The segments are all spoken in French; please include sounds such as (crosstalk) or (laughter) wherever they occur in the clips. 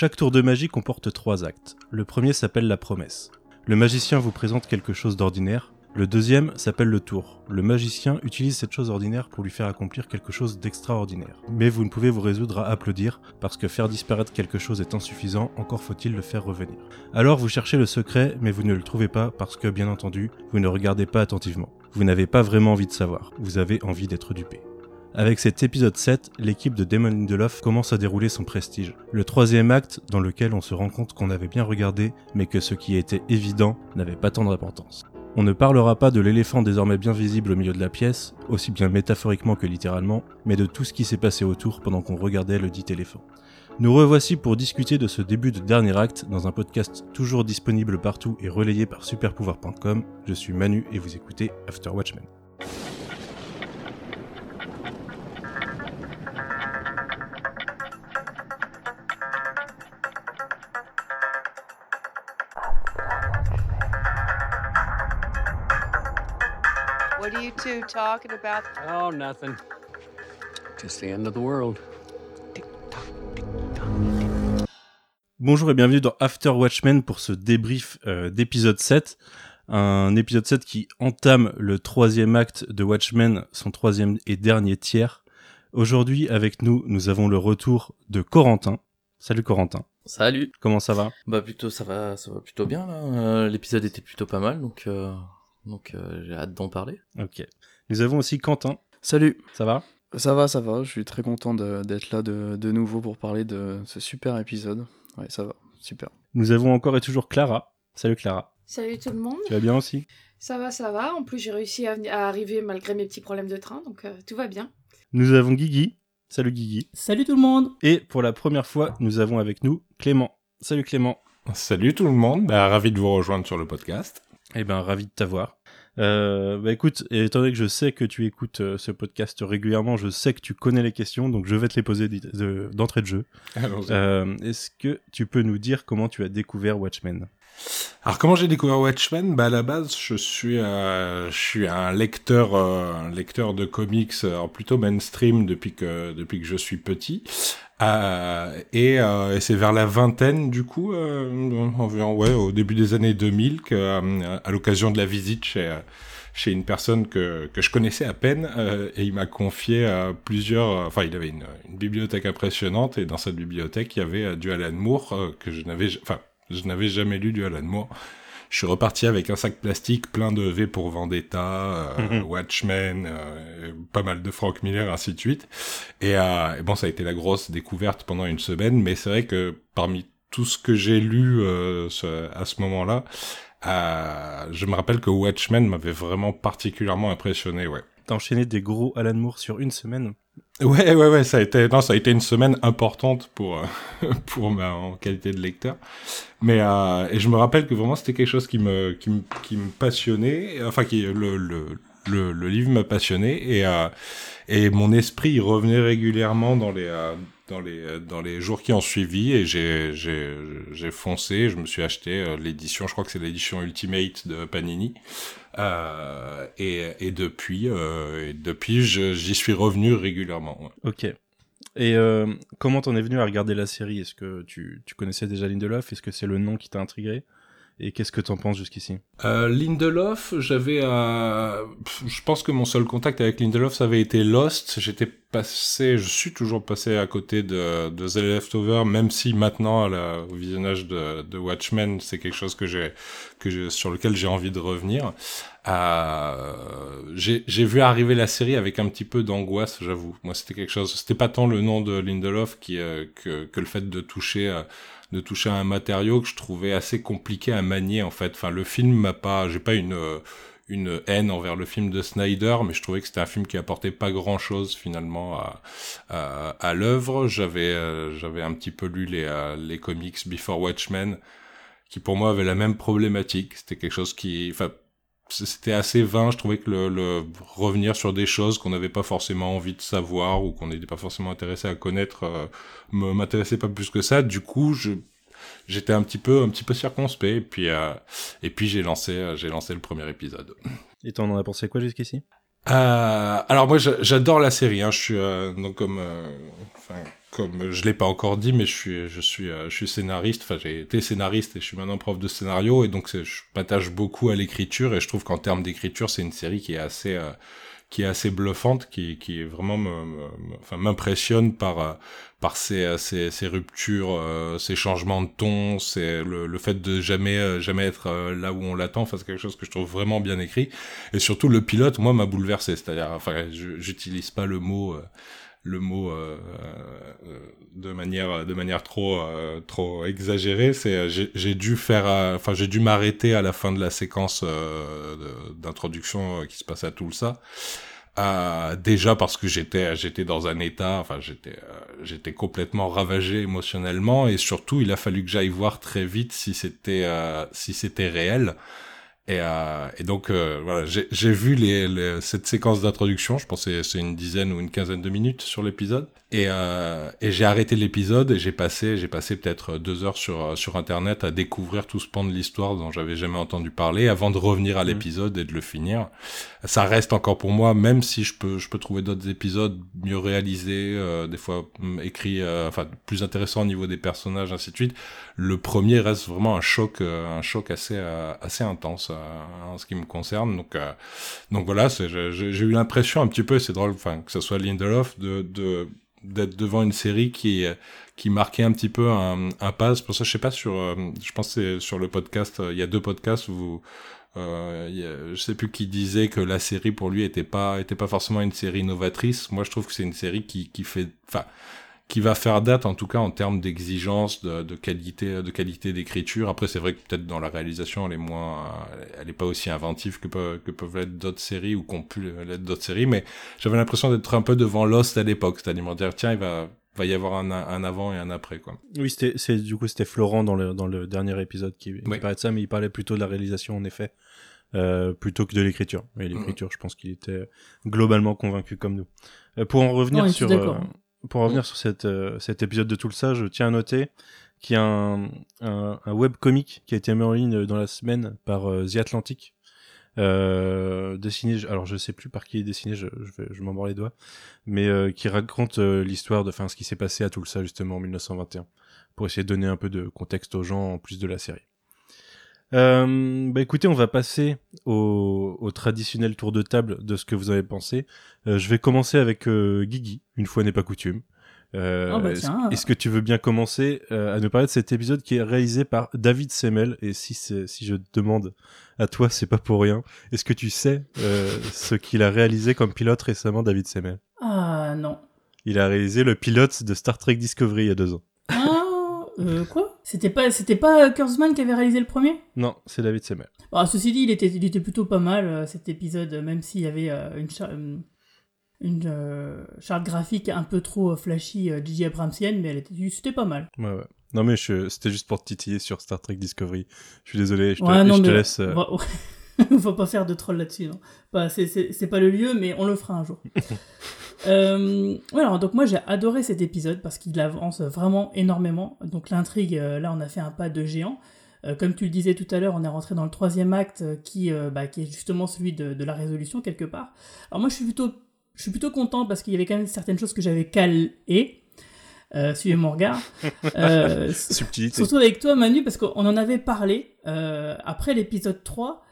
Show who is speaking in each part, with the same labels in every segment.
Speaker 1: Chaque tour de magie comporte trois actes. Le premier s'appelle la promesse. Le magicien vous présente quelque chose d'ordinaire. Le deuxième s'appelle le tour. Le magicien utilise cette chose ordinaire pour lui faire accomplir quelque chose d'extraordinaire. Mais vous ne pouvez vous résoudre à applaudir, parce que faire disparaître quelque chose est insuffisant, encore faut-il le faire revenir. Alors vous cherchez le secret, mais vous ne le trouvez pas parce que, bien entendu, vous ne regardez pas attentivement. Vous n'avez pas vraiment envie de savoir, vous avez envie d'être dupé. Avec cet épisode 7, l'équipe de the Loft commence à dérouler son prestige. Le troisième acte, dans lequel on se rend compte qu'on avait bien regardé, mais que ce qui était évident n'avait pas tant d'importance. On ne parlera pas de l'éléphant désormais bien visible au milieu de la pièce, aussi bien métaphoriquement que littéralement, mais de tout ce qui s'est passé autour pendant qu'on regardait le dit éléphant. Nous revoici pour discuter de ce début de dernier acte dans un podcast toujours disponible partout et relayé par superpouvoir.com. Je suis Manu et vous écoutez After Watchmen.
Speaker 2: What are you two talking about?
Speaker 3: Oh, nothing. Just the end of the world.
Speaker 1: Bonjour et bienvenue dans After Watchmen pour ce débrief euh, d'épisode 7. Un épisode 7 qui entame le troisième acte de Watchmen, son troisième et dernier tiers. Aujourd'hui avec nous, nous avons le retour de Corentin. Salut Corentin.
Speaker 4: Salut.
Speaker 1: Comment ça va?
Speaker 4: Bah plutôt ça va, ça va plutôt bien là. Euh, L'épisode était plutôt pas mal, donc euh, donc euh, j'ai hâte d'en parler.
Speaker 1: Ok. Nous avons aussi Quentin.
Speaker 5: Salut,
Speaker 1: Ça va?
Speaker 5: Ça va, ça va, je suis très content de- d'être là de, de nouveau pour parler de ce super épisode. Ouais, ça va, super.
Speaker 1: Nous avons encore et toujours Clara. Salut Clara.
Speaker 6: Salut tout le monde.
Speaker 1: Tu vas bien aussi?
Speaker 6: Ça va, ça va. En plus, j'ai réussi à, à arriver malgré mes petits problèmes de train, donc euh, tout va bien.
Speaker 1: Nous avons Guigui. Salut Guigui.
Speaker 7: Salut tout le monde
Speaker 1: Et pour la première fois, nous avons avec nous Clément. Salut Clément.
Speaker 8: Salut tout le monde, bah, ravi de vous rejoindre sur le podcast.
Speaker 1: Eh ben, ravi de t'avoir. Euh, bah écoute, étant donné que je sais que tu écoutes euh, ce podcast régulièrement, je sais que tu connais les questions, donc je vais te les poser de- d'entrée de jeu.
Speaker 8: Allons-y.
Speaker 1: Euh, Est-ce que tu peux nous dire comment tu as découvert Watchmen?
Speaker 8: Alors comment j'ai découvert Watchmen? Bah à la base, je suis euh, je suis un lecteur euh, un lecteur de comics euh, alors plutôt mainstream depuis que depuis que je suis petit. Euh, et, euh, c'est vers la vingtaine du coup euh, ouais au début des années 2000 que euh, à l'occasion de la visite chez euh, chez une personne que, que je connaissais à peine et il m'a confié plusieurs enfin il avait une, une bibliothèque impressionnante et dans cette bibliothèque il y avait du Alan Moore que je n'avais enfin je n'avais jamais lu du Alan Moore je suis reparti avec un sac plastique plein de V pour Vendetta, euh,
Speaker 1: Mhm.
Speaker 8: Watchmen, euh, pas mal de Frank Miller, ainsi de suite. Et, euh, et bon, ça a été la grosse découverte pendant une semaine, mais c'est vrai que parmi tout ce que j'ai lu ce- à ce moment-là, je me rappelle que Watchmen m'avait vraiment particulièrement impressionné, ouais.
Speaker 1: Enchaîné des gros Alan Moore sur une semaine.
Speaker 8: Ouais, ouais, ouais, ça a été, non, ça a été une semaine importante pour, euh, (laughs) pour ma, en qualité de lecteur. Mais, euh, et je me rappelle que vraiment c'était quelque chose qui me, qui me, passionnait, enfin, qui, le, le, livre m'a passionné. Et, euh, et mon esprit revenait régulièrement dans les, euh, dans les, dans les jours qui ont suivi. Et j'ai, j'ai, foncé, je me suis acheté l'édition, je crois que c'est l'édition Ultimate de Panini. Euh, et, depuis, euh, depuis, j'y suis revenu régulièrement.
Speaker 1: Ok. Et euh, comment t'en es venu à regarder la série? Est-ce que tu, tu connaissais déjà Lindelof? Est-ce que c'est le nom qui t'a intrigué? Et qu'est-ce que t'en penses jusqu'ici?
Speaker 8: Euh, Lindelof, j'avais, pff, je pense que mon seul contact avec Lindelof, ça avait été Lost. J'étais passé, je suis toujours passé à côté de, de The Leftover, même si maintenant, au visionnage de, Watchmen, c'est quelque chose que j'ai, que j'ai- sur lequel j'ai envie de revenir. Euh, j'ai, j'ai vu arriver la série avec un petit peu d'angoisse, j'avoue. Moi, c'était quelque chose, c'était pas tant le nom de Lindelof qui, euh, que, que le fait de toucher, euh, de toucher à un matériau que je trouvais assez compliqué à manier en fait. Enfin, le film m'a pas, j'ai pas une euh, une haine envers le film de Snyder, mais je trouvais que c'était un film qui apportait pas grand chose finalement à à, l'œuvre. J'avais euh, j'avais un petit peu lu les euh, les comics Before Watchmen, qui pour moi avaient la même problématique. C'était quelque chose qui, enfin c'était assez vain. Je trouvais que le, le revenir sur des choses qu'on n'avait pas forcément envie de savoir ou qu'on n'était pas forcément intéressé à connaître euh, me m'intéressait pas plus que ça. Du coup, je j'étais un petit peu un petit peu circonspect et puis euh, et puis j'ai lancé euh, j'ai lancé le premier épisode.
Speaker 1: Et t'en as pensé quoi jusqu'ici?
Speaker 8: Euh, alors moi j'a- j'adore la série. Hein. Je suis euh, donc comme enfin comme je l'ai pas encore dit, mais je suis, je suis, euh, je suis scénariste. Enfin, j'ai été scénariste et je suis maintenant prof de scénario, et donc je m'attache beaucoup à l'écriture. Et je trouve qu'en termes d'écriture, c'est une série qui est assez, euh, qui est assez bluffante, qui, qui est vraiment, me- enfin, m'impressionne par, euh, par ses, euh, ses, ses ruptures, euh, ses changements de ton, c'est le, le fait de jamais, jamais être là où on l'attend. Enfin, c'est quelque chose que je trouve vraiment bien écrit. Et surtout, le pilote, moi, m'a bouleversé. C'est-à-dire, enfin, j'utilise pas le mot. euh, le mot euh, euh, de manière de manière trop euh, trop exagérée c'est j'ai dû faire enfin j'ai dû m'arrêter à la fin de la séquence d'introduction qui se passait à Tulsa. Euh, déjà parce que j'étais j'étais dans un état enfin j'étais euh, j'étais complètement ravagé émotionnellement et surtout il a fallu que j'aille voir très vite si c'était euh, si c'était réel et, euh, et donc euh, voilà, j'ai vu les, les- cette séquence d'introduction. Je pense que c'est- une dizaine ou une quinzaine de minutes sur l'épisode. Et, euh, et j'ai arrêté l'épisode et j'ai passé j'ai passé peut-être deux heures sur sur internet à découvrir tout ce pan de l'histoire dont j'avais jamais entendu parler avant de revenir à l'épisode et de le finir. Ça reste encore pour moi, même si je peux je peux trouver d'autres épisodes mieux réalisés, euh, des fois hum, écrits, euh, enfin plus intéressants au niveau des personnages, ainsi de suite le premier reste vraiment un choc, euh, un choc assez euh, assez intense euh, en ce qui me concerne. Donc donc voilà, j'ai eu l'impression un petit peu, c'est drôle, enfin que ce soit Lindelof, de de d'être devant une série qui qui marquait un petit peu un, un pas. C'est pour ça, je sais pas sur, je pense c'est sur le podcast, il y a deux podcasts où vous, euh, je sais plus qui disait que la série pour lui était pas était pas forcément une série novatrice. Moi, je trouve que c'est une série qui qui fait, enfin qui va faire date en tout cas en termes d'exigence, de, de qualité, de qualité d'écriture. Après, c'est vrai que peut-être dans la réalisation, elle est moins, elle est pas aussi inventive que, peut- que peuvent l'être d'autres séries ou qu'ont pu l'être d'autres séries. Mais j'avais l'impression d'être un peu devant Lost à l'époque, c'est-à-dire dire tiens, il va, va y avoir un, un avant et un après quoi.
Speaker 1: Oui, c'était, c'est, du coup, c'était Florent dans le, dans le dernier épisode qui, qui
Speaker 8: Oui.
Speaker 1: parlait de ça, mais il parlait plutôt de la réalisation, en effet, euh, plutôt que de l'écriture. Et
Speaker 8: Mm.
Speaker 1: l'écriture, je pense qu'il était globalement convaincu comme nous. Euh, pour en revenir
Speaker 7: Non,
Speaker 1: sur, euh, pour en revenir sur euh, cet épisode de Tulsa, je tiens à noter qu'il y a un, un, un webcomic qui a été mis en ligne dans la semaine par euh, The Atlantic. Euh, dessiné, alors je sais plus par qui est dessiné, je, je, m'en les doigts, mais euh, qui raconte l'histoire de, enfin, ce qui s'est passé à Tulsa justement en 1921, pour essayer de donner un peu de contexte aux gens en plus de la série. Euh, bah écoutez, on va passer au, au traditionnel tour de table de ce que vous avez pensé. Euh, je vais commencer avec euh, Guigui, une fois n'est pas coutume. Euh,
Speaker 7: Ah bah
Speaker 1: est-ce- que tu veux bien commencer euh, à nous parler de cet épisode qui est réalisé par David Semel Et si, c'est- si je te demande à toi, c'est pas pour rien. Est-ce que tu sais euh, (laughs) ce qu'il a réalisé comme pilote récemment, David Semel
Speaker 7: Ah non.
Speaker 1: Il a réalisé le pilote de Star Trek Discovery il y a deux ans.
Speaker 7: Ah, euh, quoi? C'était pas, c'était pas euh, Kurtzman qui avait réalisé le premier?
Speaker 1: Non, c'est David Semel.
Speaker 7: Bah, Ceci dit, il était, il était plutôt pas mal euh, cet épisode, même s'il y avait euh, une, cha- euh, une euh, charte graphique un peu trop euh, flashy, euh, Gigi Abramsienne, mais c'était pas mal.
Speaker 1: Ouais, ouais. Non mais c'était juste pour te titiller sur Star Trek Discovery. Je suis désolé, je te,
Speaker 7: Ouais, non,
Speaker 1: je te
Speaker 7: mais
Speaker 1: laisse. euh,
Speaker 7: va- (laughs) (laughs) Faut pas faire de troll là-dessus, non. Bah, c'est- pas le lieu, mais on le fera un jour. (laughs) euh, voilà, donc moi j'ai adoré cet épisode parce qu'il avance vraiment énormément. Donc l'intrigue, euh, là on a fait un pas de géant. Euh, comme tu le disais tout à l'heure, on est rentré dans le troisième acte euh, qui, euh, bah, qui est justement celui de, de la résolution quelque part. Alors moi je suis plutôt, je suis plutôt content parce qu'il y avait quand même certaines choses que j'avais calées. Euh, suivez mon regard. (laughs) Euh,
Speaker 1: Subtilité.
Speaker 7: Surtout avec toi, Manu, parce qu'on en avait parlé euh, après l'épisode 3, euh,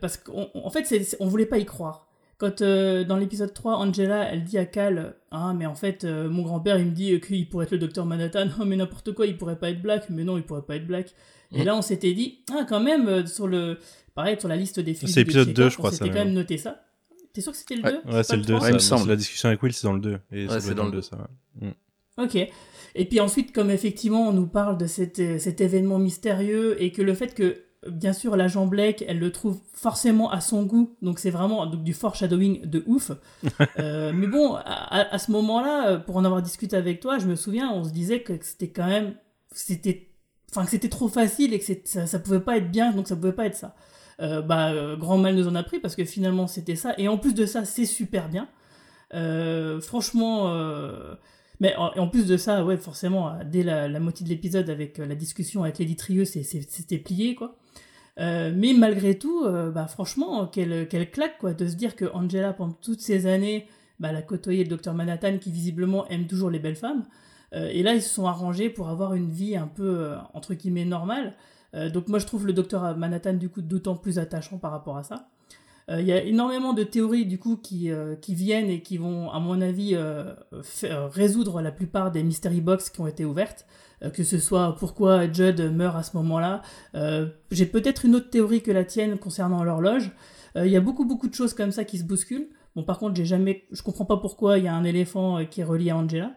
Speaker 7: parce qu'en en fait, c'est- c'est- on voulait pas y croire. Quand euh, dans l'épisode 3, Angela, elle dit à Cal, ah, mais en fait, euh, mon grand-père, il me dit qu'il pourrait être le docteur Manhattan, (laughs) oh, mais n'importe quoi, il pourrait pas être black, mais non, il pourrait pas être black. Et
Speaker 1: Mm.
Speaker 7: là, on s'était dit, ah, quand même, euh, sur le, pareil, sur la liste des films.
Speaker 1: C'est épisode 2, je crois,
Speaker 7: On
Speaker 1: ça,
Speaker 7: s'était quand
Speaker 1: même.
Speaker 7: noté ça. T'es sûr que c'était le
Speaker 5: Ouais.
Speaker 7: 2
Speaker 1: Ouais, c'est le 2,
Speaker 5: Ouais,
Speaker 1: ça.
Speaker 5: il me semble.
Speaker 1: la discussion avec Will, c'est dans le 2. Et ça
Speaker 4: Ouais, c'est dans le
Speaker 1: 2, ça. Mm.
Speaker 7: Ok. Et puis ensuite, comme effectivement on nous parle de cet, euh, cet événement mystérieux et que le fait que, bien sûr, l'agent Blake, elle le trouve forcément à son goût, donc c'est vraiment donc, du foreshadowing de ouf. (laughs) Euh, mais bon, à, ce moment-là, euh, pour en avoir discuté avec toi, je me souviens, on se disait que c'était quand même, c'était, enfin que c'était trop facile et que ça, ça pouvait pas être bien, donc ça pouvait pas être ça. Euh, bah, euh, grand mal nous en a pris parce que finalement c'était ça. Et en plus de ça, c'est super bien. Euh, franchement, mais en, plus de ça, ouais, forcément, dès la, la moitié de l'épisode avec la discussion avec Lady Trieux, c'était plié, quoi. Euh, mais malgré tout, euh, bah, franchement, quelle, quelle claque, quoi, de se dire que Angela, pendant toutes ces années, bah, elle a côtoyé le docteur Manhattan qui visiblement aime toujours les belles femmes. Euh, et là, ils se sont arrangés pour avoir une vie un peu, entre guillemets, normale. Donc moi, je trouve le docteur Manhattan, du coup, d'autant plus attachant par rapport à ça. Il y a énormément de théories, du coup, qui, qui viennent et qui vont, à mon avis, résoudre la plupart des mystery box qui ont été ouvertes. Euh, que ce soit pourquoi Judd meurt à ce moment-là. Euh, J'ai peut-être une autre théorie que la tienne concernant l'horloge. Euh, Il y a beaucoup, beaucoup de choses comme ça qui se bousculent. Bon, par contre, j'ai jamais, je comprends pas pourquoi il y a un éléphant qui est relié à Angela.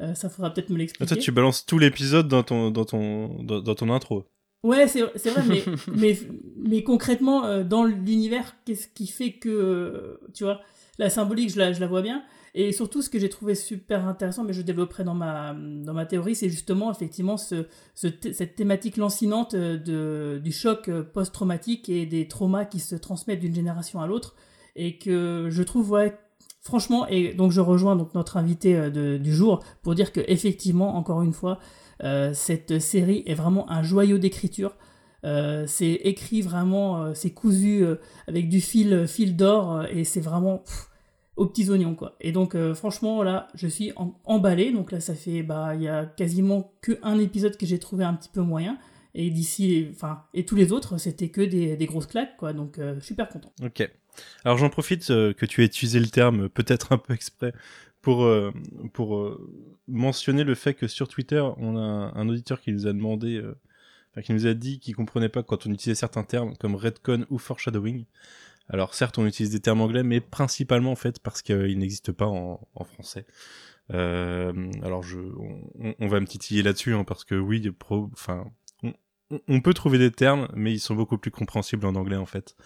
Speaker 7: Euh, ça faudra peut-être me l'expliquer.
Speaker 1: toi, tu balances tout l'épisode dans ton, dans, ton, dans, dans ton intro.
Speaker 7: Ouais, c'est vrai, mais, (laughs) mais, mais concrètement, dans l'univers, qu'est-ce qui fait que, tu vois, la symbolique, je la, je la vois bien. Et surtout, ce que j'ai trouvé super intéressant, mais je développerai dans ma, dans ma théorie, c'est justement, effectivement, ce, cette thématique lancinante euh, de, du choc euh, post-traumatique et des traumas qui se transmettent d'une génération à l'autre. Et que je trouve, ouais, franchement, et donc je rejoins donc notre invité euh, de- du jour pour dire que, effectivement, encore une fois, cette série est vraiment un joyau d'écriture. C'est écrit vraiment, c'est cousu avec du fil, fil d'or et c'est vraiment aux petits oignons quoi. Et donc euh, franchement là, je suis emballé. Donc là, ça fait bah il y a quasiment que un épisode que j'ai trouvé un petit peu moyen. Et d'ici, enfin et tous les autres, c'était que des, des grosses claques quoi. Donc euh, super content.
Speaker 1: Ok. Alors j'en profite euh, que tu aies utilisé le terme, peut-être un peu exprès, pour, pour mentionner le fait que sur Twitter, on a un, auditeur qui nous a demandé, enfin, qui nous a dit qu'il comprenait pas quand on utilisait certains termes comme redcon ou foreshadowing. Alors certes, on utilise des termes anglais, mais principalement en fait parce qu'ils n'existent pas en, français. Euh, alors je, on, va me titiller là-dessus hein, parce que oui, enfin, on, peut trouver des termes, mais ils sont beaucoup plus compréhensibles en anglais en fait.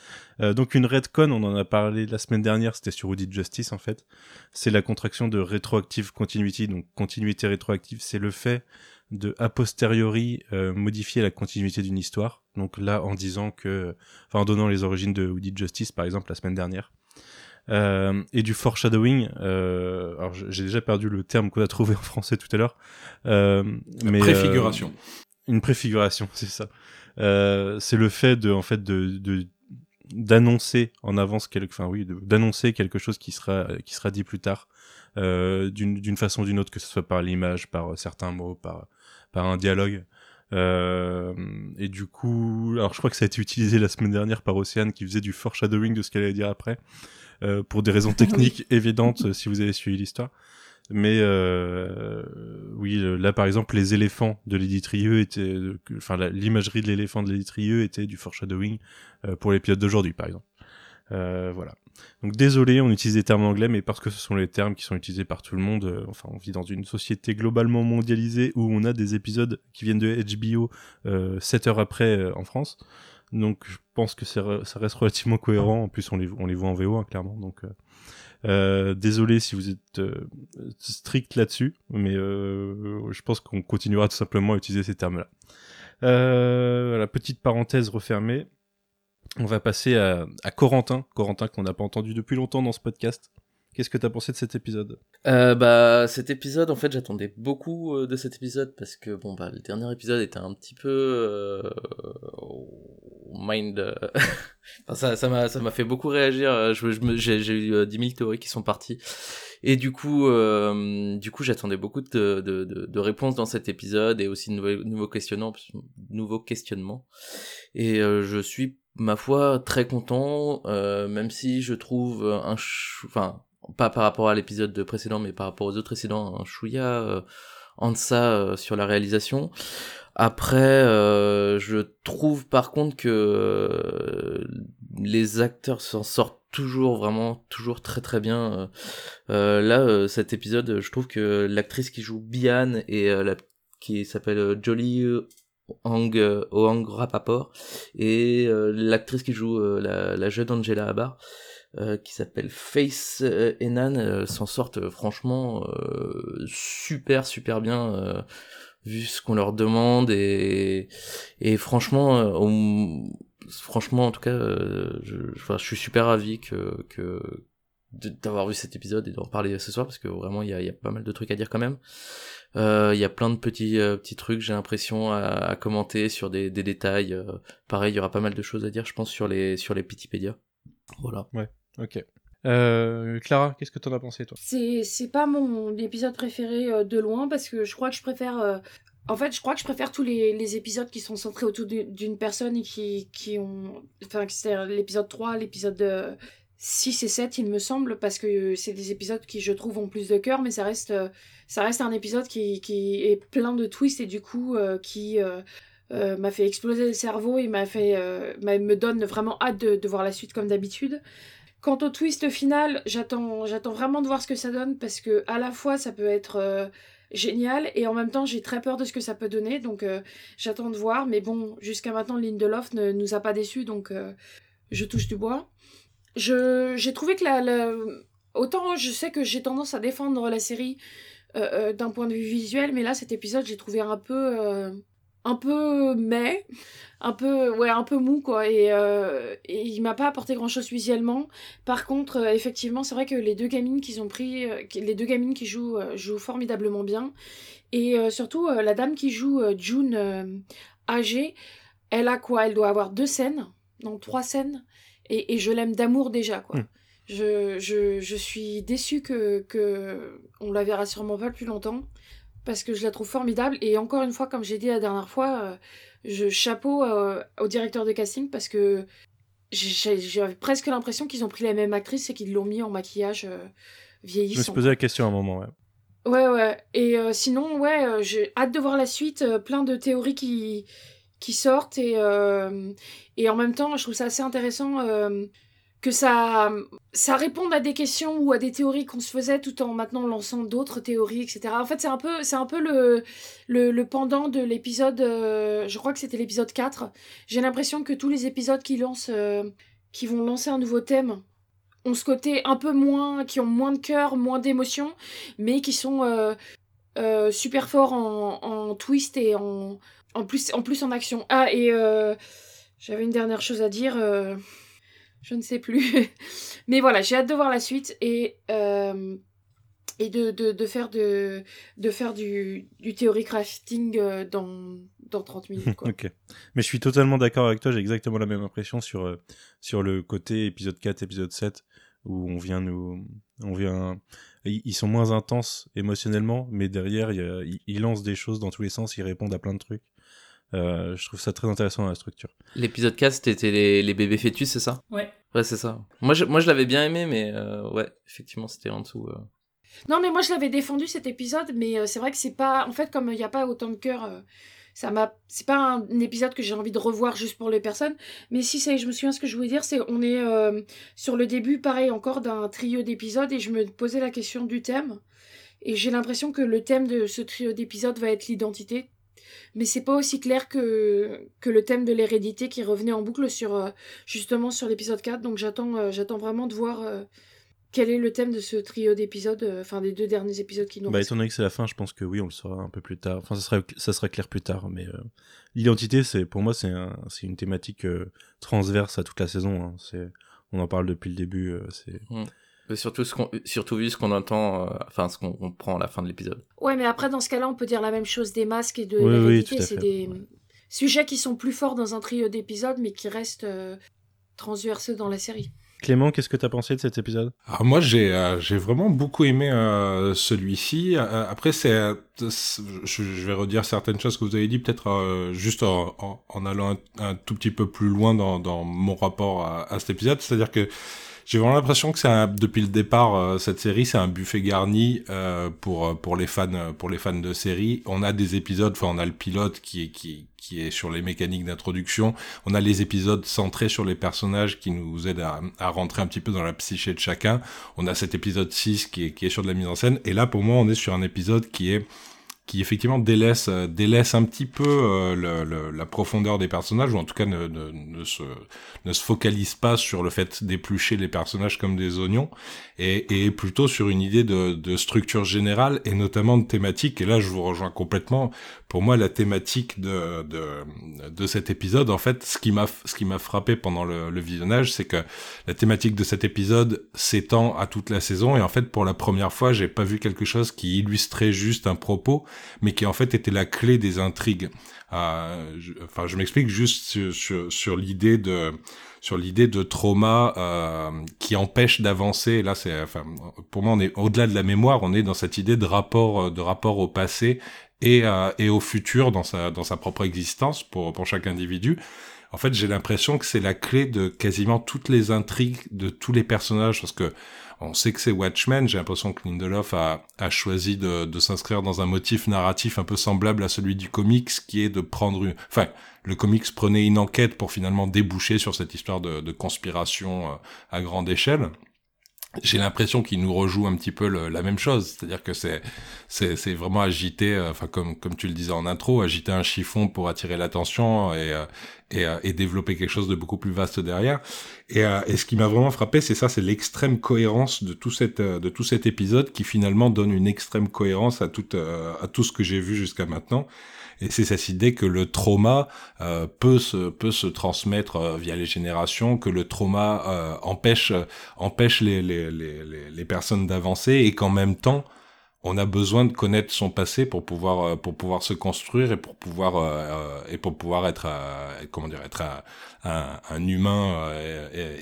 Speaker 1: Euh, donc une redcon, on en a parlé la semaine dernière, c'était sur Audit Justice en fait. C'est la contraction de retroactive continuity, donc continuité rétroactive, c'est le fait de a posteriori euh, modifier la continuité d'une histoire. Donc là, en disant que, enfin en donnant les origines de Audit Justice par exemple la semaine dernière. Euh, et du foreshadowing. Euh, alors j'ai déjà perdu le terme qu'on a trouvé en français tout à l'heure. Euh, mais
Speaker 8: Préfiguration.
Speaker 1: une préfiguration, c'est ça. C'est le fait de, en fait, de, d'annoncer en avance quelque, enfin oui, d'annoncer quelque chose qui sera, qui sera dit plus tard, d'une, d'une façon ou d'une autre, que ce soit par l'image, par euh, certains mots, par, par un dialogue. Euh, et du coup, alors je crois que ça a été utilisé la semaine dernière par Océane qui faisait du foreshadowing de ce qu'elle allait dire après, euh, pour des raisons (laughs) techniques évidentes euh, si vous avez suivi l'histoire. Mais euh, oui, euh, là par exemple, les éléphants de Lady Trieux étaient, euh, enfin l'imagerie de l'éléphant de Lady Trieux était du foreshadowing euh, pour l'épisode d'aujourd'hui, par exemple. Euh, voilà. Donc désolé, on utilise des termes anglais, mais parce que ce sont les termes qui sont utilisés par tout le monde. euh, enfin, on vit dans une société globalement mondialisée où on a des épisodes qui viennent de HBO euh, 7 heures après euh, en France. Donc je pense que ça reste relativement cohérent. En plus, on les, voit en VO, hein, clairement. Donc euh, désolé si vous êtes strict là-dessus, mais je pense qu'on continuera tout simplement à utiliser ces termes-là. Voilà, petite parenthèse refermée. On va passer à, Corentin, Corentin qu'on n'a pas entendu depuis longtemps dans ce podcast. Qu'est-ce que t'as pensé de cet épisode?
Speaker 4: Euh, bah cet épisode en fait j'attendais beaucoup euh, de cet épisode parce que bon bah le dernier épisode était un petit peu euh, mind euh, (laughs) enfin, ça m'a ça m'a fait beaucoup réagir. Euh, j'ai eu euh, 10 000 théories qui sont parties. Et du coup du coup j'attendais beaucoup de, de, de, réponses dans cet épisode et aussi de nouveaux, questionnements nouveaux questionnements. Et je suis ma foi très content euh, même si je trouve un enfin pas par rapport à l'épisode précédent, mais par rapport aux autres précédents, un chouïa euh, en deçà euh, sur la réalisation. Après, euh, je trouve par contre que les acteurs s'en sortent toujours vraiment toujours très très bien. Euh, là, cet épisode, je trouve que l'actrice qui joue Bian et euh, qui s'appelle Jolie Hang euh, Ohang Rapaport. Et euh, l'actrice qui joue euh, la, la jeune Angela Abar euh, qui s'appelle Face Enan euh, s'en sortent euh, franchement super super bien vu ce qu'on leur demande. Et et franchement on- franchement en tout cas je, je, je suis super ravi que que d'avoir vu cet épisode et d'en parler ce soir parce que vraiment il y a, y a pas mal de trucs à dire quand même euh, il y a plein de petits euh, petits trucs j'ai l'impression à, à commenter sur des, des détails euh, pareil il y aura pas mal de choses à dire je pense sur les sur les Pitipédia voilà
Speaker 1: Ok. Euh, Clara, qu'est-ce que t'en as pensé toi?
Speaker 6: C'est c'est pas mon épisode préféré euh, de loin parce que je crois que je préfère. euh, En fait, je crois que je préfère tous les, les épisodes qui sont centrés autour du- d'une personne et qui, qui ont. Enfin, c'est l'épisode 3, l'épisode 6 et 7, il me semble, parce que c'est des épisodes qui, je trouve, ont plus de cœur, mais ça reste, euh, ça reste un épisode qui, qui est plein de twists et du coup, euh, qui. euh, m'a fait exploser le cerveau et m'a fait me donne vraiment hâte de, de voir la suite comme d'habitude. Quant au twist final, j'attends j'attends vraiment de voir ce que ça donne parce que à la fois ça peut être génial et en même temps j'ai très peur de ce que ça peut donner donc j'attends de voir mais bon jusqu'à maintenant Lindelof ne nous a pas déçus donc je touche du bois. J'ai trouvé que la, autant je sais que j'ai tendance à défendre la série euh, euh, d'un point de vue visuel mais là cet épisode j'ai trouvé un peu euh, un peu mais un peu ouais un peu mou quoi. Et, et il m'a pas apporté grand chose visuellement. Par contre effectivement c'est vrai que les deux gamines qu'ils ont pris les deux gamines qui jouent jouent formidablement bien. Et surtout la dame qui joue June âgée elle a quoi? Elle doit avoir deux scènes non trois scènes et, et je l'aime d'amour déjà quoi
Speaker 1: Mm.
Speaker 6: je, je, je suis déçue que, que on la verra sûrement pas plus longtemps parce que je la trouve formidable et encore une fois comme j'ai dit la dernière fois euh, je chapeau euh, au directeur de casting parce que j'ai- j'avais presque l'impression qu'ils ont pris la même actrice et qu'ils l'ont mis en maquillage euh,
Speaker 1: Je me
Speaker 6: vieillissant.
Speaker 1: suis posé la question à un moment, ouais.
Speaker 6: Ouais, ouais. Et sinon, ouais, j'ai hâte de voir la suite. plein de théories qui, qui sortent. Et, euh, et en même temps, je trouve ça assez intéressant euh, que ça, ça réponde à des questions ou à des théories qu'on se faisait tout en maintenant lançant d'autres théories, etc. En fait, c'est un peu, c'est un peu le, le, pendant de l'épisode. euh, je crois que c'était l'épisode 4. J'ai l'impression que tous les épisodes qui lancent. qui vont lancer un nouveau thème ont ce côté un peu moins, qui ont moins de cœur, moins d'émotion, mais qui sont super forts en, en twist et en, en, plus, en plus en action. Ah, et euh, j'avais une dernière chose à dire, euh, je ne sais plus. (laughs) mais voilà, j'ai hâte de voir la suite et, euh, et de, de, de faire, de, de faire du, du theory crafting dans, dans 30 minutes. Quoi. (laughs)
Speaker 1: Mais je suis totalement d'accord avec toi, j'ai exactement la même impression sur, sur le côté épisode 4, épisode 7, où on vient nous. On vient. Ils sont moins intenses émotionnellement, mais derrière, ils lancent des choses dans tous les sens, ils répondent à plein de trucs. Euh, je trouve ça très intéressant dans la structure.
Speaker 4: L'épisode 4, c'était les, les bébés fœtus, c'est ça
Speaker 7: Ouais.
Speaker 4: Ouais, c'est ça. Moi, je, moi, je l'avais bien aimé, mais euh, ouais, effectivement, c'était en dessous. euh.
Speaker 6: Non, mais moi je l'avais défendu cet épisode, mais euh, c'est vrai que c'est pas. En fait, comme il n'y a pas autant de cœur, euh, ça m'a. C'est pas un, un épisode que j'ai envie de revoir juste pour les personnes. Mais si c'est, je me souviens ce que je voulais dire, c'est on est euh, sur le début, pareil, encore d'un trio d'épisodes, et je me posais la question du thème. Et j'ai l'impression que le thème de ce trio d'épisodes va être l'identité. Mais c'est pas aussi clair que, que le thème de l'hérédité qui revenait en boucle sur euh, justement sur l'épisode 4. Donc j'attends euh, j'attends vraiment de voir euh, quel est le thème de ce trio d'épisodes, enfin des deux derniers épisodes qui nous
Speaker 1: Bah,
Speaker 6: restent.
Speaker 1: étant donné que c'est la fin, je pense que oui, on le saura un peu plus tard. Enfin, ça sera, ça sera clair plus tard, mais euh, l'identité, c'est pour moi, c'est un, c'est une thématique euh, transverse à toute la saison. hein. C'est, on en parle depuis le début. euh, c'est
Speaker 4: Mais surtout, ce qu'on, surtout vu ce qu'on entend, euh, enfin, ce qu'on comprend à la fin de l'épisode.
Speaker 6: Ouais, mais après, dans ce cas-là, on peut dire la même chose des masques et de
Speaker 1: Oui,
Speaker 6: c'est des sujets qui sont plus forts dans un trio d'épisodes, mais qui restent euh, transversaux dans la série.
Speaker 1: Clément, qu'est-ce que t'as pensé de cet épisode?
Speaker 8: Alors moi j'ai euh, j'ai vraiment beaucoup aimé euh, celui-ci. Euh, après c'est euh, je, vais redire certaines choses que vous avez dit peut-être euh, juste en, en, en allant un, un tout petit peu plus loin dans, dans mon rapport à, à cet épisode, c'est-à-dire que j'ai vraiment l'impression que c'est depuis le départ euh, cette série c'est un buffet garni euh, pour euh, pour les fans pour les fans de série. On a des épisodes, enfin on a le pilote qui est qui qui est sur les mécaniques d'introduction. On a les épisodes centrés sur les personnages qui nous aident à, à rentrer un petit peu dans la psyché de chacun. On a cet épisode 6 qui est, qui est sur de la mise en scène. Et là, pour moi, on est sur un épisode qui est qui effectivement délaisse euh, délaisse un petit peu euh, le, le- la profondeur des personnages ou en tout cas ne, ne, ne se ne se focalise pas sur le fait d'éplucher les personnages comme des oignons et, et plutôt sur une idée de, de structure générale et notamment de thématique. Et là je vous rejoins complètement. Pour moi la thématique de de, de cet épisode en fait ce qui m'a ce qui m'a frappé pendant le, le visionnage c'est que la thématique de cet épisode s'étend à toute la saison. Et en fait pour la première fois j'ai pas vu quelque chose qui illustrait juste un propos mais qui en fait était la clé des intrigues. Euh, je, enfin, je m'explique juste sur, sur, sur l'idée de sur l'idée de trauma euh, qui empêche d'avancer. Là, c'est, enfin, pour moi, on est au-delà de la mémoire, on est dans cette idée de rapport, de rapport au passé et, euh, et au futur dans sa, dans sa propre existence pour, pour chaque individu. En fait, j'ai l'impression que c'est la clé de quasiment toutes les intrigues de tous les personnages, parce que on sait que c'est Watchmen. J'ai l'impression que Lindelof a, choisi de, s'inscrire dans un motif narratif un peu semblable à celui du comics, qui est de prendre une... Enfin, le comics prenait une enquête pour finalement déboucher sur cette histoire de, de conspiration euh, à grande échelle j'ai l'impression qu'il nous rejoue un petit peu la même chose, c'est-à-dire que c'est c'est c'est vraiment agiter, euh, enfin comme comme tu le disais en intro, agiter un chiffon pour attirer l'attention et euh, et, euh, et, développer quelque chose de beaucoup plus vaste derrière. Et, et ce qui m'a vraiment frappé, c'est ça, c'est l'extrême cohérence de tout cette de tout cet épisode qui finalement donne une extrême cohérence à tout à tout ce que j'ai vu jusqu'à maintenant. Et c'est cette idée que le trauma euh, peut se peut se transmettre euh, via les générations, que le trauma euh, empêche empêche les les les, les personnes d'avancer et qu'en même temps on a besoin de connaître son passé pour pouvoir euh, pour pouvoir se construire et pour pouvoir euh, et pour pouvoir être comment dire être un, un, humain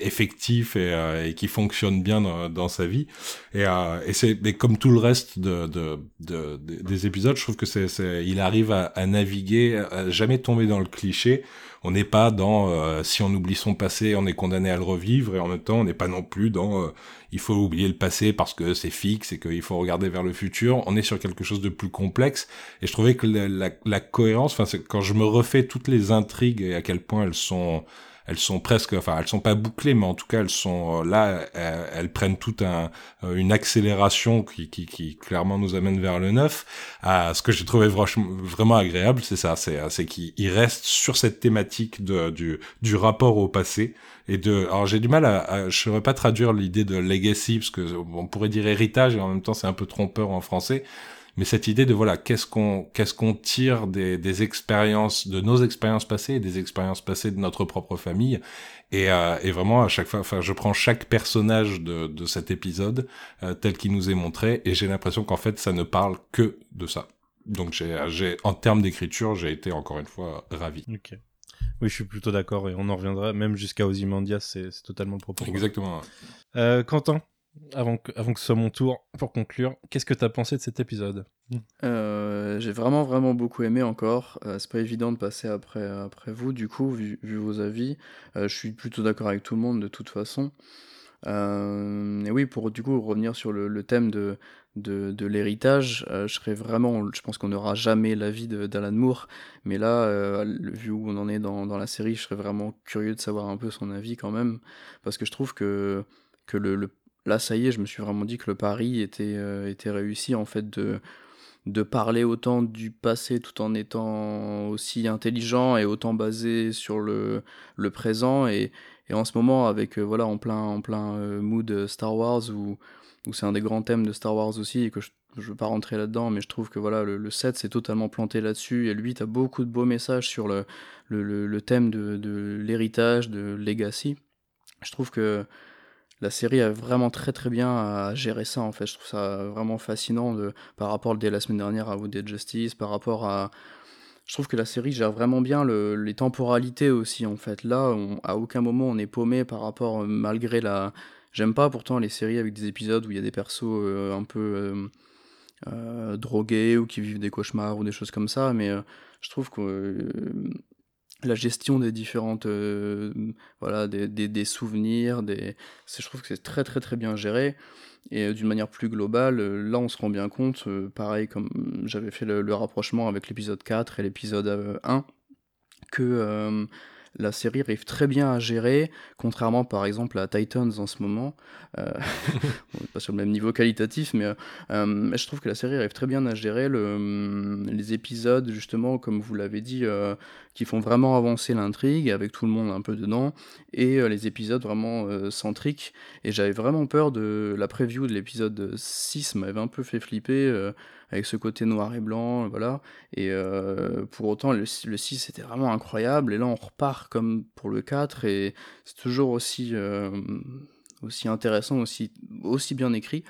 Speaker 8: effectif et, et, qui fonctionne bien dans, dans sa vie. Et, et c'est comme tout le reste de, de, de, des épisodes je trouve que c'est il arrive à, à naviguer à jamais tomber dans le cliché. On n'est pas dans euh, si on oublie son passé, on est condamné à le revivre, et en même temps, on n'est pas non plus dans euh, il faut oublier le passé parce que c'est fixe et qu'il faut regarder vers le futur. On est sur quelque chose de plus complexe, et je trouvais que la, la, la cohérence, enfin, quand je me refais toutes les intrigues et à quel point elles sont elles sont presque, enfin, elles sont pas bouclées, mais en tout cas, elles sont euh, là, elles, prennent toute un, euh, une accélération qui, qui, qui, clairement nous amène vers le neuf. Ce que j'ai trouvé vraiment agréable, c'est ça, c'est, c'est qu'il reste sur cette thématique de, du, du rapport au passé et de. Alors j'ai du mal à, à je saurais pas traduire l'idée de legacy parce que on pourrait dire héritage et en même temps c'est un peu trompeur en français mais cette idée de voilà qu'est-ce qu'on qu'est-ce qu'on tire des, des expériences de nos expériences passées et des expériences passées de notre propre famille. Et, euh, et vraiment à chaque fois enfin je prends chaque personnage de, de cet épisode euh, tel qu'il nous est montré et j'ai l'impression qu'en fait ça ne parle que de ça. Donc j'ai en termes d'écriture j'ai été encore une fois ravi.
Speaker 1: Ok oui, je suis plutôt d'accord et on en reviendra même jusqu'à Ozymandias, c'est totalement le propos.
Speaker 8: Exactement.
Speaker 1: Euh, Quentin, avant que, avant que ce soit mon tour, pour conclure, qu'est-ce que tu as pensé de cet épisode?
Speaker 5: Euh, J'ai vraiment, vraiment beaucoup aimé encore. Euh, c'est pas évident de passer après, après vous, du coup, vu, vu vos avis. Euh, je suis plutôt d'accord avec tout le monde, de toute façon. Euh, et oui, pour du coup revenir sur le, thème de, de, l'héritage, euh, je serais vraiment, je pense qu'on n'aura jamais l'avis d'Alan Moore, mais là, euh, vu où on en est dans, dans la série, je serais vraiment curieux de savoir un peu son avis quand même, parce que je trouve que, que le, le là, ça y est, je me suis vraiment dit que le pari était, était réussi, en fait, de, de parler autant du passé tout en étant aussi intelligent et autant basé sur le, le présent. Et, et en ce moment, avec, euh, voilà, en plein, en plein euh, mood Star Wars, où, où c'est un des grands thèmes de Star Wars aussi, et que je ne veux pas rentrer là-dedans, mais je trouve que voilà, le, le set s'est totalement planté là-dessus, et lui, tu as beaucoup de beaux messages sur le, le, le, thème de, de l'héritage, de legacy. Je trouve que la série a vraiment très très bien à gérer ça en fait. Je trouve ça vraiment fascinant de, par rapport dès la semaine dernière à Wounded Justice, par rapport à. Je trouve que la série gère vraiment bien le, les temporalités aussi en fait. Là, à aucun moment on est paumé par rapport, malgré la. J'aime pas pourtant les séries avec des épisodes où il y a des persos euh, un peu euh, euh, drogués ou qui vivent des cauchemars ou des choses comme ça, mais euh, je trouve que euh, la gestion des différentes euh, voilà des, des, des, souvenirs des je trouve que c'est très très très bien géré et euh, d'une manière plus globale euh, là on se rend bien compte euh, pareil comme j'avais fait le, le, rapprochement avec l'épisode 4 et l'épisode 1 que la série arrive très bien à gérer, contrairement par exemple à Titans en ce moment. Euh, (laughs) on n'est pas sur le même niveau qualitatif, mais euh, je trouve que la série arrive très bien à gérer le, les épisodes, justement, comme vous l'avez dit, euh, qui font vraiment avancer l'intrigue, avec tout le monde un peu dedans, et euh, les épisodes vraiment euh, centriques. Et j'avais vraiment peur de la preview de l'épisode 6, m'avait un peu fait flipper euh, avec ce côté noir et blanc, voilà. Et euh, pour autant, le, le 6 était vraiment incroyable, et là on repart comme pour le 4, et c'est toujours aussi, euh, intéressant, aussi, bien écrit.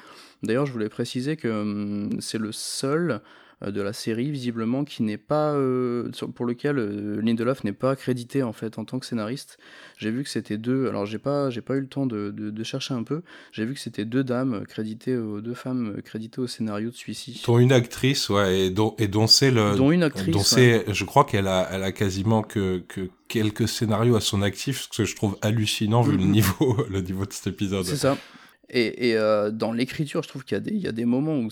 Speaker 5: D'ailleurs, je voulais préciser que hum, c'est le seul de la série, visiblement, qui n'est pas, euh, pour lequel euh, Lindelof n'est pas crédité en fait en tant que scénariste. J'ai vu que c'était deux. Alors j'ai pas, j'ai pas eu le temps de, de- de chercher un peu. J'ai vu que c'était deux dames créditées, aux, deux femmes créditées au scénario de celui-ci.
Speaker 8: Dont une actrice, ouais, et dont, et dont c'est le.
Speaker 5: Dont une actrice,
Speaker 8: dont
Speaker 5: ouais.
Speaker 8: je crois qu'elle a, elle a quasiment que, que quelques scénarios à son actif, ce que je trouve hallucinant vu le
Speaker 5: Mhm.
Speaker 8: niveau, (laughs) le niveau de cet épisode.
Speaker 5: C'est ça. Et, euh, dans l'écriture, je trouve qu'il y, a des- moments où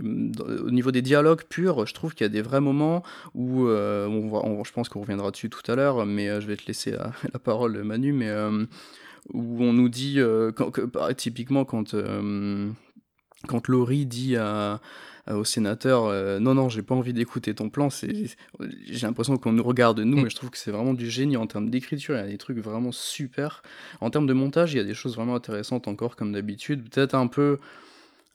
Speaker 5: Au niveau des dialogues purs, je trouve qu'il y a des vrais moments où. euh, je pense qu'on reviendra dessus tout à l'heure, mais euh, je vais te laisser la, (laughs) parole, Manu, mais. où on nous dit. par- typiquement, quand. quand Laurie dit à- au sénateur euh, non non j'ai pas envie d'écouter ton plan c'est j'ai l'impression qu'on nous regarde nous mais je trouve que c'est vraiment du génie en termes d'écriture il y a des trucs vraiment super. En termes de montage il y a des choses vraiment intéressantes encore comme d'habitude peut-être un peu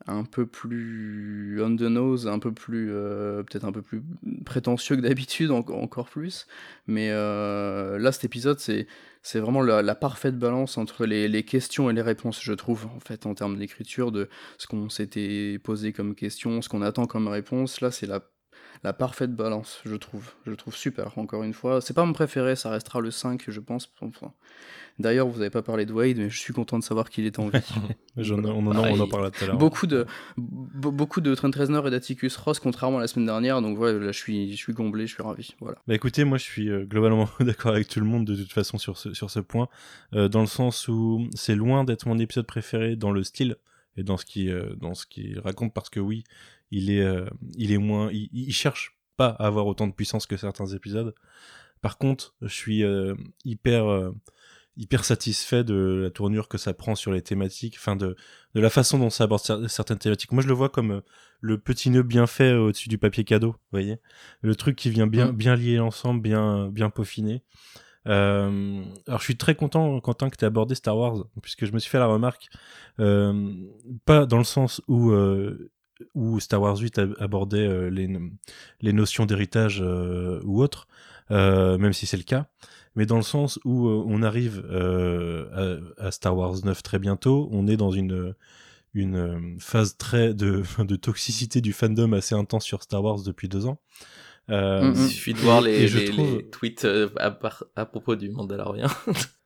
Speaker 5: un peu plus on the nose un peu plus euh, peut-être un peu plus prétentieux que d'habitude en- encore plus mais euh, là cet épisode c'est c'est vraiment la, la parfaite balance entre les, les questions et les réponses, je trouve, en fait, en termes d'écriture, de ce qu'on s'était posé comme question, ce qu'on attend comme réponse. Là, c'est la, la parfaite balance, je trouve. Je trouve super, encore une fois. C'est pas mon préféré, ça restera le 5, je pense. Enfin, D'ailleurs, vous n'avez pas parlé de Wade, mais je suis content de savoir qu'il est en vie. (laughs)
Speaker 1: On, en, on en tout à l'heure.
Speaker 5: Beaucoup de, be- beaucoup de Trent Reznor et d'Atticus Ross, contrairement à la semaine dernière. Donc voilà, là, je suis, je suis comblé, je suis ravi. Voilà.
Speaker 1: Bah écoutez, moi je suis euh, globalement (laughs) d'accord avec tout le monde de toute façon sur ce, sur ce point, euh, dans le sens où c'est loin d'être mon épisode préféré dans le style et dans ce qui euh, dans ce qu'il raconte parce que oui, il est euh, il est moins il, il cherche pas à avoir autant de puissance que certains épisodes. Par contre, je suis euh, hyper euh, hyper satisfait de la tournure que ça prend sur les thématiques, enfin de de la façon dont ça aborde cer- certaines thématiques. Moi, je le vois comme euh, le petit nœud bien fait euh, au-dessus du papier cadeau, vous voyez le truc qui vient bien
Speaker 5: Mm.
Speaker 1: bien lier ensemble, bien bien peaufiné. Euh, alors je suis très content Quentin que tu aies abordé Star Wars puisque je me suis fait la remarque euh, pas dans le sens où euh, où Star Wars 8 a- abordait euh, les les notions d'héritage euh, ou autre euh, même si c'est le cas mais dans le sens où on arrive euh, à, à Star Wars 9 très bientôt on est dans une une phase très de, (laughs) de toxicité du fandom assez intense sur Star Wars depuis deux ans. Euh,
Speaker 4: Il suffit de voir les, les-
Speaker 1: trouve-
Speaker 4: les tweets à, à propos du Mandalorien. (laughs)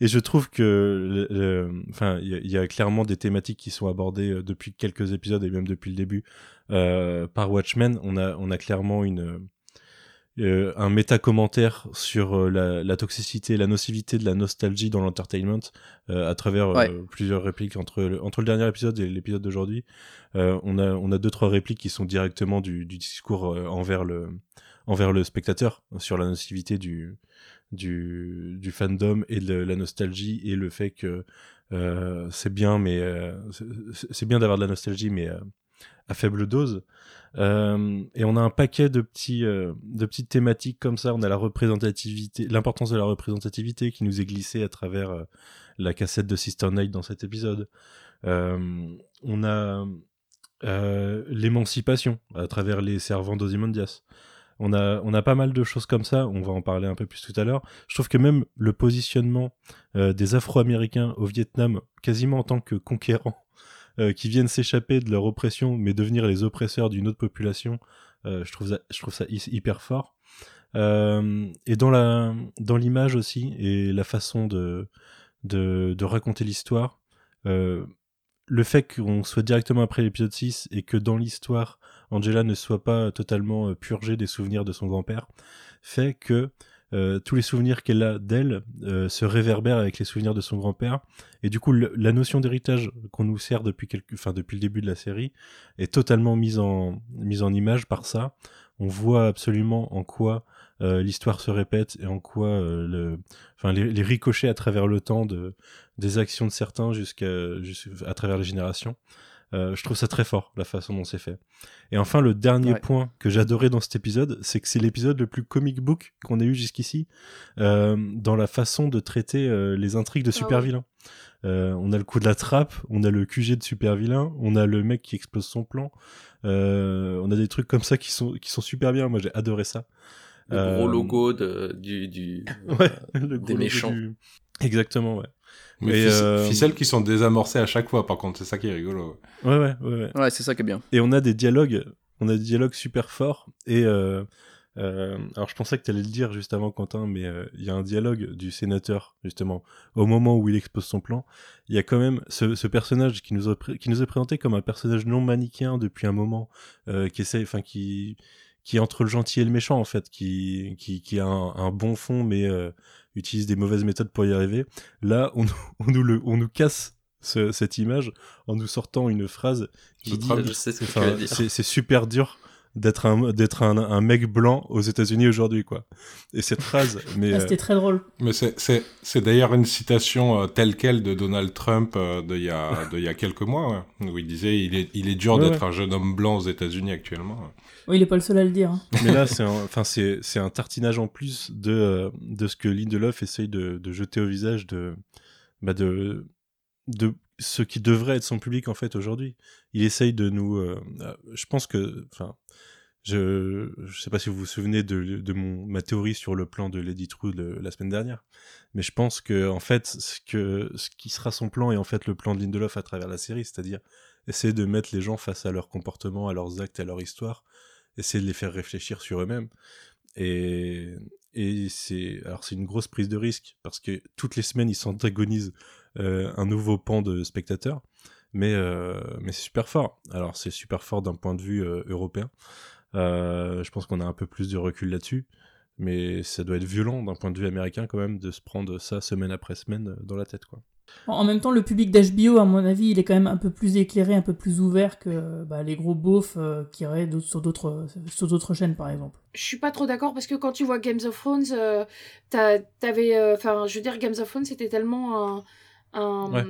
Speaker 1: Et je trouve que, enfin, il y, a- il y a clairement des thématiques qui sont abordées euh, depuis quelques épisodes et même depuis le début euh, par Watchmen. On a, on a clairement une euh, un méta commentaire sur la, la toxicité, la nocivité de la nostalgie dans l'entertainment euh, à travers
Speaker 5: Ouais.
Speaker 1: plusieurs répliques entre le, entre le dernier épisode et l'épisode d'aujourd'hui. On a on a deux trois répliques qui sont directement du, du discours envers le envers le spectateur sur la nocivité du du, fandom et de la nostalgie et le fait que euh, c'est bien mais euh, c'est- bien d'avoir de la nostalgie mais euh, à faible dose. Et on a un paquet de petits de petites thématiques comme ça. On a la représentativité l'importance de la représentativité qui nous est glissée à travers la cassette de Sister Night dans cet épisode. On a l'émancipation à travers les servants d'Ozymandias on a, pas mal de choses comme ça, on va en parler un peu plus tout à l'heure. Je trouve que même le positionnement euh, des Afro-Américains au Vietnam, quasiment en tant que conquérants, (laughs) euh, qui viennent s'échapper de leur oppression, mais devenir les oppresseurs d'une autre population, euh, je, trouve ça, hyper fort. Et dans l'image aussi, et la façon de, raconter l'histoire, le fait qu'on soit directement après l'épisode 6 et que dans l'histoire, Angela ne soit pas totalement euh, purgée des souvenirs de son grand-père, fait que euh, tous les souvenirs qu'elle a d'elle euh, se réverbèrent avec les souvenirs de son grand-père. Et du coup, la notion d'héritage qu'on nous sert depuis, quelque, enfin, depuis le début de la série est totalement mise en, mise en image par ça. On voit absolument en quoi euh, l'histoire se répète et en quoi euh, le, enfin, les, les ricochets à travers le temps de, des actions de certains jusqu'à jusqu'à travers les générations. Euh, je trouve ça très fort la façon dont c'est fait. Et enfin le dernier
Speaker 5: Ouais.
Speaker 1: point que j'adorais dans cet épisode, c'est que c'est l'épisode le plus comic book qu'on ait eu jusqu'ici euh, dans la façon de traiter euh, les intrigues de
Speaker 6: Ah
Speaker 1: super
Speaker 6: ouais.
Speaker 1: vilains. Euh, on a le coup de la trappe, on a le QG de super vilain, on a le mec qui explose son plan. Euh, on a des trucs comme ça qui sont qui sont super bien. Moi j'ai adoré ça.
Speaker 4: Le
Speaker 1: Euh,
Speaker 4: gros logo de, du, du, (laughs)
Speaker 1: Ouais, le gros logo
Speaker 4: méchants.
Speaker 1: du- Exactement, ouais.
Speaker 8: Mais
Speaker 1: Et, euh,
Speaker 8: ficelles qui sont désamorcées à chaque fois, par contre, c'est ça qui est rigolo.
Speaker 1: Ouais, ouais, ouais. ouais.
Speaker 5: Ouais, c'est ça qui est bien.
Speaker 1: Et on a des dialogues, on a des dialogues super forts. Et euh, euh, alors je pensais que tu allais le dire juste avant Quentin, mais euh, il y a un dialogue du sénateur justement au moment où il expose son plan. Il y a quand même ce, ce personnage qui nous, a qui nous est présenté comme un personnage non manichéen depuis un moment, euh, qui essaie, enfin qui qui est entre le gentil et le méchant en fait, qui qui, qui a un, un bon fond mais euh, utilise des mauvaises méthodes pour y arriver. Là, (laughs) on, nous- on nous le, on nous casse ce- cette image en nous sortant une phrase qui dit c'est super dur d'être un d'être un, un mec blanc aux États-Unis aujourd'hui quoi. Et cette phrase, (laughs) mais
Speaker 7: Ah,
Speaker 1: euh,
Speaker 7: C'était très drôle.
Speaker 8: Mais c'est, c'est, c'est d'ailleurs une citation euh, telle quelle de Donald Trump euh, d'il y a, (laughs) de il y a quelques mois, ouais, où il disait il est, il est dur
Speaker 1: Ouais,
Speaker 8: d'être un jeune homme blanc aux États-Unis actuellement.
Speaker 7: Oui, il est pas le seul à le dire. hein.
Speaker 1: mais là c'est (laughs) un, enfin c'est c'est un tartinage en plus de euh, de ce que Lindelof essaye de, de jeter au visage de bah de de ce qui devrait être son public en fait aujourd'hui. Il essaye de nous, euh, euh, je pense que, enfin. Je je sais pas si vous vous souvenez de, de mon ma théorie sur le plan de Lady True la semaine dernière, mais je pense que en fait ce que ce qui sera son plan est en fait le plan de Lindelof à travers la série, c'est-à-dire essayer de mettre les gens face à leur comportement, à leurs actes, à leur histoire, essayer de les faire réfléchir sur eux-mêmes. Et et c'est une grosse prise de risque parce que toutes les semaines ils s'antagonisent euh, un nouveau pan de spectateurs, mais euh, mais c'est super fort. Alors c'est super fort d'un point de vue euh, européen. Je pense qu'on a un peu plus de recul là-dessus, mais ça doit être violent d'un point de vue américain quand même de se prendre ça semaine après semaine dans la tête.
Speaker 7: En même temps, le public d'HBO, à mon avis, il est quand même un peu plus éclairé, un peu plus ouvert que bah, les gros beaufs euh, qui iraient d'autres- sur d'autres sur d'autres chaînes, par exemple.
Speaker 6: Je suis pas trop d'accord parce que quand tu vois Games of Thrones, euh, t'avais, euh, enfin, je veux dire, Games of Thrones c'était tellement un, un-
Speaker 1: Ouais.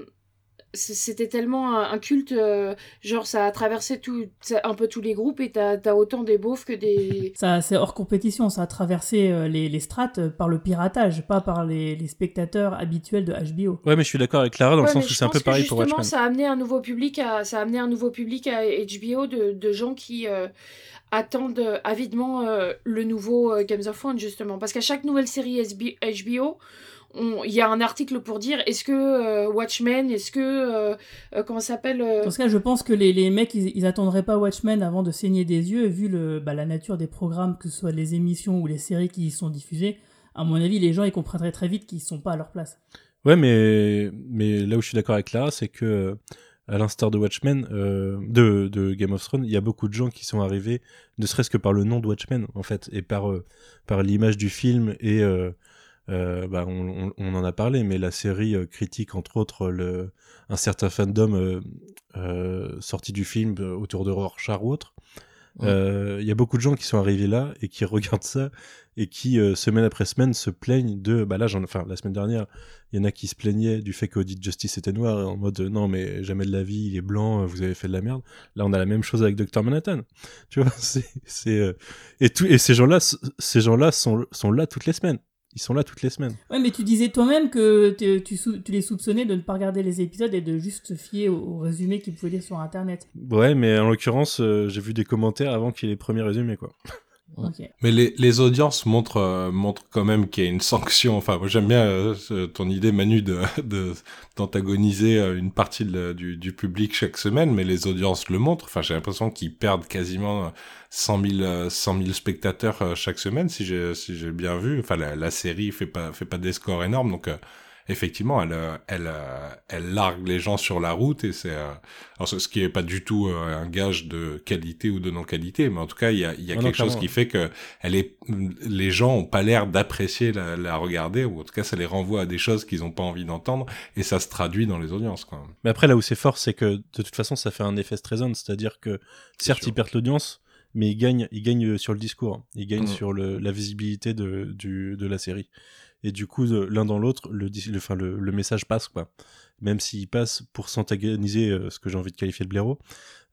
Speaker 6: C'était tellement un, un culte, euh, genre ça a traversé tout, ça- un peu tous les groupes et t'as as autant des beaufs que des. (laughs)
Speaker 7: Ça, c'est hors compétition, ça a traversé euh, les, les strates euh, par le piratage, pas par les, les spectateurs habituels de HBO.
Speaker 1: Ouais, mais je suis d'accord avec Clara dans
Speaker 6: Ouais,
Speaker 1: le sens où c'est un peu
Speaker 6: que
Speaker 1: pareil pour
Speaker 6: justement,
Speaker 1: Watchmen.
Speaker 6: Ça a amené un nouveau public à, ça a amené un nouveau public à HBO de, de gens qui euh, attendent avidement euh, le nouveau euh, Games of Thrones justement, parce qu'à chaque nouvelle série SB HBO, il y a un article pour dire est-ce que euh, Watchmen, est-ce que euh, euh, comment ça s'appelle euh,
Speaker 7: Dans ce cas, je pense que les, les mecs, ils, ils attendraient pas Watchmen avant de saigner des yeux, et vu le, bah, la nature des programmes, que ce soit les émissions ou les séries qui y sont diffusées, à mon avis, les gens, ils comprendraient très vite qu'ils sont pas à leur place.
Speaker 1: Ouais, mais, mais là où je suis d'accord avec Clara, c'est que, à l'instar de Watchmen, euh, de, de Game of Thrones, il y a beaucoup de gens qui sont arrivés, ne serait-ce que par le nom de Watchmen, en fait, et par, euh, par l'image du film, et euh, euh, bah, on, on, on en a parlé, mais la série euh, critique, entre autres, le, un certain fandom euh, euh, sorti du film euh, autour de Rorschach ou autre.
Speaker 4: Ouais.
Speaker 1: Euh, Il y a beaucoup de gens qui sont arrivés là et qui (laughs) regardent ça et qui, euh, semaine après semaine, se plaignent de. Bah là, j'en, enfin, la semaine dernière, il y en a qui se plaignaient du fait qu'Audit Justice était noir, en mode non, mais jamais de la vie, il est blanc, vous avez fait de la merde. Là, on a la même chose avec Dr. Manhattan. (laughs) Tu vois, c'est. euh, Et, tout, et ces gens-là, c- ces gens-là sont, sont là toutes les semaines. Ils sont là toutes les semaines.
Speaker 7: Ouais, mais tu disais toi-même que tu, les soupçonnais de ne pas regarder les épisodes et de juste se fier au, au résumé qu'ils pouvaient lire sur Internet.
Speaker 1: Ouais, mais en l'occurrence, euh, j'ai vu des commentaires avant qu'il y ait les premiers résumés, quoi. (laughs)
Speaker 8: Mais les, les audiences montrent, euh, montrent quand même qu'il y a une sanction. Enfin, moi j'aime bien euh, ton idée, Manu, de (laughs) de- d'antagoniser euh, une partie de du, du public chaque semaine, mais les audiences le montrent. Enfin, j'ai l'impression qu'ils perdent quasiment euh, 100 000, euh, 100 000 spectateurs chaque semaine, si j'ai si bien vu. Enfin, la, la série fait pas fait pas des scores énormes, donc effectivement, elle euh, elle euh, elle largue les gens sur la route et c'est euh, alors ce qui est pas du tout un gage de qualité ou de non qualité, mais en tout cas, il y a il y a
Speaker 1: non,
Speaker 8: quelque chose qui fait que elle est, les gens ont pas l'air d'apprécier la, la regarder, ou en tout cas, ça les renvoie à des choses qu'ils ont pas envie d'entendre, et ça se traduit dans les audiences, quoi.
Speaker 1: Mais après, là où c'est fort, c'est que de toute façon, ça fait un effet Streisand, c'est-à-dire que certes, ils perdent l'audience, mais ils gagnent, ils gagnent sur le discours, ils gagnent
Speaker 8: Mhm.
Speaker 1: sur le, la visibilité de, du, de la série. Et du coup, l'un dans l'autre, le, le, enfin, le, le message passe, quoi. Même s'il passe pour s'antagoniser, euh, ce que j'ai envie de qualifier de blaireau,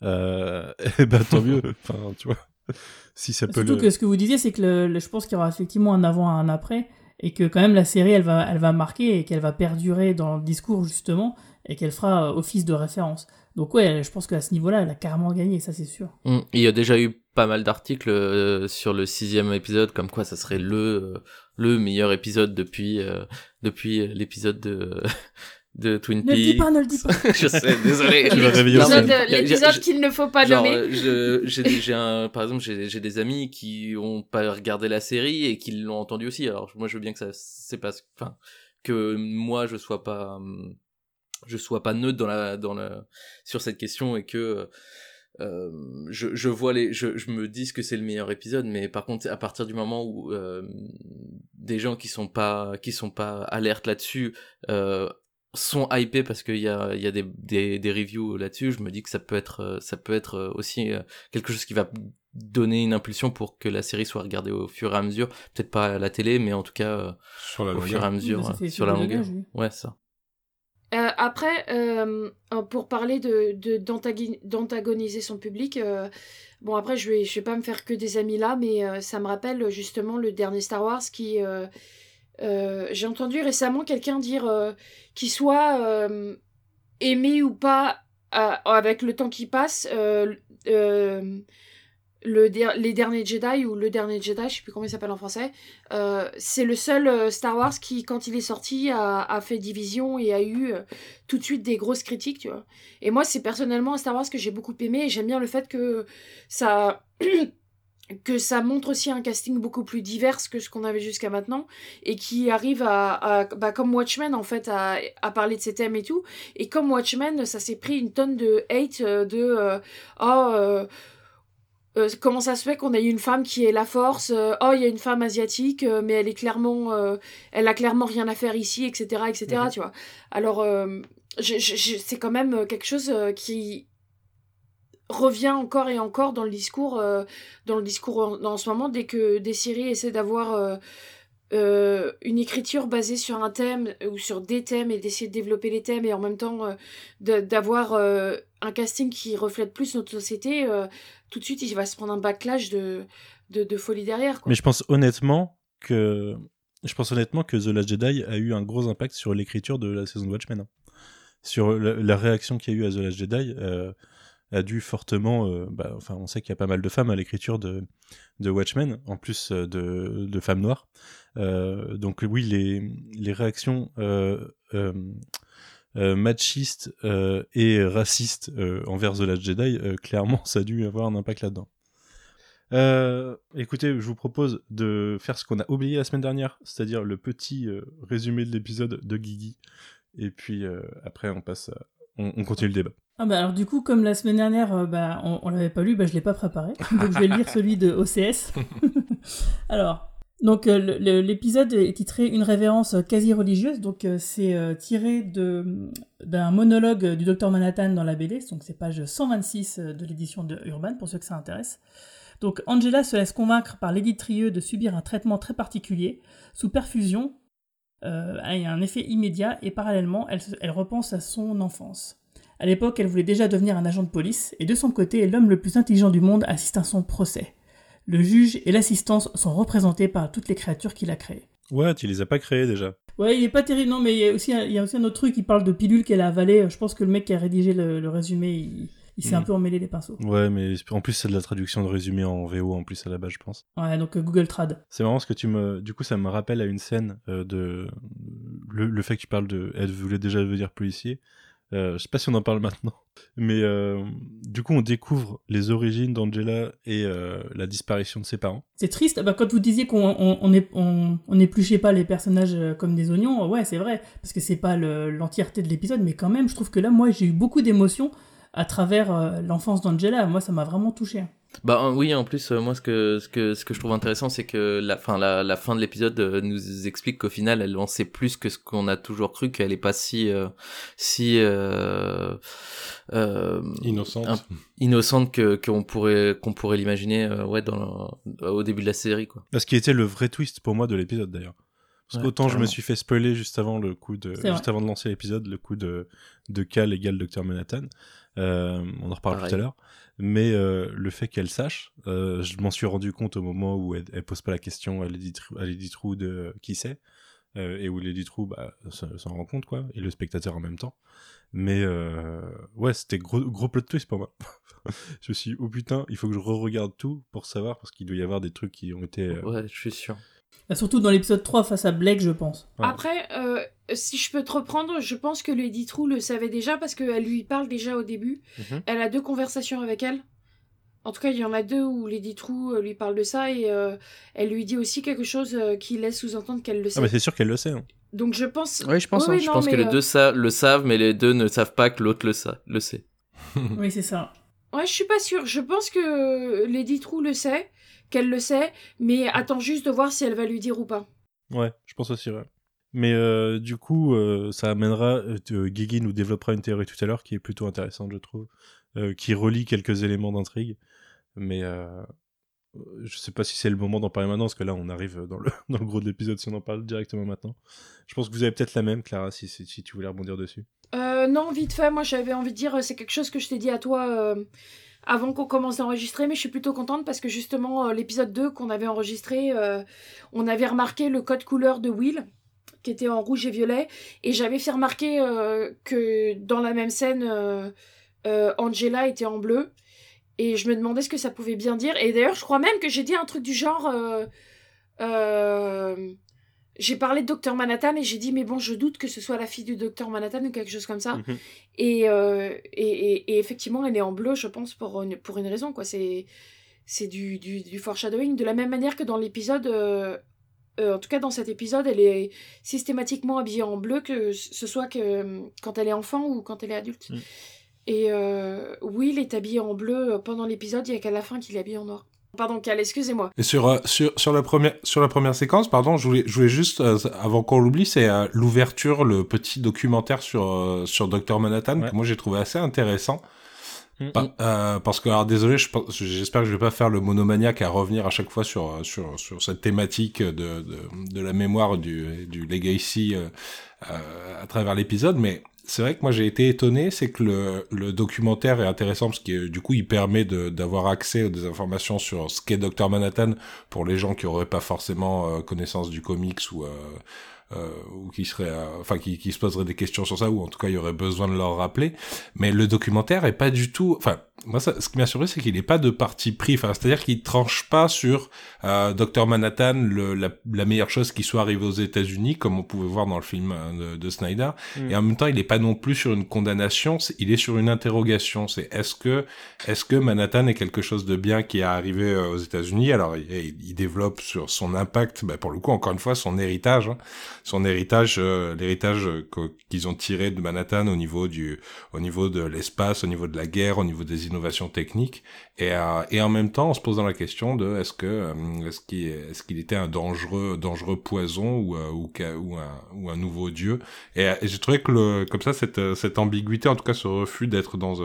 Speaker 1: euh, (laughs) eh ben, tant mieux. (laughs) Enfin, tu vois. (laughs) Si ça peut
Speaker 7: Surtout
Speaker 1: le...
Speaker 7: que ce que vous disiez, c'est que le- le- je pense qu'il y aura effectivement un avant et un après, et que quand même la série, elle va, elle va marquer et qu'elle va perdurer dans le discours justement, et qu'elle fera euh, office de référence. Donc ouais, je pense qu'à ce niveau-là, elle a carrément gagné, ça c'est sûr.
Speaker 4: Mm. Il y a déjà eu pas mal d'articles euh, sur le sixième épisode, comme quoi ça serait le euh, le meilleur épisode depuis euh, depuis l'épisode de (laughs) de Twin
Speaker 7: Ne le dis
Speaker 4: Peaks.
Speaker 7: pas, ne le dis pas. (laughs)
Speaker 4: je sais, désolé.
Speaker 6: L'épisode qu'il ne faut pas
Speaker 4: Genre,
Speaker 6: nommer.
Speaker 4: euh, je, j'ai, un, par exemple, j'ai, j'ai des amis qui ont pas regardé la série et qui l'ont entendu aussi. Alors, moi, je veux bien que ça, c'est pas, enfin, que moi, je sois pas, hum, je sois pas neutre dans la, dans la, sur cette question et que, euh, je, je vois les, je, je me dis que c'est le meilleur épisode, mais par contre, à partir du moment où euh, des gens qui sont pas, qui sont pas alertes là-dessus, euh, sont hypés parce qu'il y a, il y a des, des, des reviews là-dessus, je me dis que ça peut être, euh, ça peut être euh, aussi quelque chose qui va donner une impulsion pour que la série soit regardée au fur et à mesure, peut-être pas à la télé, mais en tout cas euh,
Speaker 8: Sur la
Speaker 4: au fur et à
Speaker 8: longueur.
Speaker 4: mesure, sur la longueur.
Speaker 7: oui.
Speaker 4: Ouais, ça.
Speaker 6: Euh, après, euh, pour parler de de- d'antagoni- d'antagoniser son public, euh, bon après je vais je vais pas me faire que des amis là, mais ça me rappelle justement le dernier Star Wars qui j'ai entendu récemment quelqu'un dire qu'il soit aimé ou pas avec le temps qui passe. Le der- les derniers Jedi ou le dernier Jedi, je sais plus comment il s'appelle en français, euh, c'est le seul euh, Star Wars qui, quand il est sorti, a, fait division et a eu euh, tout de suite des grosses critiques, tu vois. Et moi, c'est personnellement un Star Wars que j'ai beaucoup aimé et j'aime bien le fait que ça. (clears throat) que ça montre aussi un casting beaucoup plus divers que ce qu'on avait jusqu'à maintenant et qui arrive à, bah, comme Watchmen en fait à, parler de ces thèmes et tout et comme Watchmen ça s'est pris une tonne de hate de euh, oh euh, comment ça se fait qu'on ait une femme qui est la force euh, oh il y a une femme asiatique euh, mais elle est clairement elle a clairement rien à faire ici etc etc
Speaker 4: Mhm.
Speaker 6: tu vois alors c'est quand même quelque chose qui revient encore et encore dans le discours dans le discours en, en ce moment dès que des séries essaient d'avoir euh, une écriture basée sur un thème ou sur des thèmes et d'essayer de développer les thèmes et en même temps euh, d'avoir euh, un casting qui reflète plus notre société, tout de suite il va se prendre un backlash de, de, folie derrière.
Speaker 1: Mais je pense honnêtement que je pense honnêtement que The Last Jedi a eu un gros impact sur l'écriture de la saison de Watchmen. hein. Sur la, réaction qu'il y a eu à The Last Jedi euh, a dû fortement. euh, bah, enfin, on sait qu'il y a pas mal de femmes à l'écriture de, de Watchmen, en plus euh, de, de femmes noires. Donc oui, les, les réactions euh, euh, euh, et racistes euh, envers The Last Jedi, euh, clairement, ça a dû avoir un impact là-dedans. Euh, écoutez, je vous propose de faire ce qu'on a oublié la semaine dernière, c'est-à-dire le petit euh, résumé de l'épisode de Guigui. Et puis euh, après, on passe, à- on, on continue le débat.
Speaker 7: Ah bah alors du coup, comme la semaine dernière, euh, bah, on, on l'avait pas lu, bah, je l'ai pas préparé. Donc je vais lire celui de OCS. (laughs) alors, donc euh, l'épisode est titré Une révérence quasi religieuse. Donc euh, c'est euh, tiré d'un monologue du docteur Manhattan dans la BD. Donc c'est page 126 de l'édition de Urban pour ceux que ça intéresse. Donc Angela se laisse convaincre par Lady de subir un traitement très particulier sous perfusion. Euh, a un effet immédiat et parallèlement, elle repense à son enfance. À l'époque, elle voulait déjà devenir un agent de police, et de son côté, l'homme le plus intelligent du monde assiste à son procès. Le juge et l'assistance sont représentés par toutes les créatures qu'il a créées.
Speaker 1: Ouais, tu les as pas créés déjà.
Speaker 7: Ouais, il est pas terrible, non, mais il y a aussi un, il y a aussi un autre truc, il parle de pilules qu'elle a avalées. Je pense que le mec qui a rédigé le, le résumé, il, il s'est un peu emmêlé les pinceaux.
Speaker 1: Ouais, mais en plus, c'est de la traduction de résumé en VO en plus à la base, je pense.
Speaker 7: Ouais, donc euh, Google Trad.
Speaker 1: C'est marrant ce que tu me. Du coup, ça me rappelle à une scène euh, de. Le, le fait que tu parles de. Elle voulait déjà devenir policier. Euh, je sais pas si on en parle maintenant. Mais euh, du coup, on découvre les origines d'Angela et euh, la disparition de ses parents.
Speaker 7: C'est triste, bah, quand vous disiez qu'on on, on, pas les personnages euh, comme des oignons, ouais, c'est vrai, parce que c'est pas le- l'entièreté de l'épisode, mais quand même, je trouve que là, moi, j'ai eu beaucoup d'émotions à travers l'enfance d'Angela. Moi, ça m'a vraiment touché.
Speaker 4: Bah oui, en plus, euh, moi ce que ce que ce que je trouve intéressant, c'est que la fin la, la fin de l'épisode euh, nous explique qu'au final, elle en sait plus que ce qu'on a toujours cru, qu'elle est pas si euh, si euh, euh,
Speaker 8: Innocente.
Speaker 4: un- innocente que qu'on pourrait qu'on pourrait l'imaginer euh, ouais dans le- au début de la série quoi.
Speaker 1: Ce qui était le vrai twist pour moi de l'épisode d'ailleurs. Parce
Speaker 4: Ouais,
Speaker 1: qu'autant je me suis fait spoiler juste avant le coup de, juste avant de lancer l'épisode, le coup de, de Cal égale Dr Manhattan. Euh, on en reparle
Speaker 4: Pareil.
Speaker 1: tout à l'heure. Mais euh, le fait qu'elle sache, euh, je m'en suis rendu compte au moment où elle, elle pose pas la question à Lady, de euh, qui c'est. euh, et où Lady True bah, s'en rend compte, quoi. Et le spectateur en même temps. Mais euh, ouais, c'était gros, gros plot twist pour moi. (laughs) je me suis dit, oh putain, il faut que je re-regarde tout pour savoir, parce qu'il doit y avoir des trucs qui ont été. euh,
Speaker 4: Ouais, je suis sûr.
Speaker 7: Bah, surtout dans l'épisode 3 face à Blake, je pense.
Speaker 1: Ouais.
Speaker 6: Après, euh, si je peux te reprendre, je pense que Lady True le savait déjà parce qu'elle lui parle déjà au début.
Speaker 1: Mhm.
Speaker 6: Elle a deux conversations avec elle. En tout cas, il y en a deux où Lady True euh, lui parle de ça et euh, elle lui dit aussi quelque chose euh, qui laisse sous-entendre qu'elle le sait.
Speaker 1: Ah, mais c'est sûr qu'elle le sait. hein.
Speaker 6: Donc je pense.
Speaker 5: Oui, je pense.
Speaker 6: Oui,
Speaker 5: hein.
Speaker 6: oui,
Speaker 4: Je
Speaker 6: non,
Speaker 4: pense que
Speaker 6: mais,
Speaker 4: les
Speaker 6: euh,
Speaker 4: deux sa- le savent, mais les deux ne savent pas que l'autre le, sa- le sait. (laughs)
Speaker 7: Oui, c'est ça.
Speaker 6: Ouais, je suis pas sûre. Je pense que Lady True le sait, qu'elle le sait, mais attends juste de voir si elle va lui dire ou pas.
Speaker 1: Ouais, je pense aussi, ouais. Mais euh, du coup, euh, ça amènera. euh, euh, Guigui nous développera une théorie tout à l'heure qui est plutôt intéressante, je trouve, qui relie quelques éléments d'intrigue. Mais je sais pas si c'est le moment d'en parler maintenant, parce que là, on arrive dans le, (laughs) dans le gros de l'épisode si on en parle directement maintenant. Je pense que vous avez peut-être la même, Clara, si, si, tu voulais rebondir dessus.
Speaker 6: Non, vite fait, moi j'avais envie de dire, c'est quelque chose que je t'ai dit à toi avant qu'on commence d'enregistrer, mais je suis plutôt contente parce que justement, l'épisode 2 qu'on avait enregistré, on avait remarqué le code couleur de Will, qui était en rouge et violet, et j'avais fait remarquer euh, que dans la même scène, euh, euh, Angela était en bleu, et je me demandais ce que ça pouvait bien dire, et d'ailleurs, je crois même que j'ai dit un truc du genre. j'ai parlé de Docteur Manhattan et j'ai dit mais bon je doute que ce soit la fille du Docteur Manhattan ou quelque chose comme ça.
Speaker 1: Mhm.
Speaker 6: et, et, et, et effectivement elle est en bleu je pense pour une, pour une raison quoi. C'est c'est du, du, du foreshadowing. De la même manière que dans l'épisode euh, euh, en tout cas dans cet épisode elle est systématiquement habillée en bleu que ce soit que quand elle est enfant ou quand elle est adulte
Speaker 1: Mhm.
Speaker 6: et euh, Will est habillé en bleu pendant l'épisode il y a qu'à la fin qu'il est habillé en noir pardon Cal excusez-moi
Speaker 8: Et sur, euh, sur, sur, la première, sur la première séquence, pardon, je voulais, je voulais juste, euh, avant qu'on l'oublie, c'est euh, l'ouverture, le petit documentaire sur, euh, sur Dr. Manhattan,
Speaker 1: Ouais.
Speaker 8: que moi j'ai trouvé assez intéressant. Pas- euh, parce que, alors désolé, j'espère que je vais pas faire le monomaniaque à revenir à chaque fois sur, euh, sur, sur cette thématique de, de, de la mémoire du, du legacy euh, euh, à travers l'épisode, mais c'est vrai que moi j'ai été étonné, c'est que le, le documentaire est intéressant parce que du coup il permet d'avoir accès à des informations sur ce qu'est Dr Manhattan pour les gens qui auraient pas forcément euh, connaissance du comics ou ou qui seraient, euh, enfin qui, qui se poseraient des questions sur ça ou en tout cas il y aurait besoin de leur rappeler. Mais le documentaire est pas du tout, enfin moi ça, ce qui m'a surpris c'est qu'il est pas de parti pris, enfin c'est-à-dire qu'il tranche pas sur euh, Dr Manhattan le, la, la meilleure chose qui soit arrivée aux États-Unis comme on pouvait voir dans le film euh, de, de Snyder.
Speaker 1: Mm.
Speaker 8: Et en même temps, il est pas non plus sur une condamnation, c'est- il est sur une interrogation. C'est est-ce que, est-ce que Manhattan est quelque chose de bien qui est arrivé euh, aux États-Unis? Alors, il, il développe sur son impact, bah, pour le coup, encore une fois, son héritage, hein. son héritage, euh, l'héritage qu'ils ont tiré de Manhattan au niveau du, au niveau de l'espace, au niveau de la guerre, au niveau des innovations techniques. Et, et en même temps, on se pose dans la question de est-ce que, euh, est-ce qu'il, est-ce qu'il était un dangereux, dangereux poison ou, euh, ou, un, ou un nouveau dieu? Et, euh, et j'ai trouvé que le, comme ça, cette, cette ambiguïté, en tout cas ce refus d'être dans,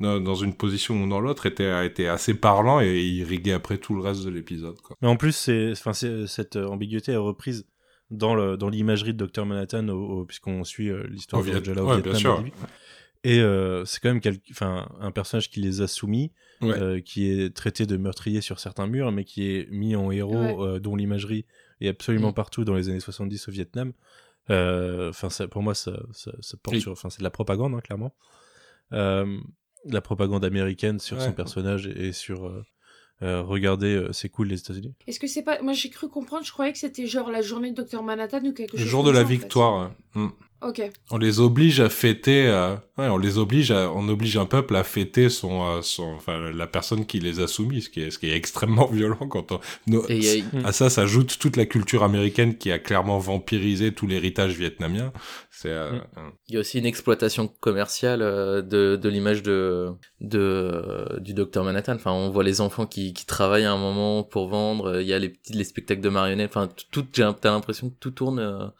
Speaker 8: dans, une position ou dans l'autre, était, été assez parlant et il riguait après tout le reste de l'épisode. quoi.
Speaker 1: Mais en plus, c'est, enfin, c'est- cette ambiguïté est reprise dans, le, dans l'imagerie de Dr Manhattan, au- au- puisqu'on suit l'histoire
Speaker 8: Viet-
Speaker 1: d'Angela au
Speaker 8: ouais,
Speaker 1: Vietnam.
Speaker 8: bien sûr.
Speaker 1: Et euh, c'est quand même quel- enfin, un personnage qui les a soumis,
Speaker 8: Ouais.
Speaker 1: euh, qui est traité de meurtrier sur certains murs, mais qui est mis en héros,
Speaker 6: Ouais.
Speaker 1: euh, dont l'imagerie est absolument
Speaker 4: Mm.
Speaker 1: partout dans les années 70 au Vietnam. Enfin, pour moi, ça, ça, ça porte
Speaker 8: Oui.
Speaker 1: sur. Enfin, c'est de la propagande, hein, clairement. Euh, la propagande américaine sur son personnage et, et sur. euh, euh, regardez, euh, c'est cool les États-Unis.
Speaker 6: Est-ce que c'est pas. Moi j'ai cru comprendre, je croyais que c'était genre la journée de Dr Manhattan ou quelque
Speaker 8: Le
Speaker 6: chose
Speaker 8: jour de
Speaker 6: comme
Speaker 8: la
Speaker 6: ça, en fait.
Speaker 8: victoire. hein. Mm.
Speaker 6: Ok.
Speaker 8: On les oblige à fêter, euh, ouais, on les oblige à, on oblige un peuple à fêter son, euh, son, enfin, la personne qui les a soumis, ce qui est, ce qui est extrêmement (laughs) violent quand on, no-
Speaker 4: Et a-
Speaker 8: à ça s'ajoute toute la culture américaine qui a clairement vampirisé tout l'héritage vietnamien. C'est, euh,
Speaker 1: Mm.
Speaker 4: Il y a aussi une exploitation commerciale euh, de, de l'image de, de, euh, du docteur Manhattan. Enfin, on voit les enfants qui, qui travaillent à un moment pour vendre. Il y a les petits les spectacles de marionnettes. Enfin, tout, j'ai- t'as l'impression que tout tourne,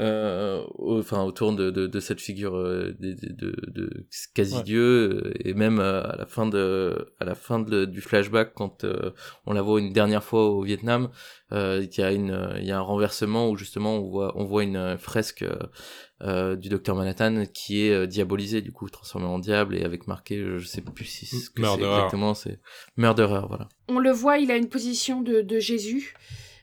Speaker 4: euh, au- enfin, autour de, de, de cette figure euh, de, de, de, de quasi
Speaker 1: Ouais.
Speaker 4: dieu. euh, Et même euh, à la fin de, à la fin de, du flashback, quand euh, on la voit une dernière fois au Vietnam, euh, il y a une, il y a un renversement où justement on voit, on voit une fresque. du docteur Manhattan qui est euh, diabolisé du coup transformé en diable et avec marqué je, je sais plus si c'est ce que c'est
Speaker 8: Murderer.
Speaker 4: exactement c'est murderer voilà
Speaker 6: On le voit, il a une position de, de Jésus,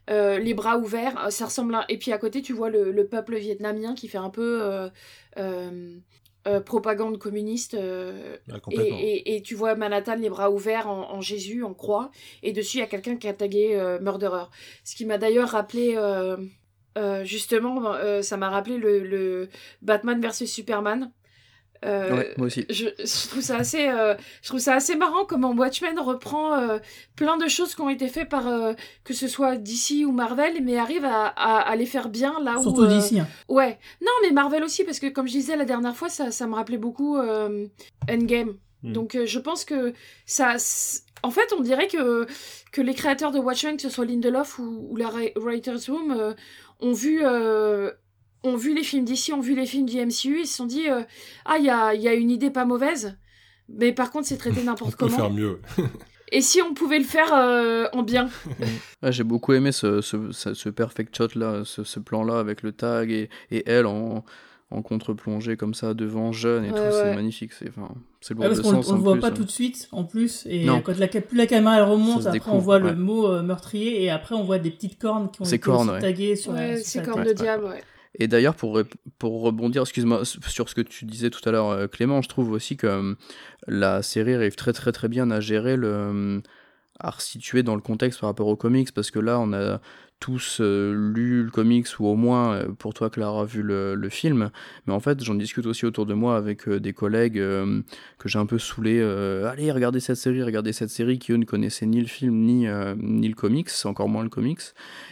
Speaker 6: euh, les bras ouverts, euh, ça ressemble à... Et puis à côté, tu vois le, le peuple vietnamien qui fait un peu euh, propagande communiste.
Speaker 1: Ah,
Speaker 6: et,
Speaker 1: complètement.
Speaker 6: et, et tu vois Manhattan les bras ouverts en, en Jésus, en croix, et dessus il y a quelqu'un qui a tagué Murderer. Ce qui m'a d'ailleurs rappelé justement, ça m'a rappelé le, le Batman versus Superman. Euh,
Speaker 5: Ouais, moi aussi.
Speaker 6: je, je trouve ça assez, euh, je trouve ça assez marrant comment Watchmen reprend euh, plein de choses qui ont été faites par euh, que ce soit DC ou Marvel, mais arrive à, à, à les faire bien là où.
Speaker 7: Surtout d'ici. hein.
Speaker 6: Ouais, non, mais Marvel aussi parce que comme je disais la dernière fois, ça, ça me rappelait beaucoup euh, Endgame.
Speaker 1: Hmm.
Speaker 6: Donc euh, je pense que ça, en fait, on dirait que que les créateurs de Watchmen, que ce soit Lindelof ou, ou la Ri- Writers Room, euh, ont vu euh, ont vu les films d'ici, ont vu les films du MCU, ils se sont dit euh, ah il y a, il y a une idée pas mauvaise, mais par contre c'est traité (laughs)
Speaker 8: On
Speaker 6: n'importe
Speaker 8: peut
Speaker 6: comment.
Speaker 8: faire mieux. (laughs)
Speaker 6: Et si on pouvait le faire euh, en bien?
Speaker 5: Ouais, j'ai beaucoup aimé ce, ce, ce- ce perfect shot là, ce, ce plan là avec le tag et, et elle en, en contre-plongée comme ça devant jeune et
Speaker 6: Ouais,
Speaker 5: tout, c'est magnifique. C'est enfin, c'est lourd
Speaker 7: Ouais, parce
Speaker 5: de
Speaker 7: qu'on le-
Speaker 5: sens
Speaker 7: on le
Speaker 5: en
Speaker 7: voit
Speaker 5: plus,
Speaker 7: pas
Speaker 5: hein.
Speaker 7: tout de suite en plus et
Speaker 5: Non.
Speaker 7: quand la, plus la caméra elle remonte après on voit le mot euh, meurtrier et après on voit des petites cornes qui ont
Speaker 5: Ces
Speaker 7: été
Speaker 5: cornes,
Speaker 7: taguées sur la
Speaker 6: Ouais,
Speaker 7: sur tête.
Speaker 6: le
Speaker 5: ouais.
Speaker 6: diable, ouais.
Speaker 5: Et d'ailleurs, pour, pour rebondir, excuse-moi, sur ce que tu disais tout à l'heure, euh, Clément, je trouve aussi que euh, la série arrive très très très bien à gérer le. euh, à resituer dans le contexte par rapport aux comics, parce que là, on a tous euh, lu le comics, ou au moins, euh, pour toi, Clara, vu le, le film. Mais en fait, j'en discute aussi autour de moi avec euh, des collègues euh, que j'ai un peu saoulés. euh, Allez, regardez cette série, regardez cette série, qui eux ne connaissaient ni le film, ni, ni le comics, encore moins le comics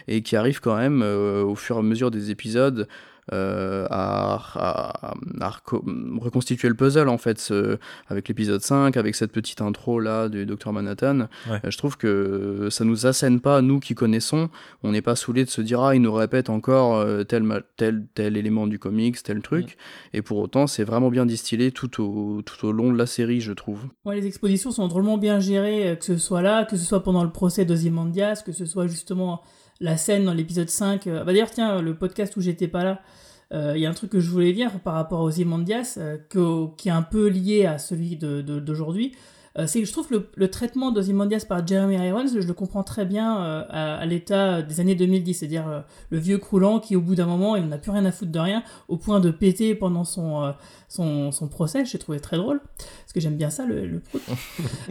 Speaker 5: et qui arrive quand même au fur et à mesure des épisodes euh, à, à- à reco- reconstituer le puzzle en fait ce- avec l'épisode 5 avec cette petite intro là du Docteur Manhattan.
Speaker 1: Ouais.
Speaker 5: Euh, je trouve que ça nous assène pas nous qui connaissons. On n'est pas saoulé de se dire ah il nous répète encore euh, tel, tel tel élément du comics tel truc. Et pour autant c'est vraiment bien distillé tout au, tout au long de la série je trouve.
Speaker 7: Ouais, les expositions sont drôlement bien gérées, que ce soit là, que ce soit pendant le procès d'Ozymandias, que ce soit justement la scène dans l'épisode 5. euh, Bah d'ailleurs, tiens, le podcast où j'étais pas là, euh, il y a un truc que je voulais dire par rapport à Ozymandias, euh, qui est un peu lié à celui de- de- d'aujourd'hui. Euh, c'est que je trouve le, le traitement d'Ozymandias par Jeremy Irons, je le comprends très bien euh, à, à l'état des années 2010, c'est-à-dire euh, le vieux croulant qui, au bout d'un moment, il n'a plus rien à foutre de rien, au point de péter pendant son, euh, son, son procès. J'ai trouvé très drôle, parce que j'aime bien ça, le, le prout. (laughs)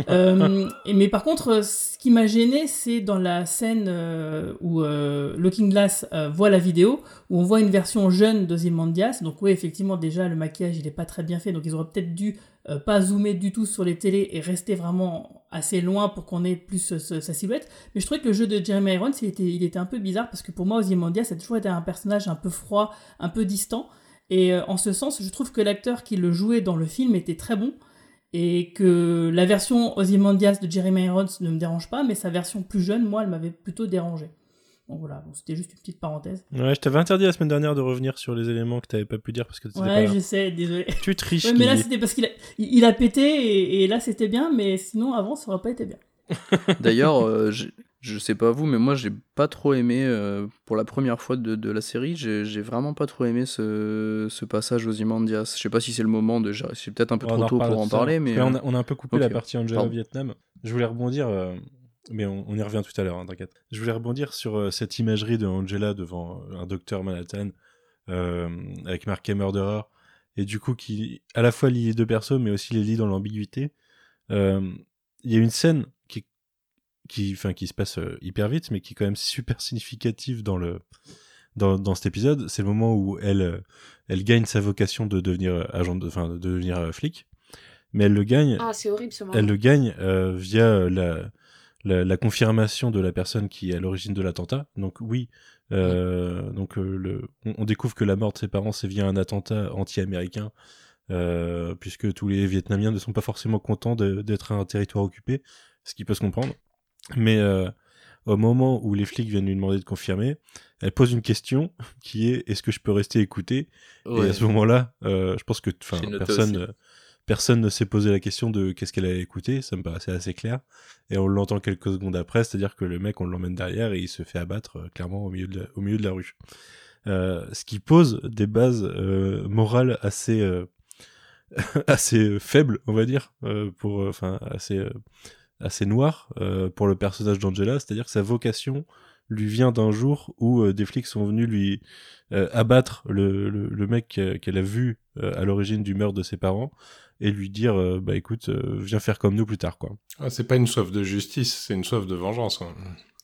Speaker 7: Euh, et- mais par contre, euh, ce qui m'a gêné, c'est dans la scène euh, où euh, Looking Glass euh, voit la vidéo, où on voit une version jeune d'Ozymandias. Donc oui, effectivement, déjà, le maquillage, il est pas très bien fait, donc ils auraient peut-être dû euh, pas zoomer du tout sur les télés et rester vraiment assez loin pour qu'on ait plus sa silhouette. Mais je trouvais que le jeu de Jeremy Irons, il était, un peu bizarre, parce que pour moi, Ozymandias, a toujours été un personnage un peu froid, un peu distant. Et euh, en ce sens, je trouve que l'acteur qui le jouait dans le film était très bon et que la version Ozymandias de Jeremy Irons ne me dérange pas, mais sa version plus jeune, moi, elle m'avait plutôt dérangé. Donc voilà, bon, c'était juste une petite parenthèse.
Speaker 1: Ouais, je t'avais interdit la semaine dernière de revenir sur les éléments que t'avais pas pu dire parce que t'étais pas
Speaker 7: Ouais,
Speaker 1: là.
Speaker 7: je sais, désolé.
Speaker 1: Tu triches.
Speaker 7: Ouais, mais là, c'était parce qu'il a, il a pété et, et là, c'était bien, mais sinon, avant, ça aurait pas été bien. (laughs)
Speaker 5: D'ailleurs, euh, je sais pas vous, mais moi j'ai pas trop aimé, euh, pour la première fois de, de la série, j'ai j'ai vraiment pas trop aimé ce, ce passage aux Imandias. Je sais pas si c'est le moment de. C'est peut-être un peu
Speaker 1: On
Speaker 5: trop tôt pour en parler, mais. Euh,
Speaker 1: on, a, on a un peu coupé la partie Angela
Speaker 5: Pardon.
Speaker 1: Vietnam. Je voulais rebondir, euh, mais on, on y revient tout à l'heure, hein, t'inquiète. Je voulais rebondir sur euh, cette imagerie de Angela devant un docteur Manhattan euh, avec marqué Murderer et du coup qui à la fois lie les deux persos mais aussi les lie dans l'ambiguïté. Euh, Il y a une scène qui qui qui se passe euh, hyper vite mais qui est quand même super significative dans le dans, dans cet épisode, c'est le moment où elle euh, elle gagne sa vocation de devenir euh, agent de enfin de devenir euh, flic mais elle le gagne
Speaker 6: Ah, c'est horrible ce moment.
Speaker 1: elle le gagne euh, via euh, la, la, la confirmation de la personne qui est à l'origine de l'attentat. Donc oui, euh, donc euh, le, on, on découvre que la mort de ses parents c'est via un attentat anti-américain, euh, puisque tous les Vietnamiens ne sont pas forcément contents d'être un territoire occupé, ce qui peut se comprendre. Mais au moment où les flics viennent lui demander de confirmer, elle pose une question qui est est-ce que je peux rester écouter? Et à ce moment-là, je pense que personne personne ne s'est posé la question de qu'est-ce qu'elle a écouté, ça me paraissait assez clair. Et on l'entend quelques secondes après, c'est-à-dire que le mec, on l'emmène derrière et il se fait abattre euh, clairement au milieu de la, au rue. Euh, ce qui pose des bases euh, morales assez (laughs) assez faibles, on va dire, pour enfin assez assez noires pour le personnage d'Angela, c'est-à-dire que sa vocation lui vient d'un jour où des flics sont venus lui abattre le, mec qu'elle a vu à l'origine du meurtre de ses parents et lui dire euh, bah écoute euh, viens faire comme nous plus tard quoi
Speaker 8: Ah, c'est pas une soif de justice, c'est une soif de vengeance. quoi.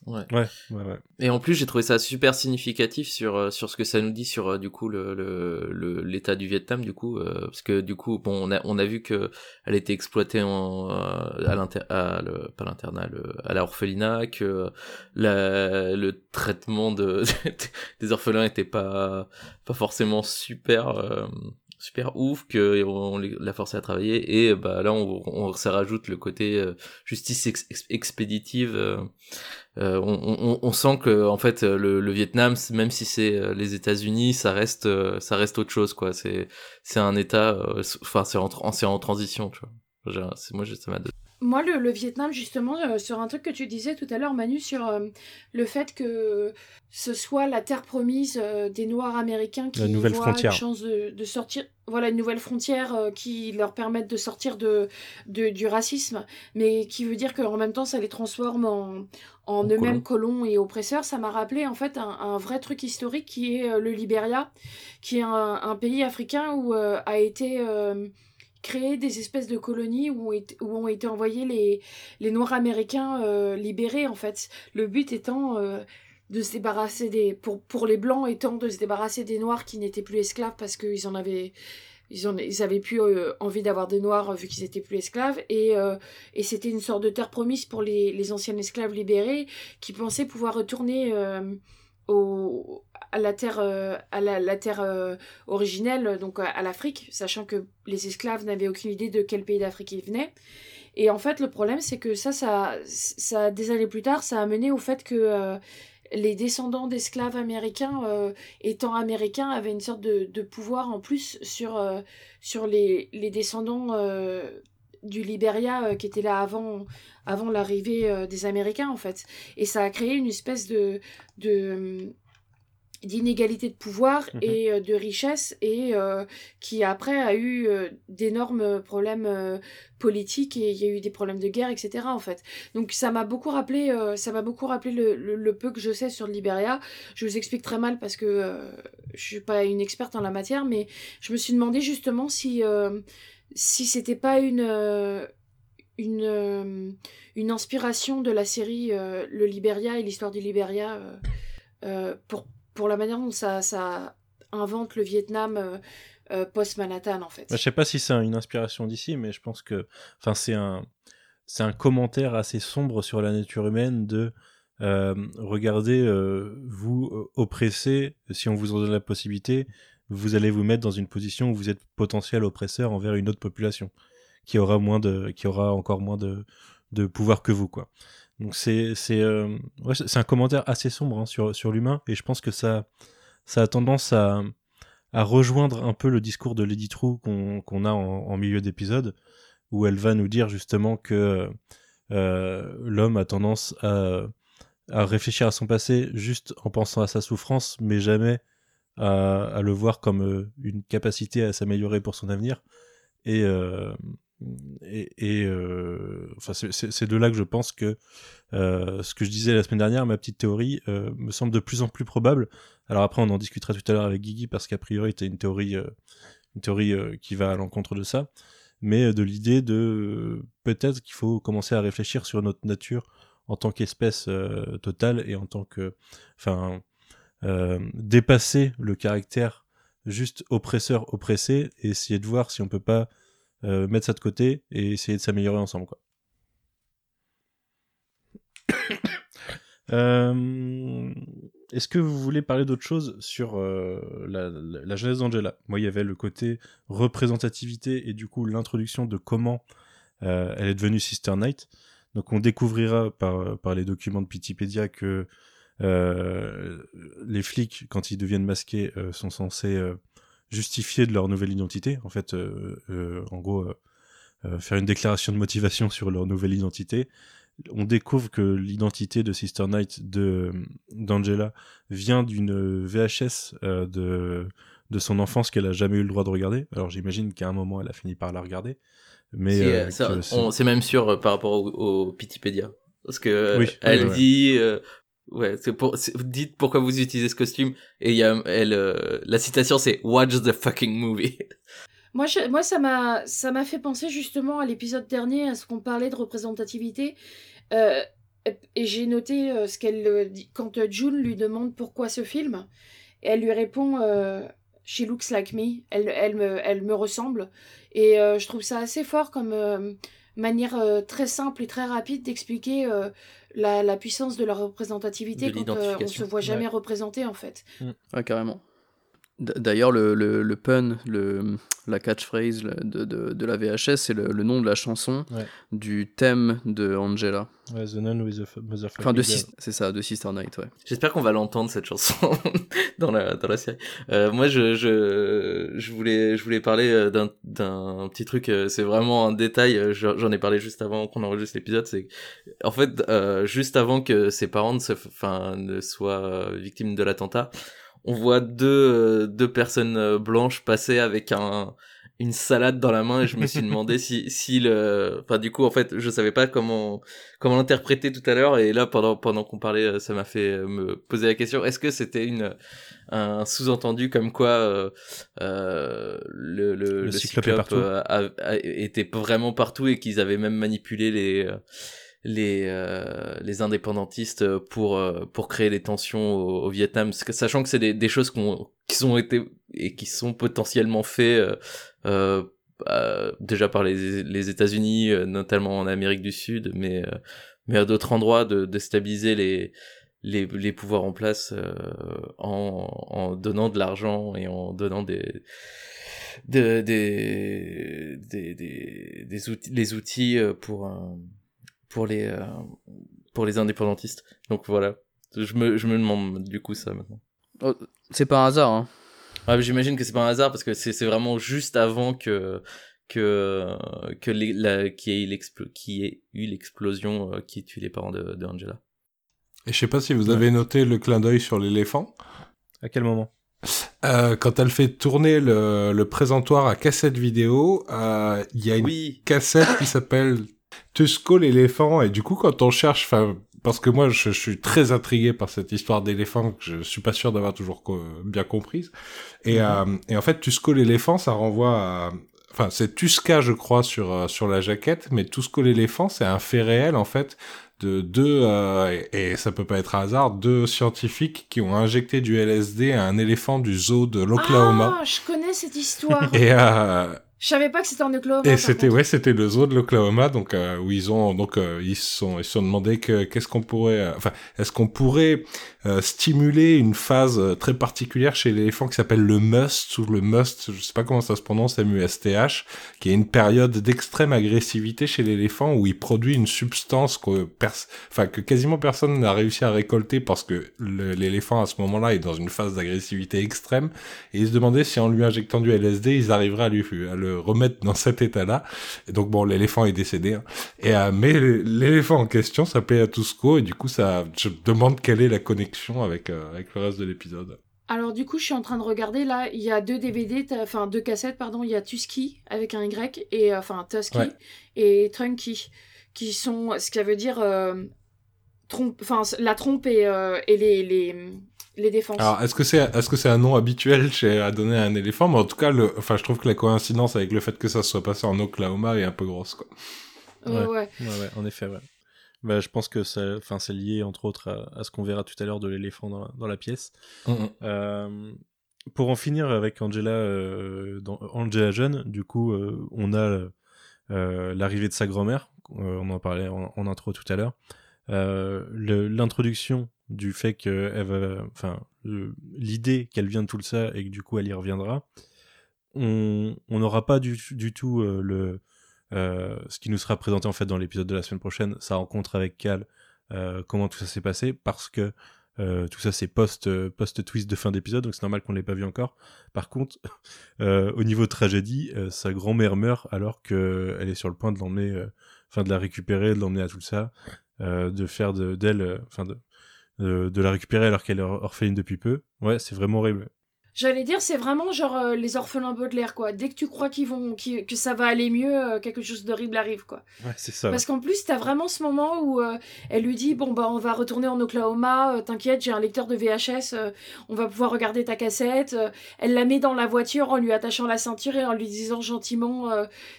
Speaker 4: Ouais.
Speaker 1: Ouais, ouais, ouais.
Speaker 4: Et en plus, j'ai trouvé ça super significatif sur euh, sur ce que ça nous dit sur du coup le le le- l'état du Vietnam du coup euh, parce que du coup bon on a on a vu que elle était exploitée en euh, à l'inter à le pas l'internat à l'orphelinat que la le traitement de (laughs) des orphelins était pas pas forcément super euh, super ouf que on l'a forcé à travailler et bah là on, on ça rajoute le côté euh, justice ex- ex- expéditive euh, euh, on, on, on sent que en fait le, le Vietnam même si c'est euh, les États-Unis ça reste ça reste autre chose quoi. C'est c'est un état enfin c'est en c'est en transition tu vois. C'est moi ça m'a
Speaker 6: Moi, le, le Vietnam, justement, euh, sur un truc que tu disais tout à l'heure, Manu, sur euh, le fait que ce soit la terre promise euh, des Noirs américains qui voient
Speaker 1: frontière.
Speaker 6: une chance de, de sortir, voilà, une nouvelle frontière qui leur permette de sortir de, de- du racisme, mais qui veut dire qu'en même temps, ça les transforme en, en eux-mêmes colons et oppresseurs. Ça m'a rappelé, en fait, un, un vrai truc historique qui est le Libéria, qui est un, un pays africain où a été... créé des espèces de colonies où ont été, où ont été envoyés les, les Noirs américains euh, libérés en fait. Le but étant euh, de se débarrasser des pour pour les blancs étant de se débarrasser des Noirs qui n'étaient plus esclaves parce qu'ils en avaient ils, ils avaient plus euh, envie d'avoir des noirs vu qu'ils étaient plus esclaves et, et c'était une sorte de terre promise pour les, les anciens esclaves libérés qui pensaient pouvoir retourner à la terre euh, à la, terre euh, originelle donc à, l'Afrique sachant que les esclaves n'avaient aucune idée de quel pays d'Afrique ils venaient. Et en fait le problème c'est que ça ça ça des années plus tard ça a mené au fait que euh, les descendants d'esclaves américains étant américains avaient une sorte de, pouvoir en plus sur sur les, les descendants du Liberia euh, qui étaient là avant avant l'arrivée euh, des Américains en fait. Et ça a créé une espèce de de d'inégalité de pouvoir
Speaker 1: Mhm.
Speaker 6: et euh, de richesse et euh, qui après a eu euh, d'énormes problèmes euh, politiques et il y a eu des problèmes de guerre etc en fait. Donc ça m'a beaucoup rappelé euh, ça m'a beaucoup rappelé le, le, le peu que je sais sur le Liberia. Je vous explique très mal parce que euh, je suis pas une experte en la matière mais je me suis demandé justement si euh, si c'était pas une euh, une euh, une inspiration de la série euh, Le Liberia et l'histoire du Liberia pour pour la manière dont ça, ça invente le Vietnam post-Manhattan, en fait.
Speaker 1: Bah, je sais pas si c'est une inspiration d'ici, mais je pense que, enfin, c'est un, c'est un commentaire assez sombre sur la nature humaine de euh, regardez, euh, vous oppressés, si on vous en donne la possibilité, vous allez vous mettre dans une position où vous êtes potentiel oppresseur envers une autre population qui aura moins de, qui aura encore moins de, de pouvoir que vous, quoi. Donc c'est c'est euh, c'est un commentaire assez sombre hein, sur sur l'humain et je pense que ça ça a tendance à à rejoindre un peu le discours de Lady True qu'on a en, en milieu d'épisode où elle va nous dire justement que euh, l'homme a tendance à à réfléchir à son passé juste en pensant à sa souffrance mais jamais à, le voir comme euh, une capacité à s'améliorer pour son avenir et euh, et, euh, enfin c'est- de là que je pense que ce que je disais la semaine dernière, ma petite théorie, me semble de plus en plus probable. Alors après, on en discutera tout à l'heure avec Guigui parce qu'a priori, c'était une théorie, une théorie qui va à l'encontre de ça, mais de l'idée de peut-être qu'il faut commencer à réfléchir sur notre nature en tant qu'espèce totale et en tant que, enfin, dépasser le caractère juste oppresseur oppressé et essayer de voir si on peut pas euh, mettre ça de côté et essayer de s'améliorer ensemble quoi. (coughs) Euh, Est-ce que vous voulez parler d'autre chose sur euh, la, jeunesse d'Angela? Moi, il y avait le côté représentativité et du coup l'introduction de comment euh, elle est devenue Sister Knight. Donc on découvrira par, les documents de Wikipedia que euh, les flics, quand ils deviennent masqués, euh, sont censés euh, justifier de leur nouvelle identité. En fait, euh, euh, en gros, euh, euh, faire une déclaration de motivation sur leur nouvelle identité. On découvre que l'identité de Sister Knight de d'Angela vient d'une VHS euh, de de son enfance qu'elle a jamais eu le droit de regarder. Alors j'imagine qu'à un moment elle a fini par la regarder, mais euh,
Speaker 4: euh,
Speaker 1: c'est-
Speaker 4: même sûr euh, par rapport au, au Pitipédia. Parce que euh,
Speaker 1: Oui,
Speaker 4: elle
Speaker 1: oui,
Speaker 4: dit, euh, ouais, c'est pour, dites pourquoi vous utilisez ce costume. Et il y a, elle, euh, la citation c'est Watch the fucking movie. (laughs)
Speaker 6: Moi, moi ça m'a ça m'a fait penser justement à l'épisode dernier, à ce qu'on parlait de représentativité. Euh, et j'ai noté euh, ce qu'elle dit quand June lui demande pourquoi ce film. Elle lui répond She looks like me. Elle, elle, me, elle me ressemble. Et je trouve ça assez fort comme manière très simple et très rapide d'expliquer la, la puissance de la représentativité
Speaker 4: De
Speaker 6: quand euh, on se voit jamais
Speaker 1: Ouais.
Speaker 6: représenté en fait.
Speaker 5: Ouais, carrément. D'ailleurs, le, le, le pun, le, la catchphrase de, de, de la VHS, c'est le, le nom de la chanson
Speaker 1: Ouais.
Speaker 5: du thème de Angela.
Speaker 1: Ouais, The Nun with the Motherfucking
Speaker 5: Enfin, c'est ça, de Sister Night, ouais.
Speaker 4: J'espère qu'on va l'entendre cette chanson (laughs) dans la dans la série. Euh, moi, je je je voulais je voulais parler euh, d'un d'un petit truc. euh, C'est vraiment un détail. euh, J'en ai parlé juste avant qu'on enregistre l'épisode. C'est en fait euh, juste avant que ses parents ne se enfin ne soient victimes de l'attentat, on voit deux euh, deux personnes euh, blanches passer avec un une salade dans la main et je me suis (laughs) demandé si si le enfin du coup en fait je savais pas comment comment l'interpréter tout à l'heure et là pendant pendant qu'on parlait euh, ça m'a fait me poser la question est-ce que c'était une un sous-entendu comme quoi euh, euh, le, le,
Speaker 1: Le
Speaker 4: le
Speaker 1: cyclope est
Speaker 4: cyclope,
Speaker 1: partout.
Speaker 4: a- a- était vraiment partout et qu'ils avaient même manipulé les euh, les euh, les indépendantistes pour euh, pour créer les tensions au, au Vietnam sachant que c'est des, des choses qu'on qui ont été et qui sont potentiellement faits euh, euh, euh, déjà par les, les États-Unis, euh, notamment en Amérique du Sud, mais euh, mais à d'autres endroits de, de stabiliser les les, les pouvoirs en place euh, en, en donnant de l'argent et en donnant des de- des des des, des outils les outils euh, pour euh, pour les euh, pour les indépendantistes. Donc voilà, je me je me demande du coup ça maintenant.
Speaker 5: Oh, c'est pas un hasard, hein.
Speaker 4: Ouais, mais j'imagine que c'est pas un hasard parce que c'est c'est vraiment juste avant que que que les, la, qui ait qui ait eu l'explosion euh, qui tue les parents de, de Angela.
Speaker 8: Et je sais pas si vous avez noté le clin d'œil sur l'éléphant.
Speaker 1: À quel moment?
Speaker 8: Euh, quand elle fait tourner le, le présentoir à cassette vidéo, euh, il y a une
Speaker 4: Oui.
Speaker 8: cassette qui s'appelle Tusco l'éléphant et du coup quand on cherche, enfin parce que moi je, je suis très intrigué par cette histoire d'éléphant que je suis pas sûr d'avoir toujours co- bien comprise. Et, euh, et en fait Tusco l'éléphant ça renvoie à enfin c'est Tusca je crois sur euh, sur la jaquette mais Tusco l'éléphant c'est un fait réel en fait de deux euh, et, et ça peut pas être un hasard deux scientifiques qui ont injecté du LSD à un éléphant du zoo de l'Oklahoma
Speaker 6: Ah, je connais cette histoire. (laughs)
Speaker 8: et euh,
Speaker 6: Je savais pas que c'était en Oklahoma.
Speaker 8: et c'était ouais, c'était le zoo de l'Oklahoma, donc euh, où ils ont donc euh, ils se sont ils se sont demandé que qu'est-ce qu'on pourrait, euh, enfin est-ce qu'on pourrait euh, stimuler une phase euh, très particulière chez l'éléphant qui s'appelle le must ou le must, je sais pas comment ça se prononce, M-U-S-T-H, qui est une période d'extrême agressivité chez l'éléphant où il produit une substance que pers- enfin que quasiment personne n'a réussi à récolter parce que l'éléphant à ce moment-là est dans une phase d'agressivité extrême et ils se demandaient si en lui injectant du LSD ils arriveraient à lui à le remettre dans cet état-là. Et donc bon, l'éléphant est décédé. hein. Et euh, mais l'éléphant en question s'appelait Atusco et du coup ça, je me demande quelle est la connexion avec euh, avec le reste de l'épisode.
Speaker 6: Alors du coup, je suis en train de regarder là, il y a deux DVD, enfin deux cassettes, pardon, il y a Tusky avec un Y et euh, enfin Tusky
Speaker 8: Ouais.
Speaker 6: et Trunky qui sont ce qui veut dire trompe, enfin la trompe et, et les, les les défenses.
Speaker 8: Alors est-ce que c'est est-ce que c'est un nom habituel chez à donner à un éléphant? Mais en tout cas, le, enfin je trouve que la coïncidence avec le fait que ça se soit passé en Oklahoma est un peu grosse quoi.
Speaker 6: Ouais,
Speaker 1: ouais.
Speaker 6: ouais.
Speaker 1: Ouais, ouais, en effet, ouais. Bah, je pense que ça, enfin, c'est lié entre autres à, à ce qu'on verra tout à l'heure de l'éléphant dans, dans la pièce. Euh, pour en finir avec Angela, euh, dans Angela jeune, du coup, euh, on a euh, l'arrivée de sa grand-mère. euh, on en parlait en, en intro tout à l'heure. Euh, L'introduction du fait que enfin, l'idée qu'elle vient de tout ça et que du coup elle y reviendra. On n'aura pas du, tout euh, le euh, ce qui nous sera présenté en fait dans l'épisode de la semaine prochaine, sa rencontre avec Cal, comment tout ça s'est passé, parce que tout ça c'est post post twist de fin d'épisode, donc c'est normal qu'on l'ait pas vu encore. Par contre, (laughs) au niveau de tragédie, sa grand-mère meurt alors que elle est sur le point de l'emmener, enfin de la récupérer, de l'emmener à tout ça, de faire de d'elle, euh, enfin de, de la récupérer alors qu'elle est or- orpheline depuis peu. Ouais, c'est vraiment horrible.
Speaker 6: J'allais dire, c'est vraiment genre euh, les orphelins Baudelaire, quoi. Dès que tu crois qu'ils vont, que ça va aller mieux, euh, quelque chose d'horrible arrive, quoi.
Speaker 1: Ouais, c'est ça.
Speaker 6: Parce qu'en plus, t'as vraiment ce moment où euh, elle lui dit Bon, bah, on va retourner en Oklahoma, t'inquiète, j'ai un lecteur de VHS, on va pouvoir regarder ta cassette. Elle la met dans la voiture en lui attachant la ceinture et en lui disant gentiment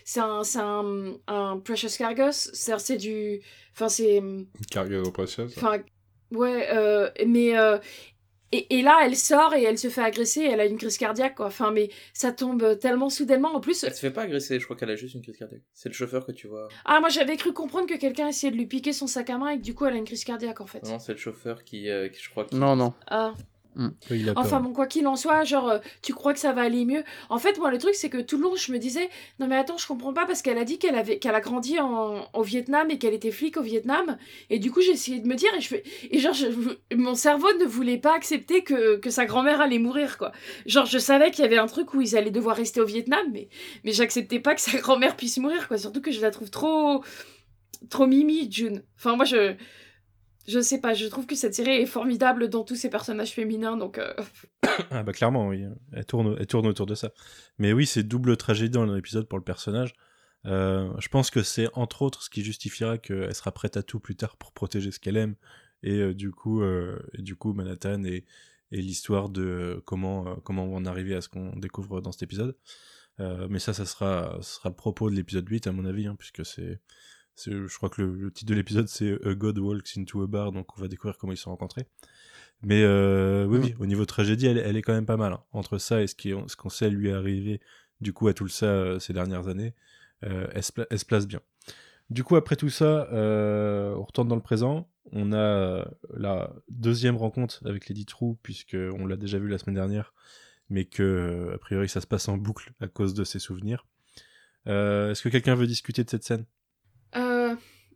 Speaker 6: C'est un, un, un Precious Cargos, c'est c'est du. Enfin, c'est.
Speaker 8: Cargo précieuse.
Speaker 6: Enfin, ouais, mais. Euh, et, et là, elle sort et elle se fait agresser, elle a une crise cardiaque, quoi. Enfin, mais ça tombe tellement soudainement. En plus,
Speaker 4: Elle se fait pas agresser, je crois qu'elle a juste une crise cardiaque. C'est le chauffeur que tu vois.
Speaker 6: ah, moi j'avais cru comprendre que quelqu'un essayait de lui piquer son sac à main et que du coup, elle a une crise cardiaque, en fait.
Speaker 4: Non, c'est le chauffeur qui, euh, qui je crois, qui...
Speaker 5: Non, non.
Speaker 6: Ah.
Speaker 1: Oui, a
Speaker 6: Enfin bon, quoi qu'il en soit, genre, euh, tu crois que ça va aller mieux. En fait, moi, le truc, c'est que tout le long, je me disais, non mais attends, je comprends pas parce qu'elle a dit qu'elle avait, qu'elle a grandi en, au Vietnam et qu'elle était flic au Vietnam. Et du coup, j'ai essayé de me dire, et je fais, et genre, je- mon cerveau ne voulait pas accepter que, que sa grand-mère allait mourir, quoi. Genre, je savais qu'il y avait un truc où ils allaient devoir rester au Vietnam, mais, mais j'acceptais pas que sa grand-mère puisse mourir, quoi. Surtout que je la trouve trop, trop mimi, June. Enfin, moi, je, je sais pas, je trouve que cette série est formidable dans tous ses personnages féminins, donc. euh, (coughs)
Speaker 1: Ah bah clairement, oui. Elle tourne, elle tourne autour de ça. Mais oui, c'est double tragédie dans l'épisode pour le personnage. Euh, je pense que c'est entre autres ce qui justifiera qu'elle sera prête à tout plus tard pour protéger ce qu'elle aime. Et euh, du coup, euh, du coup, Manhattan et, l'histoire de comment comment on en arriver à ce qu'on découvre dans cet épisode. Mais ça, ça sera, ça sera le propos de l'épisode 8 à mon avis, hein, puisque c'est, je crois que le, le titre de l'épisode c'est A God Walks into a Bar, donc on va découvrir comment ils se sont rencontrés. Mais euh, oui,
Speaker 5: Mm.
Speaker 1: oui, au niveau tragédie, elle, elle est quand même pas mal. hein. Entre ça et ce qu'on sait lui arriver du coup à tout ça euh, ces dernières années, euh, elle, se pla- elle se place bien. Du coup, après tout ça, euh, on retourne dans le présent. On a euh, la deuxième rencontre avec Lady True, puisque on l'a déjà vu la semaine dernière, mais que euh, a priori ça se passe en boucle à cause de ses souvenirs. Euh, Est-ce que quelqu'un veut discuter de cette scène?
Speaker 6: Euh,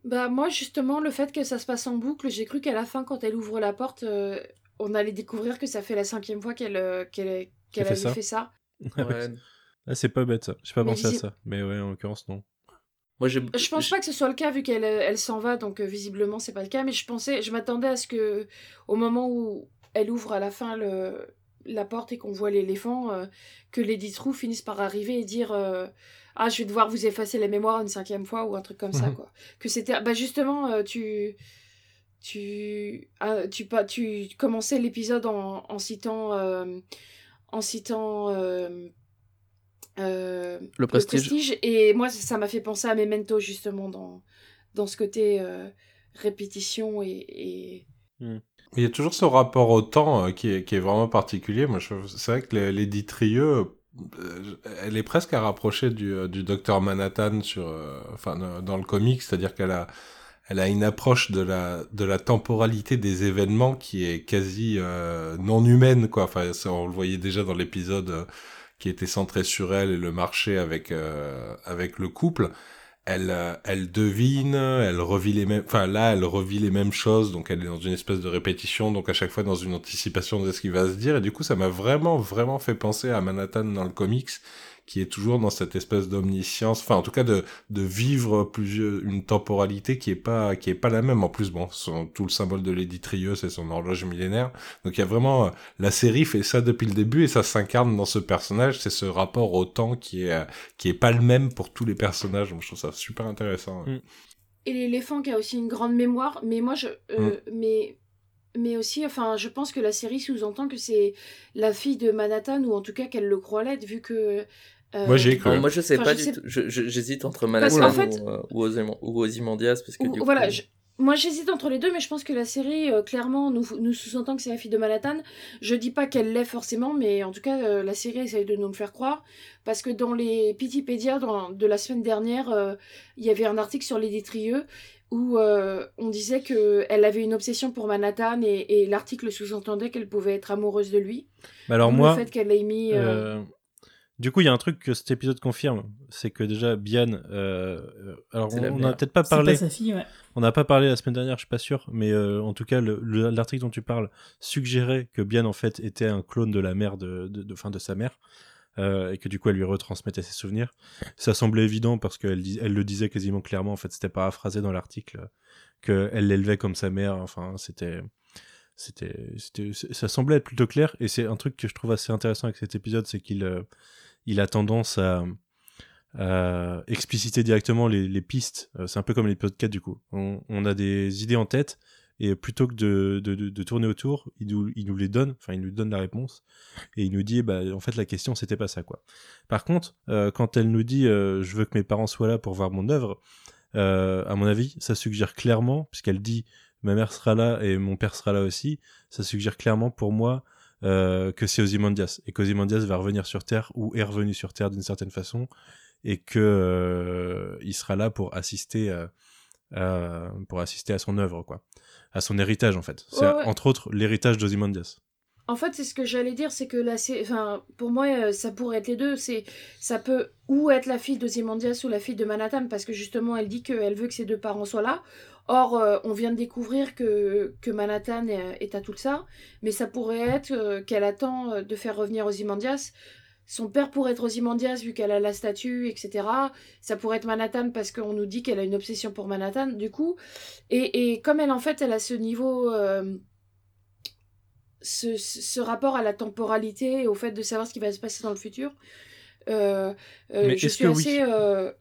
Speaker 6: bah moi justement le fait que ça se passe en boucle, j'ai cru qu'à la fin quand elle ouvre la porte, euh, on allait découvrir que ça fait la cinquième fois qu'elle euh, qu'elle qu'elle
Speaker 1: fait
Speaker 6: avait
Speaker 1: ça
Speaker 6: fait ça.
Speaker 4: Ouais.
Speaker 1: Ah, c'est pas bête ça. J'ai pas
Speaker 6: Mais
Speaker 1: pensé à ça. Mais ouais, en l'occurrence, non.
Speaker 4: Moi.
Speaker 6: Je pense pas que ce soit le cas vu qu'elle euh, elle s'en va donc euh, visiblement c'est pas le cas mais je pensais je m'attendais à ce que au moment où elle ouvre à la fin le la porte et qu'on voit l'éléphant euh, que Lady True finisse par arriver et dire euh, ah je vais devoir vous effacer la mémoire une cinquième fois ou un truc comme ça
Speaker 1: Mhm.
Speaker 6: quoi que c'était bah justement euh, tu tu ah, tu pas tu commençais l'épisode en, en citant euh, en citant euh, euh,
Speaker 5: Le Prestige.
Speaker 6: et moi ça m'a fait penser à Memento justement dans dans ce côté euh, répétition et, et...
Speaker 8: Il y a toujours ce rapport au temps qui, est, qui est vraiment particulier. Moi, c'est vrai que les- Lady Trieux, euh, elle est presque à rapprocher du, euh, du docteur Manhattan sur, euh, enfin, dans- le comic, c'est-à-dire qu'elle a, elle a une approche de la, de la temporalité des événements qui est quasi euh, non humaine, quoi. Enfin, ça, on le voyait déjà dans l'épisode euh, qui était centré sur elle et le marché avec, euh, avec le couple elle, euh, elle devine, elle revit les mêmes, enfin là, elle revit les mêmes choses, donc elle est dans une espèce de répétition, donc à chaque fois dans une anticipation de ce qui va se dire, et du coup, ça m'a vraiment, vraiment fait penser à Manhattan dans le comics, qui est toujours dans cette espèce d'omniscience, enfin en tout cas de, de vivre plusieurs, une temporalité qui est pas, qui est pas la même. En plus, bon, son, tout le symbole de Lady Trieux, c'est son horloge millénaire, donc il y a vraiment, euh, la série fait ça depuis le début, et ça s'incarne dans ce personnage, c'est ce rapport au temps qui est, euh, qui est pas le même pour tous les personnages. Donc, je trouve ça super intéressant. ouais.
Speaker 1: Mm.
Speaker 6: et l'éléphant qui a aussi une grande mémoire mais moi je euh,
Speaker 8: Mm.
Speaker 6: mais mais aussi enfin je pense que la série sous-entend que c'est la fille de Manhattan ou en tout cas qu'elle le croit l'être vu que euh,
Speaker 8: Moi, j'ai cru.
Speaker 4: Non, moi, je sais
Speaker 6: Enfin,
Speaker 4: pas
Speaker 6: je
Speaker 4: du
Speaker 6: sais-
Speaker 4: tout. J'hésite entre Manhattan
Speaker 6: fait-
Speaker 4: ou, euh, ou, Ozyman- ou Ozymandias, parce que
Speaker 6: Ou-
Speaker 4: du coup...
Speaker 6: voilà, je- moi j'hésite entre les deux, mais je pense que la série, euh, clairement, nous, nous sous-entend que c'est la fille de Manhattan. Je dis pas qu'elle l'est forcément, mais en tout cas, euh, la série essaye de nous le faire croire. Parce que dans les Pitipédia de la semaine dernière, euh, il y avait un article sur les détrieux où euh, on disait qu'elle avait une obsession pour Manhattan et, et l'article sous-entendait qu'elle pouvait être amoureuse de lui.
Speaker 1: Bah alors moi,
Speaker 6: Le fait qu'elle ait mis.
Speaker 1: Du coup, il y a un truc que cet épisode confirme, c'est que déjà Bian, euh, euh, alors on n'a peut-être pas
Speaker 7: C'est
Speaker 1: parlé,
Speaker 7: pas sa fille, ouais.
Speaker 1: on n'a pas parlé la semaine dernière, je suis pas sûr, mais euh, en tout cas, le- le- l'article dont tu parles suggérait que Bian en fait était un clone de la mère de, de, de, fin, de sa mère. euh, et que du coup elle lui retransmettait ses souvenirs. Ça semblait évident parce qu'elle dis- elle le disait quasiment clairement, en fait c'était paraphrasé dans l'article, qu'elle l'élevait comme sa mère, enfin c'était c'était, c'était, ça semblait être plutôt clair. Et c'est un truc que je trouve assez intéressant avec cet épisode, c'est qu'il euh, il a tendance à, expliciter directement les, les pistes. Euh, c'est un peu comme l'épisode 4 du coup. On, a des idées en tête et plutôt que de, de, tourner autour, il nous, il nous les donne, enfin il nous donne la réponse et il nous dit bah en fait la question c'était pas ça quoi. Par contre, euh, quand elle nous dit euh, je veux que mes parents soient là pour voir mon œuvre, à mon avis, ça suggère clairement puisqu'elle dit ma mère sera là et mon père sera là aussi, ça suggère clairement pour moi euh, que c'est Ozymandias et qu'Ozymandias va revenir sur Terre ou est revenu sur Terre d'une certaine façon et que euh, il sera là pour assister à, à- pour assister à son œuvre quoi, à son héritage en fait. C'est
Speaker 6: Ouais, ouais.
Speaker 1: entre autres l'héritage d'Ozymandias.
Speaker 6: En fait, c'est ce que j'allais dire, c'est que là, c'est, enfin, pour moi, euh, ça pourrait être les deux. C'est, ça peut ou être la fille d'Ozymandias ou la fille de Manhattan, parce que justement, elle dit qu'elle veut que ses deux parents soient là. Or, euh, on vient de découvrir que, que Manhattan est, à tout ça, mais ça pourrait être euh, qu'elle attend euh, de faire revenir Ozymandias. Son père pourrait être Ozymandias vu qu'elle a la statue, etc. Ça pourrait être Manhattan parce qu'on nous dit qu'elle a une obsession pour Manhattan, du coup. Et, et comme elle, en fait, elle a ce niveau. euh, ce, rapport à la temporalité et au fait de savoir ce qui va se passer dans le futur. Euh, euh, je suis
Speaker 1: que oui
Speaker 6: assez. euh,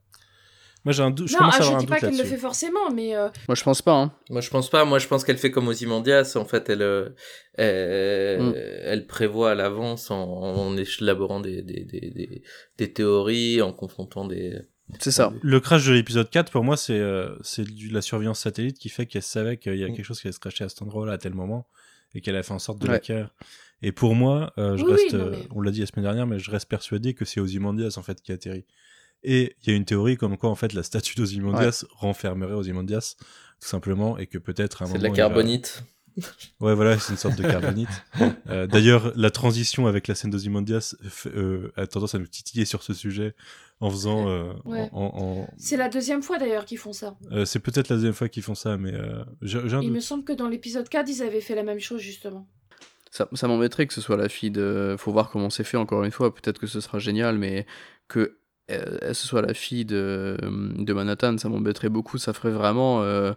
Speaker 1: Moi j'ai un doute, je
Speaker 6: non,
Speaker 1: commence
Speaker 6: ah,
Speaker 1: à
Speaker 6: je
Speaker 1: avoir un
Speaker 6: dis pas qu'elle le fait forcément, mais euh,
Speaker 5: Moi, je pense pas. Hein.
Speaker 4: Moi, je pense pas. Moi, je pense qu'elle fait comme Ozymandias. En fait, elle, euh, elle,
Speaker 5: Mm.
Speaker 4: elle prévoit à l'avance en, en élaborant des, des, des, des, des théories, en confrontant des.
Speaker 5: C'est ça.
Speaker 1: Le crash de l'épisode 4, pour moi, c'est euh, c'est du- la surveillance satellite qui fait qu'elle savait qu'il y a
Speaker 4: Mm.
Speaker 1: quelque chose qui allait se cracher à cet endroit-là à tel moment et qu'elle a fait en sorte de
Speaker 5: Ouais.
Speaker 1: l'acquérir. Et pour moi, euh, je
Speaker 6: Oui,
Speaker 1: reste,
Speaker 6: oui, non, mais-
Speaker 1: on l'a dit la semaine dernière, mais je reste persuadé que c'est Ozymandias en fait qui atterrit. Et il y a une théorie comme quoi en fait la statue d'Ozymandias renfermerait Ozymandias tout simplement et que peut-être à un
Speaker 4: C'est de
Speaker 1: moment
Speaker 4: la
Speaker 1: va-
Speaker 4: carbonite. (laughs)
Speaker 1: Ouais, voilà, c'est une sorte de carbonite. (laughs) Euh, D'ailleurs, la transition avec la scène d'Ozymandias euh, a tendance à nous titiller sur ce sujet en faisant. euh,
Speaker 6: Ouais.
Speaker 1: en-
Speaker 6: c'est la deuxième fois d'ailleurs qu'ils font ça.
Speaker 1: euh, c'est peut-être la deuxième fois qu'ils font ça, mais euh,
Speaker 6: Il
Speaker 1: doute.
Speaker 6: me semble que dans l'épisode 4, ils avaient fait la même chose justement.
Speaker 5: Ça, ça m'embêterait que ce soit la fille de. Faut voir comment c'est fait encore une fois. Peut-être que ce sera génial, mais que euh, ce soit la fille de, de Manhattan, ça m'embêterait beaucoup. Ça ferait vraiment. euh,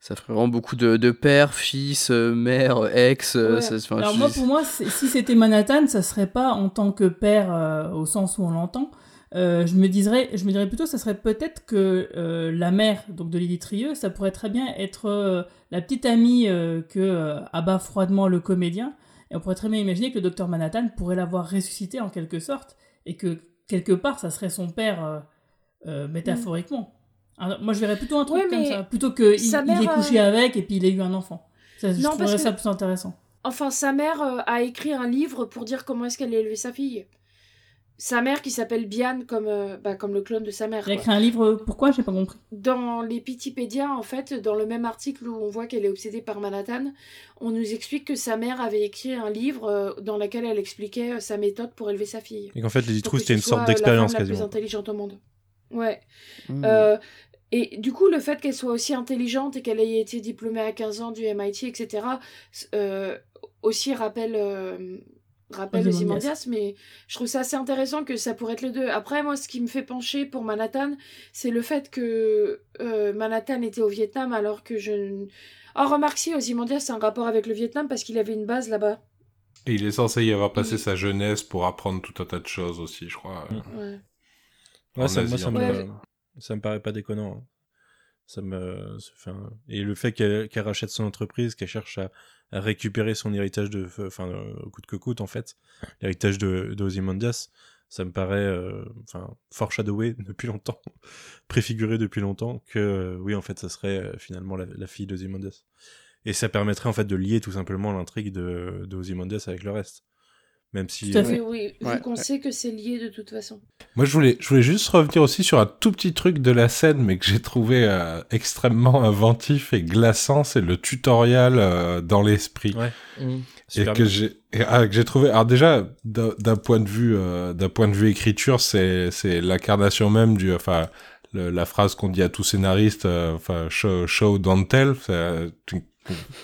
Speaker 5: ça ferait vraiment beaucoup de, de père, fils, euh, mère, ex. euh,
Speaker 6: Ouais.
Speaker 5: ça- enfin,
Speaker 7: Alors moi, pour moi, si c'était Manhattan, ça serait pas en tant que père euh, au sens où on l'entend. Euh, je me dirais, je me dirais plutôt, ça serait peut-être que euh, la mère donc de Lily Trieux, ça pourrait très bien être euh, la petite amie euh, que euh, abat froidement le comédien. Et on pourrait très bien imaginer que le docteur Manhattan pourrait l'avoir ressuscité en quelque sorte et que quelque part, ça serait son père euh, euh, métaphoriquement. Alors, moi, je verrais plutôt un truc
Speaker 6: Ouais,
Speaker 7: comme ça, plutôt que il, ait couché
Speaker 6: euh,
Speaker 7: avec et puis il ait eu un enfant. Ça, je
Speaker 6: Non, que-
Speaker 7: ça plus intéressant.
Speaker 6: Enfin, sa mère a écrit un livre pour dire comment est-ce qu'elle a élevé sa fille. Sa mère qui s'appelle Biane comme, euh, bah, comme le clone de sa mère.
Speaker 7: Il a écrit un livre, pourquoi J'ai pas compris.
Speaker 6: Dans les Pitipédia, en fait, dans le même article où on voit qu'elle est obsédée par Manhattan, on nous explique que sa mère avait écrit un livre euh, dans lequel elle expliquait euh, sa méthode pour élever sa fille.
Speaker 1: Et qu'en fait, True,
Speaker 6: que
Speaker 1: c'était une sorte d'expérience
Speaker 6: femme la plus
Speaker 1: quasiment.
Speaker 6: intelligente au monde. Ouais.
Speaker 5: Hmm.
Speaker 6: Euh, et du coup, le fait qu'elle soit aussi intelligente et qu'elle ait été diplômée à 15 ans du MIT, etc., euh, aussi rappelle, euh, rappelle
Speaker 7: Ozymandias.
Speaker 6: Ozymandias, mais je trouve ça assez intéressant que ça pourrait être les deux. Après, moi, ce qui me fait pencher pour Manhattan, c'est le fait que euh, Manhattan était au Vietnam alors que je... ne- Ah, remarque si, Ozymandias, c'est un rapport avec le Vietnam parce qu'il avait une base là-bas.
Speaker 8: Et il est censé y avoir passé sa jeunesse pour apprendre tout un tas de choses aussi, je crois.
Speaker 6: Ouais.
Speaker 1: Ça, moi, ça me,
Speaker 6: Ouais.
Speaker 1: ça me paraît pas déconnant. hein. Ça me, enfin, et le fait qu'elle qu'elle rachète son entreprise, qu'elle cherche à, à récupérer son héritage de, enfin, euh, coûte que coûte en fait, l'héritage de, de ça me paraît, euh, enfin, foreshadowé (laughs) depuis longtemps, préfiguré depuis longtemps que, euh, oui, en fait, ça serait euh, finalement la, fille d'Ozymandias. Et ça permettrait en fait de lier tout simplement l'intrigue de, de avec le reste. Même si.
Speaker 7: Tout à
Speaker 1: euh,
Speaker 7: fait.
Speaker 6: Oui, vu
Speaker 5: Ouais,
Speaker 6: qu'on
Speaker 5: ouais.
Speaker 6: sait que c'est lié de toute façon.
Speaker 8: Moi, je voulais, je voulais juste revenir aussi sur un tout petit truc de la scène, mais que j'ai trouvé euh, extrêmement (laughs) inventif et glaçant, c'est le tutoriel euh, dans l'esprit.
Speaker 1: Ouais.
Speaker 4: Mm.
Speaker 8: et que j'ai ah, que j'ai trouvé alors déjà d'un point de vue euh, d'un point de vue écriture c'est c'est l'incarnation même du enfin le- la phrase qu'on dit à tout scénariste euh, enfin show, show don't tell c'est une-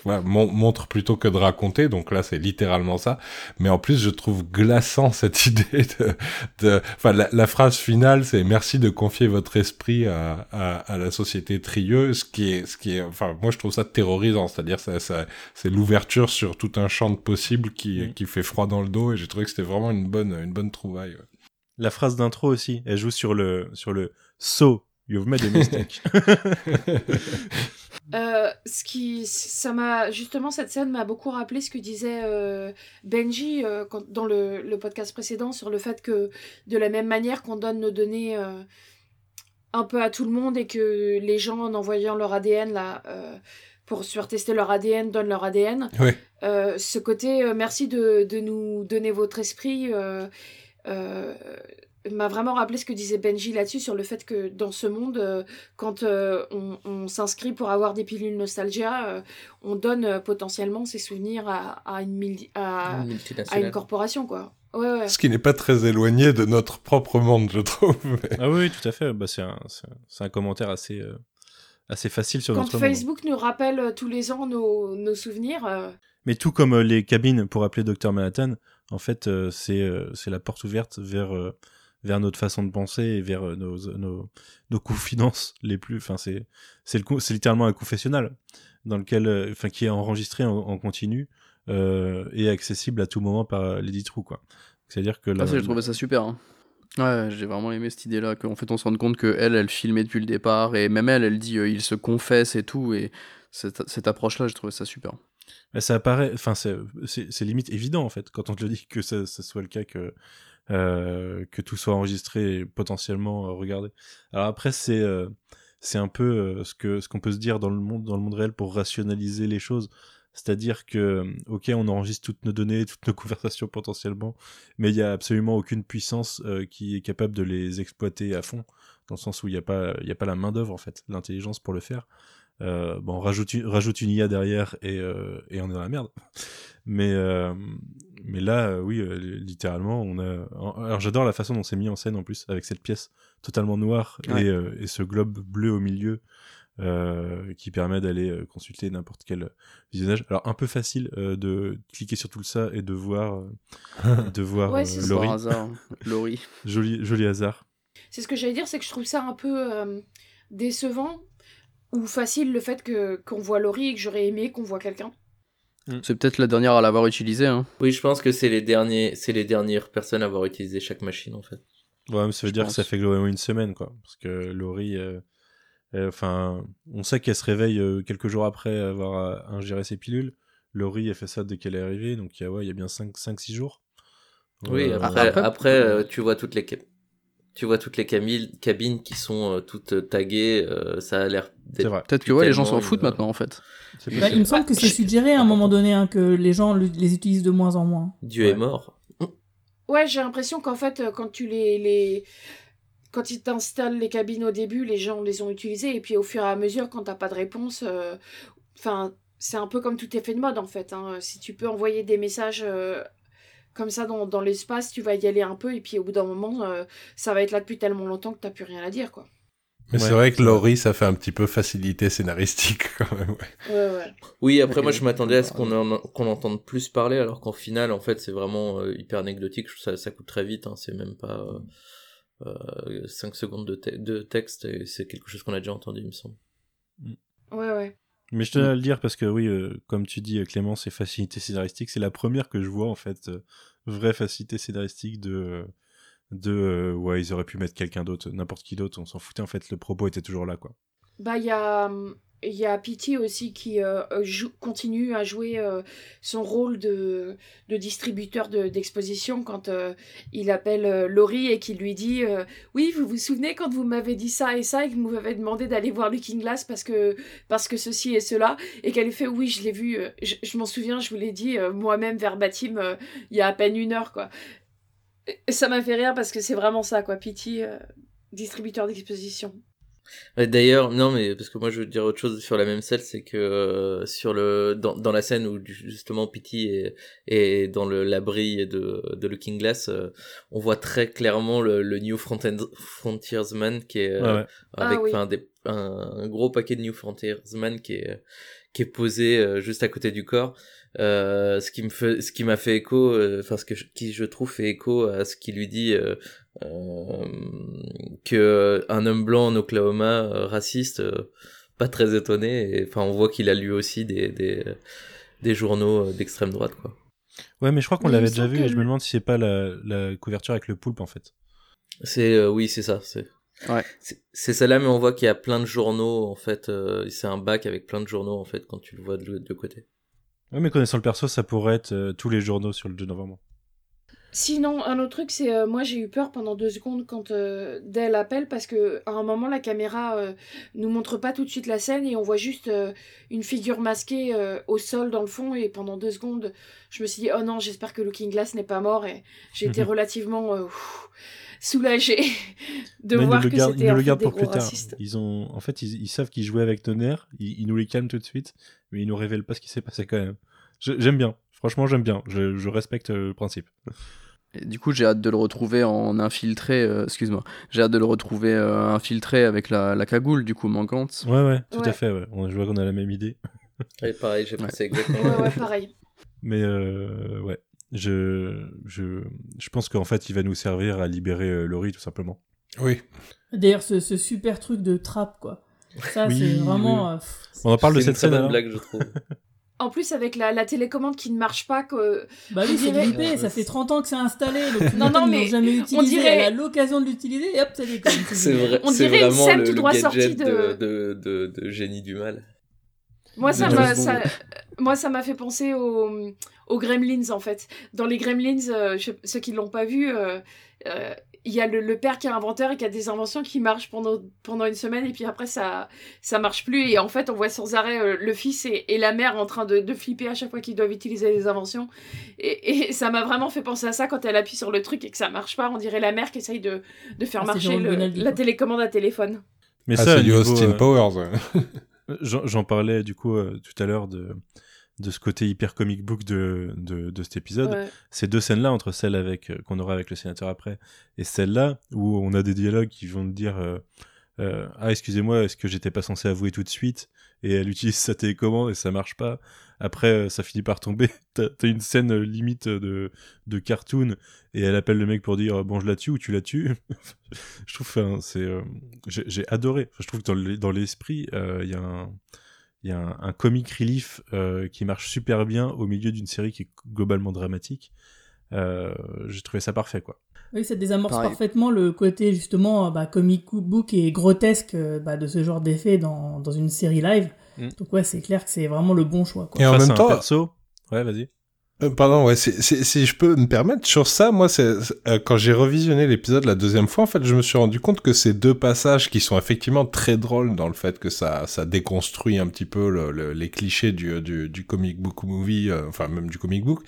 Speaker 8: voilà, mon- montre plutôt que de raconter. Donc là, c'est littéralement ça. Mais en plus, je trouve glaçant (laughs) cette idée de, enfin, la, la phrase finale, c'est merci de confier votre esprit à, à, à la société trieuse, ce qui est, ce qui est, enfin, moi, je trouve ça terrorisant. C'est-à-dire, ça, ça, c'est l'ouverture sur tout un champ de possibles qui,
Speaker 1: Mm.
Speaker 8: qui fait froid dans le dos. Et j'ai trouvé que c'était vraiment une bonne, une bonne trouvaille. ouais.
Speaker 1: La phrase d'intro aussi, elle joue sur le, sur le so, you've made a mistake. (laughs)
Speaker 6: Euh, ce qui, ça m'a justement cette scène m'a beaucoup rappelé ce que disait euh, Benji euh, quand- dans le, le podcast précédent sur le fait que de la même manière qu'on donne nos données un peu à tout le monde et que les gens en envoyant leur ADN là pour se faire tester leur ADN donnent leur ADN. Euh, ce côté merci de, de nous donner votre esprit euh, m'a vraiment rappelé ce que disait Benji là-dessus sur le fait que dans ce monde, euh, quand euh, on, on s'inscrit pour avoir des pilules nostalgia, euh, on donne euh, potentiellement ses souvenirs à, à une, mili- à,
Speaker 4: Une
Speaker 6: à
Speaker 4: multinationale.
Speaker 6: une corporation, quoi. Ouais, ouais.
Speaker 8: Ce qui n'est pas très éloigné de notre propre monde, je trouve. (laughs) mais-
Speaker 1: ah oui, tout à fait. Bah, c'est un, c'est un- c'est un commentaire assez, euh, assez facile sur
Speaker 6: Quand
Speaker 1: notre monde.
Speaker 6: Facebook nous rappelle tous les ans nos, nos souvenirs, euh,
Speaker 1: Mais tout comme euh, les cabines pour appeler Dr Manhattan, en fait, euh, c'est euh, c'est la porte ouverte vers, euh, vers notre façon de penser et vers euh, nos, nos, nos confidences les plus. Enfin, c'est c'est le c'est littéralement un confessionnal dans lequel, euh, enfin, qui est enregistré en, en continu euh, et accessible à tout moment par Lady True, quoi. C'est-à-dire que là,
Speaker 5: Ah, j'ai trouvé ça super. hein. Ouais, j'ai vraiment aimé cette idée-là, qu'en fait on se rende compte que elle, elle filmait depuis le départ, et même elle, elle dit euh, il se confesse et tout, et cette, cette approche-là, j'ai trouvé ça super.
Speaker 1: Ça apparaît, enfin c'est c'est- c'est limite évident en fait quand on te le dit que ça, ça soit le cas que euh, que tout soit enregistré et potentiellement euh, regardé. Alors après c'est euh, un peu ce que ce qu'on peut se dire dans le monde dans le monde réel pour rationaliser les choses. C'est-à-dire que, ok, on enregistre toutes nos données, (laughs) toutes nos conversations potentiellement, mais il n'y a absolument aucune puissance qui est capable de les exploiter à fond, dans le sens où il n'y a pas, a pas la main d'œuvre en fait, l'intelligence pour le faire. Euh, bon, rajoute une, rajoute une IA derrière et, euh, et on est dans la merde. Mais, euh, mais là, euh, oui, euh, littéralement, on a. Alors j'adore la façon dont c'est mis en scène en plus, avec cette pièce totalement noire
Speaker 5: Ouais.
Speaker 1: et, euh, et ce globe bleu au milieu euh, qui permet d'aller consulter n'importe quel visionnage. Alors un peu facile euh, de cliquer sur tout ça et de voir, de voir
Speaker 6: Ouais,
Speaker 1: euh. Laurie.
Speaker 5: Hasard, Laurie.
Speaker 1: Joli, joli hasard.
Speaker 6: c'est ce que j'allais dire, c'est que je trouve ça un peu euh, décevant ou facile le fait que qu'on voit Laurie et que j'aurais aimé qu'on voit quelqu'un.
Speaker 5: C'est peut-être la dernière à l'avoir utilisé. Hein.
Speaker 4: Oui, je pense que c'est les derniers, c'est les dernières personnes à avoir utilisé chaque machine en fait.
Speaker 1: Ouais, mais ça veut
Speaker 5: Je
Speaker 1: dire
Speaker 5: pense.
Speaker 1: que ça fait globalement une semaine, quoi. Parce que Laurie, euh, euh, enfin, on sait qu'elle se réveille euh, quelques jours après avoir ingéré ses pilules. Laurie, elle fait ça dès qu'elle est arrivée, donc il y a, ouais, il y a bien 5-6 jours.
Speaker 4: Oui,
Speaker 1: Euh,
Speaker 4: après,
Speaker 5: après-
Speaker 4: après, euh, tu vois toutes les ca- tu vois toutes les cabines qui sont euh, toutes euh, taguées, euh, ça a l'air
Speaker 1: C'est
Speaker 4: d'être
Speaker 1: vrai.
Speaker 5: Peut-être que ouais, les gens s'en foutent
Speaker 4: une-
Speaker 5: maintenant en fait.
Speaker 1: c'est
Speaker 7: Bah, il me semble que c'est suggéré à un moment donné hein, que les gens le- les utilisent de moins en moins.
Speaker 4: Dieu
Speaker 1: Ouais.
Speaker 4: est mort.
Speaker 6: Ouais, j'ai l'impression qu'en fait, quand tu les, les... Quand ils t'installes les cabines au début, les gens les ont utilisées, et puis au fur et à mesure, quand t'as pas de réponse, euh, enfin, c'est un peu comme tout effet de mode, en fait. hein. Si tu peux envoyer des messages euh, comme ça dans, dans l'espace, tu vas y aller un peu, et puis au bout d'un moment, euh, ça va être là depuis tellement longtemps que t'as plus rien à dire, quoi.
Speaker 8: Mais
Speaker 1: Ouais,
Speaker 8: c'est vrai que. Laurie, ça fait un petit peu facilité scénaristique (laughs) quand même. ouais.
Speaker 6: Ouais, ouais.
Speaker 4: Oui, après moi je m'attendais à ce qu'on en, qu'on entende plus parler, alors qu'en final en fait c'est vraiment euh, hyper anecdotique. Ça, ça coûte très vite, hein, c'est même pas euh, 5 secondes de, te- de texte et c'est quelque chose qu'on a déjà entendu, il me semble.
Speaker 6: Ouais, ouais.
Speaker 1: Mais je tenais à le dire parce que, oui, euh, comme tu dis, euh, Clément, c'est facilité scénaristique. C'est la première que je vois, en fait, euh, vraie facilité scénaristique de. de euh, ouais, ils auraient pu mettre quelqu'un d'autre, n'importe qui d'autre, on s'en foutait, en fait, le propos était toujours là, quoi.
Speaker 6: Bah, il y a, y a Pity aussi qui euh, continue à jouer euh, son rôle de, de distributeur de- d'exposition quand euh, il appelle Laurie et qui lui dit Oui, vous vous souvenez quand vous m'avez dit ça et ça et que vous m'avez demandé d'aller voir Looking Glass parce que, parce que ceci et cela? Et qu'elle fait Oui, je l'ai vu, je, je m'en souviens, je vous l'ai dit moi-même verbatim il y a à peine une heure, quoi. Ça m'a fait rire parce que c'est vraiment ça, quoi. Pity, distributeur d'exposition.
Speaker 4: Ouais, D'ailleurs, non, mais parce que moi je veux dire autre chose sur la même scène, c'est que euh, sur le dans, dans la scène où justement Pity est, est dans le l'abri de, de Looking Glass, euh, on voit très clairement le, le New Frontier- Frontiersman qui est euh,
Speaker 1: Ouais, ouais.
Speaker 4: avec
Speaker 6: Ah oui.
Speaker 4: enfin des un, un gros paquet de New Frontiersman qui est qui est posé euh, juste à côté du corps. Euh, ce qui me fait, ce qui m'a fait écho, euh, enfin ce que je, qui je trouve fait écho à ce qui lui dit euh, euh, que un homme blanc en Oklahoma euh, raciste, euh, pas très étonné. et, Enfin, on voit qu'il a lu aussi des des, des journaux d'extrême droite, quoi.
Speaker 1: Ouais, mais je crois qu'on l'avait déjà vu
Speaker 6: que
Speaker 1: et je me demande si c'est pas la, la couverture avec le poulpe en fait.
Speaker 4: C'est euh, oui, c'est ça. C'est
Speaker 5: Ouais.
Speaker 4: c'est- c'est celle-là, mais on voit qu'il y a plein de journaux en fait. euh, c'est un bac avec plein de journaux en fait quand tu le vois de, de côté.
Speaker 1: Ouais, mais connaissant le perso, ça pourrait être euh, tous les journaux sur le 2 novembre.
Speaker 6: Sinon, un autre truc, c'est euh, moi j'ai eu peur pendant deux secondes quand euh, Dell appelle parce que à un moment la caméra euh, nous montre pas tout de suite la scène et on voit juste euh, une figure masquée au sol dans le fond et pendant deux secondes je me suis dit oh non j'espère que Looking Glass n'est pas mort et j'ai été (laughs) relativement soulagée (laughs) de
Speaker 1: Mais
Speaker 6: voir que
Speaker 1: gardent, ils
Speaker 6: c'était
Speaker 1: nous le gardent pour plus tard. Ils ont, en fait, ils, ils savent qu'ils jouaient avec nos nerfs. Ils, ils nous les calment tout de suite, mais ils nous révèlent pas ce qui s'est passé quand même. J'aime bien. Franchement, j'aime bien. Je, je respecte euh, le principe.
Speaker 5: Et du coup, j'ai hâte de le retrouver en infiltré. euh, Excuse-moi. J'ai hâte de le retrouver euh, infiltré avec la, la cagoule, du coup, manquante.
Speaker 1: Ouais, ouais, tout à
Speaker 6: Ouais.
Speaker 1: fait. Ouais. On, je vois qu'on a la même idée.
Speaker 4: Et pareil, j'ai
Speaker 5: Ouais.
Speaker 4: pensé exactement.
Speaker 6: Ouais ouais pareil.
Speaker 1: Mais euh, ouais, je, je, je pense qu'en fait, il va nous servir à libérer euh, Laurie, tout simplement.
Speaker 8: Oui.
Speaker 7: D'ailleurs, ce, ce super truc de trappe, quoi. Ça,
Speaker 1: Oui,
Speaker 7: c'est vraiment.
Speaker 1: oui.
Speaker 7: euh, pff,
Speaker 1: On en parle de cette scène alors
Speaker 4: blague, je trouve. (laughs)
Speaker 6: En plus avec la, la télécommande qui ne marche pas que
Speaker 7: Bah
Speaker 6: On
Speaker 7: oui, c'est
Speaker 6: dirait-
Speaker 7: grippé, ça fait 30 ans que c'est installé, donc (laughs)
Speaker 6: Non, non, mais
Speaker 7: jamais utilisé,
Speaker 6: dirait-
Speaker 7: elle a l'occasion de l'utiliser et hop, ça déconne.
Speaker 4: C'est vrai.
Speaker 6: On dirait une
Speaker 4: vraiment
Speaker 6: scène
Speaker 4: le,
Speaker 6: tout droit
Speaker 4: gadget
Speaker 6: sortie
Speaker 4: de...
Speaker 6: de-
Speaker 4: De, de, de génie du mal.
Speaker 6: Moi, ça m'a,
Speaker 5: James
Speaker 6: ça,
Speaker 5: Bond.
Speaker 6: moi, ça m'a fait penser aux, aux Gremlins, en fait. Dans les Gremlins, euh, je- ceux qui l'ont pas vu, euh, euh, il y a le, le père qui est inventeur et qui a des inventions qui marchent pendant, pendant une semaine et puis après, ça, ça marche plus. Et en fait, on voit sans arrêt euh, le fils et, et la mère en train de, de flipper à chaque fois qu'ils doivent utiliser les inventions. Et, et (laughs) ça m'a vraiment fait penser à ça quand elle appuie sur le truc et que ça marche pas. On dirait la mère qui essaye de, de faire
Speaker 7: Ah,
Speaker 6: marcher le- la télécommande à téléphone.
Speaker 1: Mais
Speaker 8: Ah,
Speaker 1: ça,
Speaker 8: c'est du Austin
Speaker 1: euh,
Speaker 8: Powers. (laughs)
Speaker 1: J'en parlais du coup euh, tout à l'heure de, de ce côté hyper comic book de, de, de cet épisode.
Speaker 6: Ouais.
Speaker 1: Ces deux scènes-là, entre celle avec euh, qu'on aura avec le sénateur après et celle-là, où on a des dialogues qui vont nous dire euh, Ah, excusez-moi, est-ce que j'étais pas censé avouer tout de suite? Et elle utilise sa télécommande et ça marche pas. Après, euh, ça finit par tomber. (laughs) T'as une scène euh, limite de, de cartoon et elle appelle le mec pour dire Bon, je la tue ou tu la tues? (laughs) Je trouve, euh, j'ai adoré. Je trouve que dans le- dans l'esprit, euh, il y a un. Comic relief euh, qui marche super bien au milieu d'une série qui est globalement dramatique. Euh, J'ai trouvé ça parfait, quoi.
Speaker 7: Oui, ça désamorce
Speaker 5: Pareil.
Speaker 7: parfaitement le côté justement bah, comic book et grotesque euh, bah, de ce genre d'effet dans, dans une série live.
Speaker 1: Mm.
Speaker 7: Donc ouais, c'est clair que c'est vraiment le bon choix. Quoi.
Speaker 8: Et en
Speaker 1: Face
Speaker 8: même temps,
Speaker 1: perso. Ouais, vas-y.
Speaker 8: Euh, pardon, ouais, c'est- c'est- si je peux me permettre, sur ça, moi, c'est euh, quand j'ai revisionné l'épisode la deuxième fois, en fait, je me suis rendu compte que ces deux passages qui sont effectivement très drôles dans le fait que ça, ça déconstruit un petit peu le- le- les clichés du, du, du comic book movie, euh, enfin même du comic book.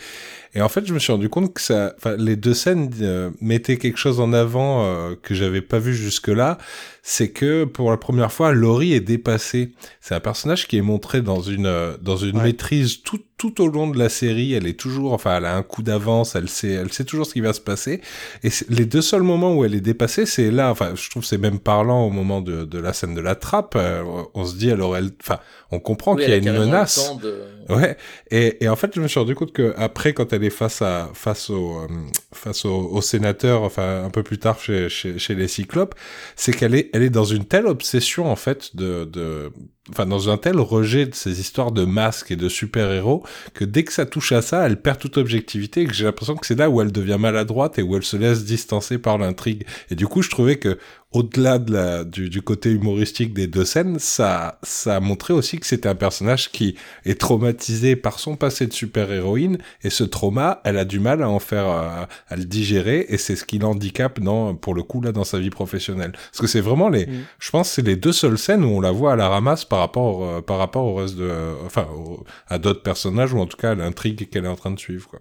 Speaker 8: Et en fait, je me suis rendu compte que ça, enfin, les deux scènes euh, mettaient quelque chose en avant euh, que j'avais pas vu jusque-là. C'est que pour la première fois, Laurie est dépassée. C'est un personnage qui est montré dans une euh, dans une
Speaker 5: Ouais.
Speaker 8: maîtrise tout tout au long de la série. Elle est toujours, enfin, elle a un coup d'avance. Elle sait, elle sait toujours ce qui va se passer. Et les deux seuls moments où elle est dépassée, c'est là. Enfin, je trouve c'est même parlant au moment de, de la scène de la trappe. Euh, on se dit, elle aurait, le- enfin, on comprend
Speaker 4: Oui,
Speaker 8: qu'il y a
Speaker 4: elle
Speaker 8: une menace.
Speaker 4: de-
Speaker 8: Ouais, et, et en fait, je me suis rendu compte que après, quand elle est face à face au euh, face au, au sénateur, enfin un peu plus tard chez chez, chez les Cyclopes, c'est qu'elle est elle est dans une telle obsession en fait de de enfin dans un tel rejet de ces histoires de masques et de super héros que dès que ça touche à ça, elle perd toute objectivité et que j'ai l'impression que c'est là où elle devient maladroite et où elle se laisse distancer par l'intrigue. Et du coup, je trouvais que au-delà de la, du, du côté humoristique des deux scènes, ça, ça a montré aussi que c'était un personnage qui est traumatisé par son passé de super-héroïne, et ce trauma, elle a du mal à en faire, euh, à le digérer, et c'est ce qui l'handicape dans, pour le coup, là, dans sa vie professionnelle. Parce que c'est vraiment les,
Speaker 5: Mm.
Speaker 8: je pense, que c'est les deux seules scènes où on la voit à la ramasse par rapport, euh, par rapport au reste de, euh, enfin, au- à d'autres personnages, ou en tout cas à l'intrigue qu'elle est en train de suivre, quoi.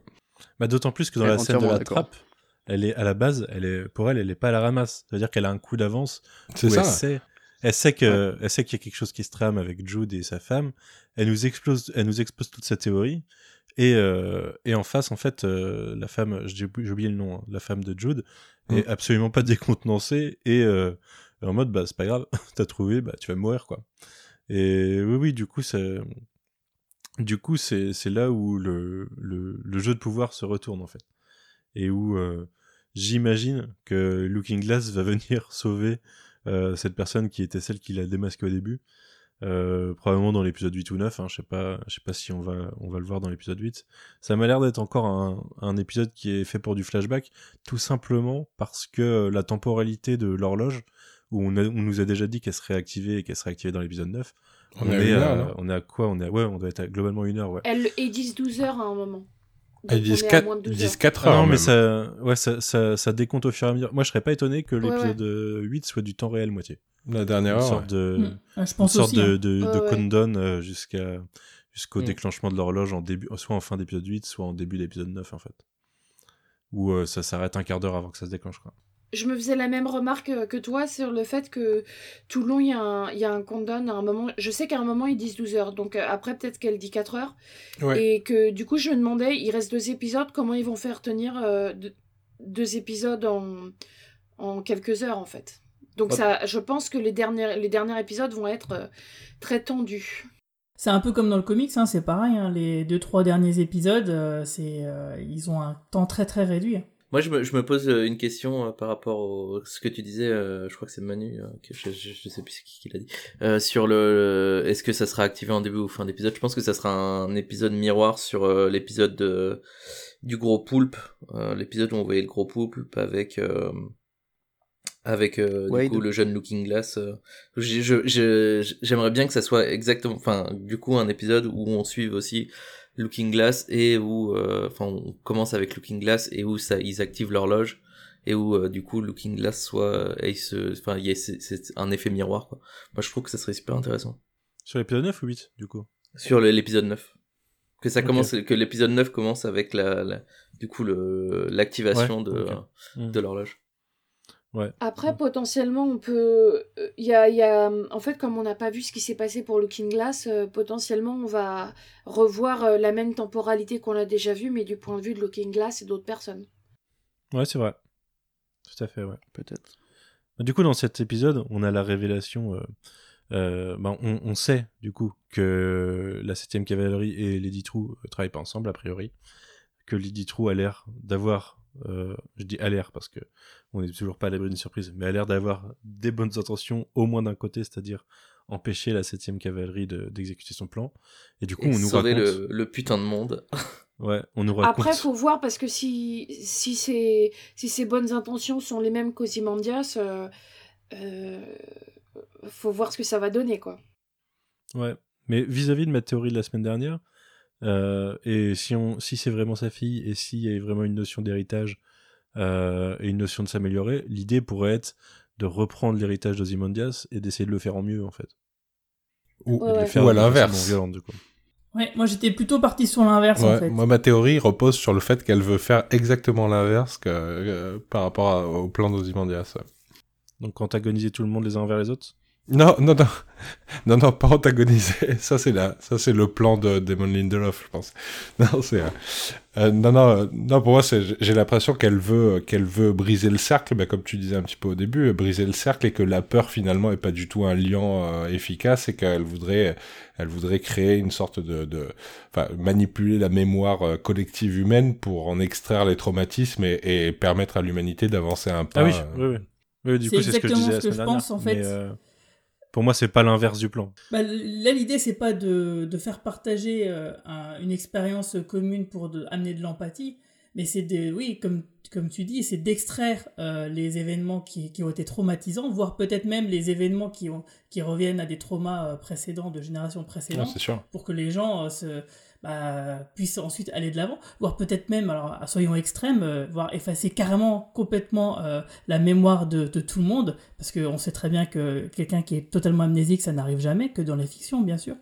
Speaker 1: Bah, D'autant plus que dans la scène de la trappe, elle est à la base, elle est pour elle, elle est pas à la ramasse. C'est-à-dire qu'elle a un coup d'avance.
Speaker 8: C'est ça.
Speaker 1: Elle sait, elle sait que, elle sait qu'il y a quelque chose qui se trame avec Jude et sa femme. Elle nous explose, elle nous expose toute sa théorie. Et, euh, et en face, en fait, euh, la femme, j'ai oublié le nom, hein, la femme de Jude, est
Speaker 8: Mm.
Speaker 1: absolument pas (laughs) décontenancée et euh, en mode, bah, c'est pas grave, (laughs) t'as trouvé, bah, tu vas mourir, quoi. Et oui, oui, du coup, c'est. Du coup, c'est c'est là où le, le, le jeu de pouvoir se retourne, en fait. Et où euh, j'imagine que Looking Glass va (laughs) venir sauver euh, cette personne qui était celle qui l'a démasqué au début. Euh, probablement dans l'épisode 8 ou 9, hein, je sais pas, je sais pas si on va, on va le voir dans l'épisode 8. Ça m'a l'air d'être encore un, un épisode qui est fait pour du flashback, tout simplement parce que la temporalité de l'horloge, où on, a- on nous a déjà dit qu'elle serait activée et qu'elle serait activée dans l'épisode 9,
Speaker 8: On
Speaker 1: on,
Speaker 8: est à
Speaker 1: est,
Speaker 8: une
Speaker 1: à,
Speaker 8: heure, non?
Speaker 1: on est à quoi? On est à, ouais, on doit être à globalement une heure, ouais.
Speaker 6: Elle et 10-12 heures à un moment.
Speaker 8: Ils disent
Speaker 6: on est à
Speaker 8: 4,
Speaker 6: moins de 12
Speaker 8: ils disent
Speaker 6: heures.
Speaker 8: 4
Speaker 1: Ah
Speaker 8: heures.
Speaker 1: non, mais ça, ouais, ça, ça, ça décompte au fur et à mesure. Moi, je serais pas étonné que
Speaker 6: Ouais,
Speaker 1: l'épisode euh, 8 soit du temps réel moitié.
Speaker 8: La dernière
Speaker 1: Une
Speaker 8: heure.
Speaker 1: sorte de.
Speaker 7: Ah, Je
Speaker 1: une
Speaker 7: pense
Speaker 1: sorte
Speaker 7: aussi.
Speaker 1: de,
Speaker 7: hein.
Speaker 1: de, de
Speaker 6: ouais.
Speaker 1: countdown euh, jusqu'à jusqu'au
Speaker 4: Mm.
Speaker 1: déclenchement de l'horloge en début, soit en fin d'épisode 8, soit en début d'épisode 9 en fait. Où euh, ça s'arrête un quart d'heure avant que ça se déclenche quoi.
Speaker 6: Je me faisais la même remarque euh, que toi sur le fait que tout le long, il y, a un- il y a un countdown à un moment. Je sais qu'à un moment, ils disent 12 heures. Donc euh, après, peut-être qu'elle dit 4 heures.
Speaker 8: Ouais.
Speaker 6: Et que du coup, je me demandais, il reste deux épisodes, comment ils vont faire tenir euh, deux, deux épisodes en, en quelques heures, en fait. Donc ça, je pense que les derniers, les derniers épisodes vont être euh, très tendus.
Speaker 7: C'est un peu comme dans le comics, hein, c'est pareil. hein, les deux trois derniers épisodes, euh, c'est euh, ils ont un temps très très réduit.
Speaker 4: Moi, je me, je me pose euh, une question euh, par rapport au ce que tu disais. euh, je crois que c'est Manu, euh, que je, je, je sais plus qui, qui l'a dit. Euh, sur le, est-ce que ça sera activé en début ou fin d'épisode? Je pense que ça sera un épisode miroir sur l'épisode de- du gros poulpe, euh, l'épisode où on voyait le gros poulpe avec euh, avec euh, du coup le jeune Looking Glass. euh. J'ai- je- je- j'aimerais bien que ça soit exactement, enfin, du coup, un épisode où on suive aussi Looking Glass et où, euh, enfin, on commence avec Looking Glass et où ça, ils activent l'horloge et où euh, du coup Looking Glass soit, se, enfin, il y a c'est, c'est un effet miroir quoi. Moi, je trouve que ça serait super intéressant
Speaker 1: Sur l'épisode 9 ou 8 du coup?
Speaker 4: Sur l'épisode 9. Que ça commence, que l'épisode 9 commence avec la, la- du coup le l'activation
Speaker 1: Ouais,
Speaker 4: de.
Speaker 1: Mm.
Speaker 4: de l'horloge.
Speaker 6: Après, potentiellement, on peut. euh, Il y a, il y a... En fait, comme on n'a pas vu ce qui s'est passé pour Looking Glass, euh, potentiellement, on va revoir euh, la même temporalité qu'on a déjà vue, mais du point de vue de Looking Glass et d'autres personnes.
Speaker 1: Ouais, c'est vrai. Tout à fait, ouais.
Speaker 5: Peut-être.
Speaker 1: Du coup, dans cet épisode, on a la révélation. euh, euh, ben, on, on sait, du coup, que la 7ème cavalerie et Lady True euh, travaillent pas ensemble, a priori. Que Lady True a l'air d'avoir. Euh, je dis a l'air parce que on n'est toujours pas à l'abri d'une surprise, mais a l'air d'avoir des bonnes intentions, au moins d'un côté, c'est-à-dire empêcher la 7ème cavalerie de- d'exécuter son plan. Et du coup,
Speaker 4: Et
Speaker 1: on nous raconte.
Speaker 4: le, le putain de monde. (laughs)
Speaker 1: Ouais, on nous raconte.
Speaker 6: Après, faut voir, parce que si, si, ces, si ces bonnes intentions sont les mêmes qu'Ozymandias, euh, euh, faut voir ce que ça va donner, quoi.
Speaker 1: Ouais, mais vis-à-vis de ma théorie de la semaine dernière, euh, et si, on, si c'est vraiment sa fille, et s'il y a vraiment une notion d'héritage euh, et une notion de s'améliorer, l'idée pourrait être de reprendre l'héritage d'Ozymandias et d'essayer de le faire en mieux, en fait.
Speaker 8: Ou,
Speaker 6: Ouais, ouais.
Speaker 1: faire
Speaker 8: ou à l'inverse.
Speaker 7: Ouais, moi j'étais plutôt parti sur l'inverse en fait.
Speaker 8: Moi, ma théorie repose sur le fait qu'elle veut faire exactement l'inverse que, euh, par rapport à- au plan d'Ozymandias.
Speaker 1: Donc antagoniser tout le monde les uns envers les autres?
Speaker 8: Non, non, non, (laughs) non, non, pas antagoniser. Ça, c'est la, ça, c'est le plan de Damon Lindelof, je pense. (laughs) Non, c'est, euh, euh, non, non, non, pour moi, c'est, j'ai l'impression qu'elle veut, qu'elle veut briser le cercle, bah, comme tu disais un petit peu au début, briser le cercle et que la peur finalement est pas du tout un liant euh, efficace et qu'elle voudrait, elle voudrait créer une sorte de, de, enfin, manipuler la mémoire euh, collective humaine pour en extraire les traumatismes et, et permettre à l'humanité d'avancer un pas.
Speaker 1: Ah oui,
Speaker 8: euh,
Speaker 1: oui, oui. Oui, du
Speaker 7: C'est
Speaker 1: coup, c'est ce que je
Speaker 7: exactement
Speaker 1: disais la
Speaker 7: ce que
Speaker 1: semaine
Speaker 7: je pense,
Speaker 1: dernière,
Speaker 7: en fait.
Speaker 1: mais, euh, pour moi, c'est pas l'inverse du plan.
Speaker 7: Bah, là, l'idée, c'est pas de, de faire partager euh, un- une expérience commune pour de, amener de l'empathie, mais c'est de, oui, comme, comme tu dis, c'est d'extraire euh, les événements qui, qui ont été traumatisants, voire peut-être même les événements qui, ont, qui reviennent à des traumas euh, précédents, de générations précédentes,
Speaker 8: c'est sûr.
Speaker 7: pour que les gens euh, se, bah, puissent ensuite aller de l'avant, voire peut-être même, alors soyons extrêmes, euh, voire effacer carrément, complètement euh, la mémoire de, de tout le monde, parce qu'on sait très bien que quelqu'un qui est totalement amnésique, ça n'arrive jamais, que dans les fictions, bien sûr.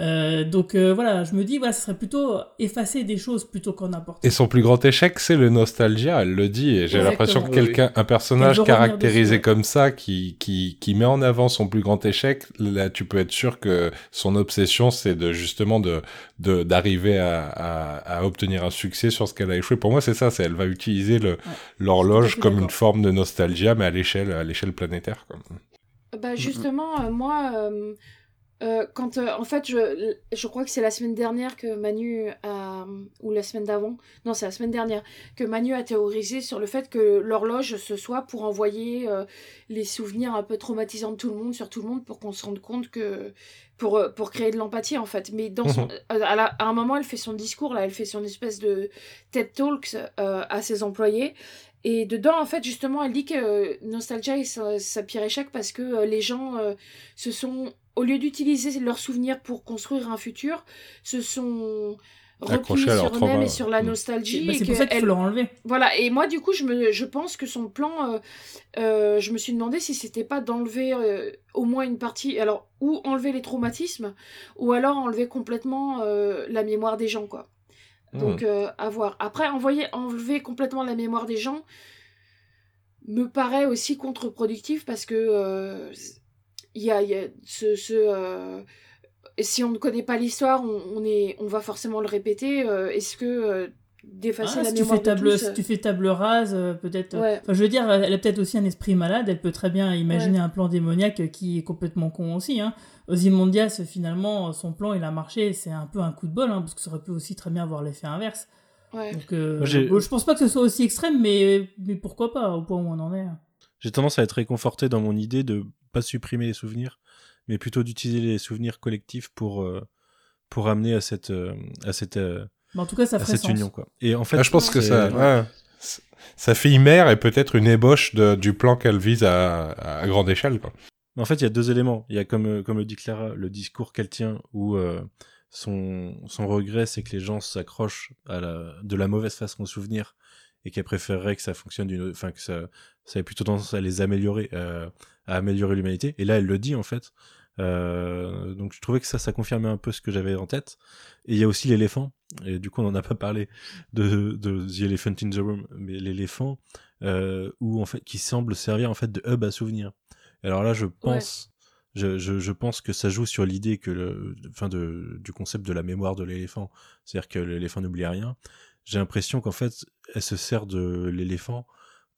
Speaker 7: Euh, donc euh, voilà, je me dis, voilà, ce serait plutôt effacer des choses plutôt qu'en apporter.
Speaker 8: Et son plus grand échec, c'est le nostalgia, elle le dit, et j'ai l'impression que quelqu'un, un personnage caractérisé comme ça, qui, qui, qui met en avant son plus grand échec, là, tu peux être sûr que son obsession, c'est de, justement, de, de, d'arriver à, à, à obtenir un succès sur ce qu'elle a échoué. Pour moi, c'est ça, c'est, elle va utiliser l'horloge comme une forme de nostalgia, mais à l'échelle, à l'échelle planétaire, quoi.
Speaker 6: Bah justement, euh, moi, euh, euh, quand euh, en fait, je, je crois que c'est la semaine dernière que Manu a, ou la semaine d'avant, non, c'est la semaine dernière, que Manu a théorisé sur le fait que l'horloge ce soit pour envoyer euh, les souvenirs un peu traumatisants de tout le monde sur tout le monde pour qu'on se rende compte que pour euh, pour créer de l'empathie en fait. Mais dans son, (laughs) à, la- à un moment, elle fait son discours là, elle fait son espèce de TED Talks euh, à ses employés. Et dedans, en fait, justement, elle dit que euh, Nostalgia est sa, sa pire échec parce que les gens euh, se sont, au lieu d'utiliser leurs souvenirs pour construire un futur, se sont
Speaker 8: leur
Speaker 6: sur
Speaker 8: trauma,
Speaker 6: eux-mêmes et sur la
Speaker 8: Mm.
Speaker 6: nostalgie.
Speaker 7: Bah,
Speaker 6: et
Speaker 7: c'est pour
Speaker 6: que
Speaker 7: ça qu'il faut
Speaker 6: elle-
Speaker 7: le enlever.
Speaker 6: Voilà, et moi, du coup, je, me, je pense que son plan, euh, euh, je me suis demandé si c'était pas d'enlever euh, au moins une partie, alors, ou enlever les traumatismes, ou alors enlever complètement euh, la mémoire des gens, quoi. Donc, euh, à voir. Après, envoyer, enlever complètement la mémoire des gens me paraît aussi contre-productif parce que euh, il y a, il y a ce. ce euh, si on ne connaît pas l'histoire, on, on, est, on va forcément le répéter. euh, Est-ce que euh, d'effacer
Speaker 7: Ah,
Speaker 6: la
Speaker 7: si, tu fais table,
Speaker 6: de tous,
Speaker 7: si tu fais table rase, euh, peut-être. euh,
Speaker 6: Ouais.
Speaker 7: Enfin, je veux dire, elle a peut-être aussi un esprit malade. Elle peut très bien imaginer un plan démoniaque qui est complètement con aussi. Hein. Ozymandias, finalement, son plan, il a marché. C'est un peu un coup de bol, hein, parce que ça aurait pu aussi très bien avoir l'effet inverse.
Speaker 6: Ouais.
Speaker 7: Donc, euh,
Speaker 1: Moi,
Speaker 7: je pense pas que ce soit aussi extrême, mais, mais pourquoi pas, au point où on en est.
Speaker 1: J'ai tendance à être réconforté dans mon idée de pas supprimer les souvenirs, mais plutôt d'utiliser les souvenirs collectifs pour, euh, pour amener à cette, euh, à cette, euh,
Speaker 7: Mais en tout cas, ça
Speaker 1: à cette
Speaker 7: sens.
Speaker 1: union. Quoi. Et en fait,
Speaker 8: Ah, je pense que ça, ouais, ça fait Imer et peut-être une ébauche de, du plan qu'elle vise à, à grande échelle, quoi.
Speaker 1: En fait, il y a deux éléments. Il y a, comme, comme le dit Clara, le discours qu'elle tient où euh, son, son regret, c'est que les gens s'accrochent à la, de la mauvaise façon au souvenir et qu'elle préférerait que ça fonctionne d'une, enfin, que ça, ça ait plutôt tendance à les améliorer, euh, à améliorer l'humanité. Et là, elle le dit, en fait. Euh, donc, je trouvais que ça, ça confirmait un peu ce que j'avais en tête. Et il y a aussi l'éléphant. Et du coup, on n'en a pas parlé de, de The Elephant in the Room, mais l'éléphant, euh, où, en fait, qui semble servir, en fait, de hub à souvenir. Alors là, je pense, je, je, je pense que ça joue sur l'idée que le, enfin de, du concept de la mémoire de l'éléphant, c'est-à-dire que l'éléphant n'oublie rien. J'ai l'impression qu'en fait, elle se sert de l'éléphant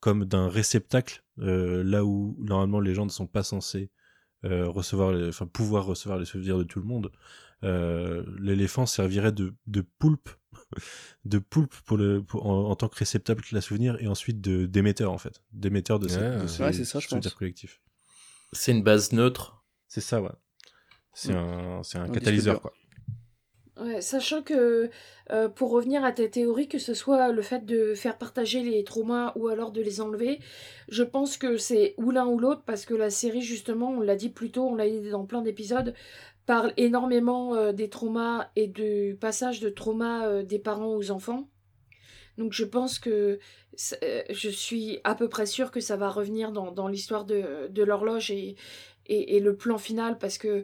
Speaker 1: comme d'un réceptacle, euh, là où normalement les gens ne sont pas censés euh, recevoir, les- enfin pouvoir recevoir les souvenirs de tout le monde. Euh, l'éléphant servirait de, de poulpe, (laughs) de poulpe pour le, pour- en, en tant que réceptacle de la souvenir et ensuite de d'émetteur en fait, d'émetteur de, ces-
Speaker 8: Ouais.
Speaker 1: de ces
Speaker 5: Ouais, ça, je
Speaker 1: souvenirs
Speaker 5: pense.
Speaker 1: collectifs.
Speaker 4: C'est une base neutre.
Speaker 1: C'est ça, ouais. C'est
Speaker 5: Mm.
Speaker 1: un, c'est un, catalyseur, quoi.
Speaker 6: Ouais, sachant que, euh, pour revenir à ta théorie, que ce soit le fait de faire partager les traumas ou alors de les enlever, je pense que c'est ou l'un ou l'autre, parce que la série, justement, on l'a dit plus tôt, on l'a dit dans plein d'épisodes, parle énormément euh, des traumas et du passage de traumas euh, des parents aux enfants. Donc je pense que je suis à peu près sûre que ça va revenir dans, dans l'histoire de, de l'horloge et, et le plan final, parce que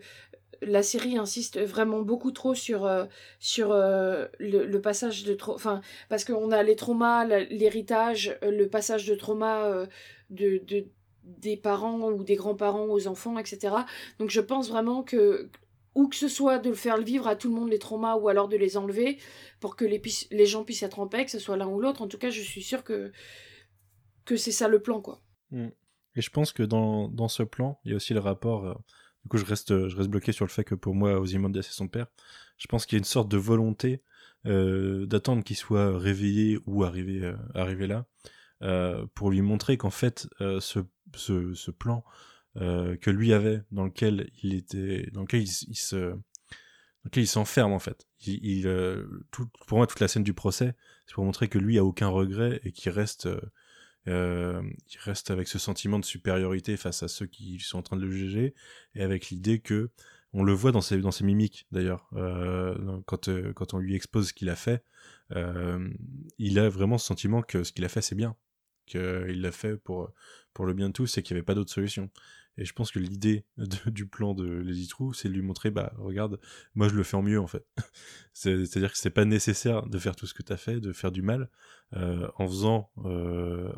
Speaker 6: la série insiste vraiment beaucoup trop sur, euh, sur euh, le, passage de enfin parce qu'on a les traumas l'héritage euh, le passage de trauma euh, de, de des parents ou des grands-parents aux enfants etc donc je pense vraiment que ou que ce soit de le faire vivre à tout le monde les traumas ou alors de les enlever pour que les, les gens puissent être en paix que ce soit l'un ou l'autre en tout cas je suis sûre que que c'est ça le plan quoi
Speaker 1: Et je pense que dans, dans ce plan, il y a aussi le rapport. Du coup, je reste, bloqué sur le fait que pour moi, Ozymandias c'est son père. Je pense qu'il y a une sorte de volonté euh, d'attendre qu'il soit réveillé ou arrivé, euh, là, euh, pour lui montrer qu'en fait, ce, plan que lui avait, dans lequel il était, dans lequel il, dans lequel il s'enferme en fait. Pour moi, toute la scène du procès, c'est pour montrer que lui a aucun regret et qu'il reste, euh, il reste avec ce sentiment de supériorité face à ceux qui sont en train de le juger et avec l'idée que on le voit dans ses, dans ses mimiques d'ailleurs euh, quand, euh, quand on lui expose ce qu'il a fait il a vraiment ce sentiment que ce qu'il a fait c'est bien qu'il l'a fait pour, pour le bien de tous et qu'il n'y avait pas d'autre solution. Et je pense que l'idée (laughs) du plan de Lady True, c'est de lui montrer, bah regarde, moi je le fais en mieux en fait. (laughs) C'est- C'est-à-dire que c'est pas nécessaire de faire tout ce que tu as fait, de faire du mal, euh, en faisant, euh,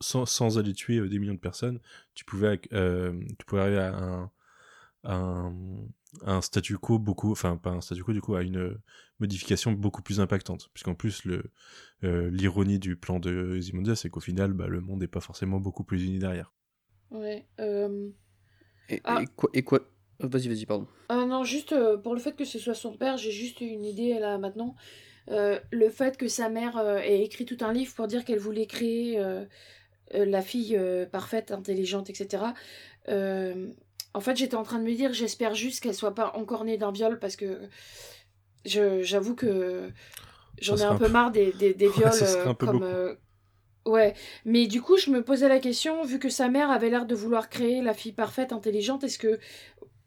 Speaker 1: sans, aller tuer euh, des millions de personnes, tu pouvais, arriver à un, statu quo beaucoup, enfin pas un statu quo du coup, à une modification beaucoup plus impactante. Puisqu'en plus, le, l'ironie du plan de Zimondia, c'est qu'au final, bah, le monde n'est pas forcément beaucoup plus uni derrière.
Speaker 6: Ouais. euh,
Speaker 5: Et,
Speaker 6: Ah.
Speaker 5: et quoi, et quoi... oh, Vas-y, vas-y, pardon.
Speaker 6: Ah non, juste euh, pour le fait que ce soit son père, j'ai juste une idée là maintenant. Euh, le fait que sa mère euh, ait écrit tout un livre pour dire qu'elle voulait créer euh, la fille euh, parfaite, intelligente, etc. Euh, en fait, j'étais en train de me dire, j'espère juste qu'elle soit pas encore née d'un viol parce que je- j'avoue que j'en ai un peu marre des, des, (laughs) viols comme. Ouais, mais du coup, je me posais la question, vu que sa mère avait l'air de vouloir créer la fille parfaite, intelligente, est-ce que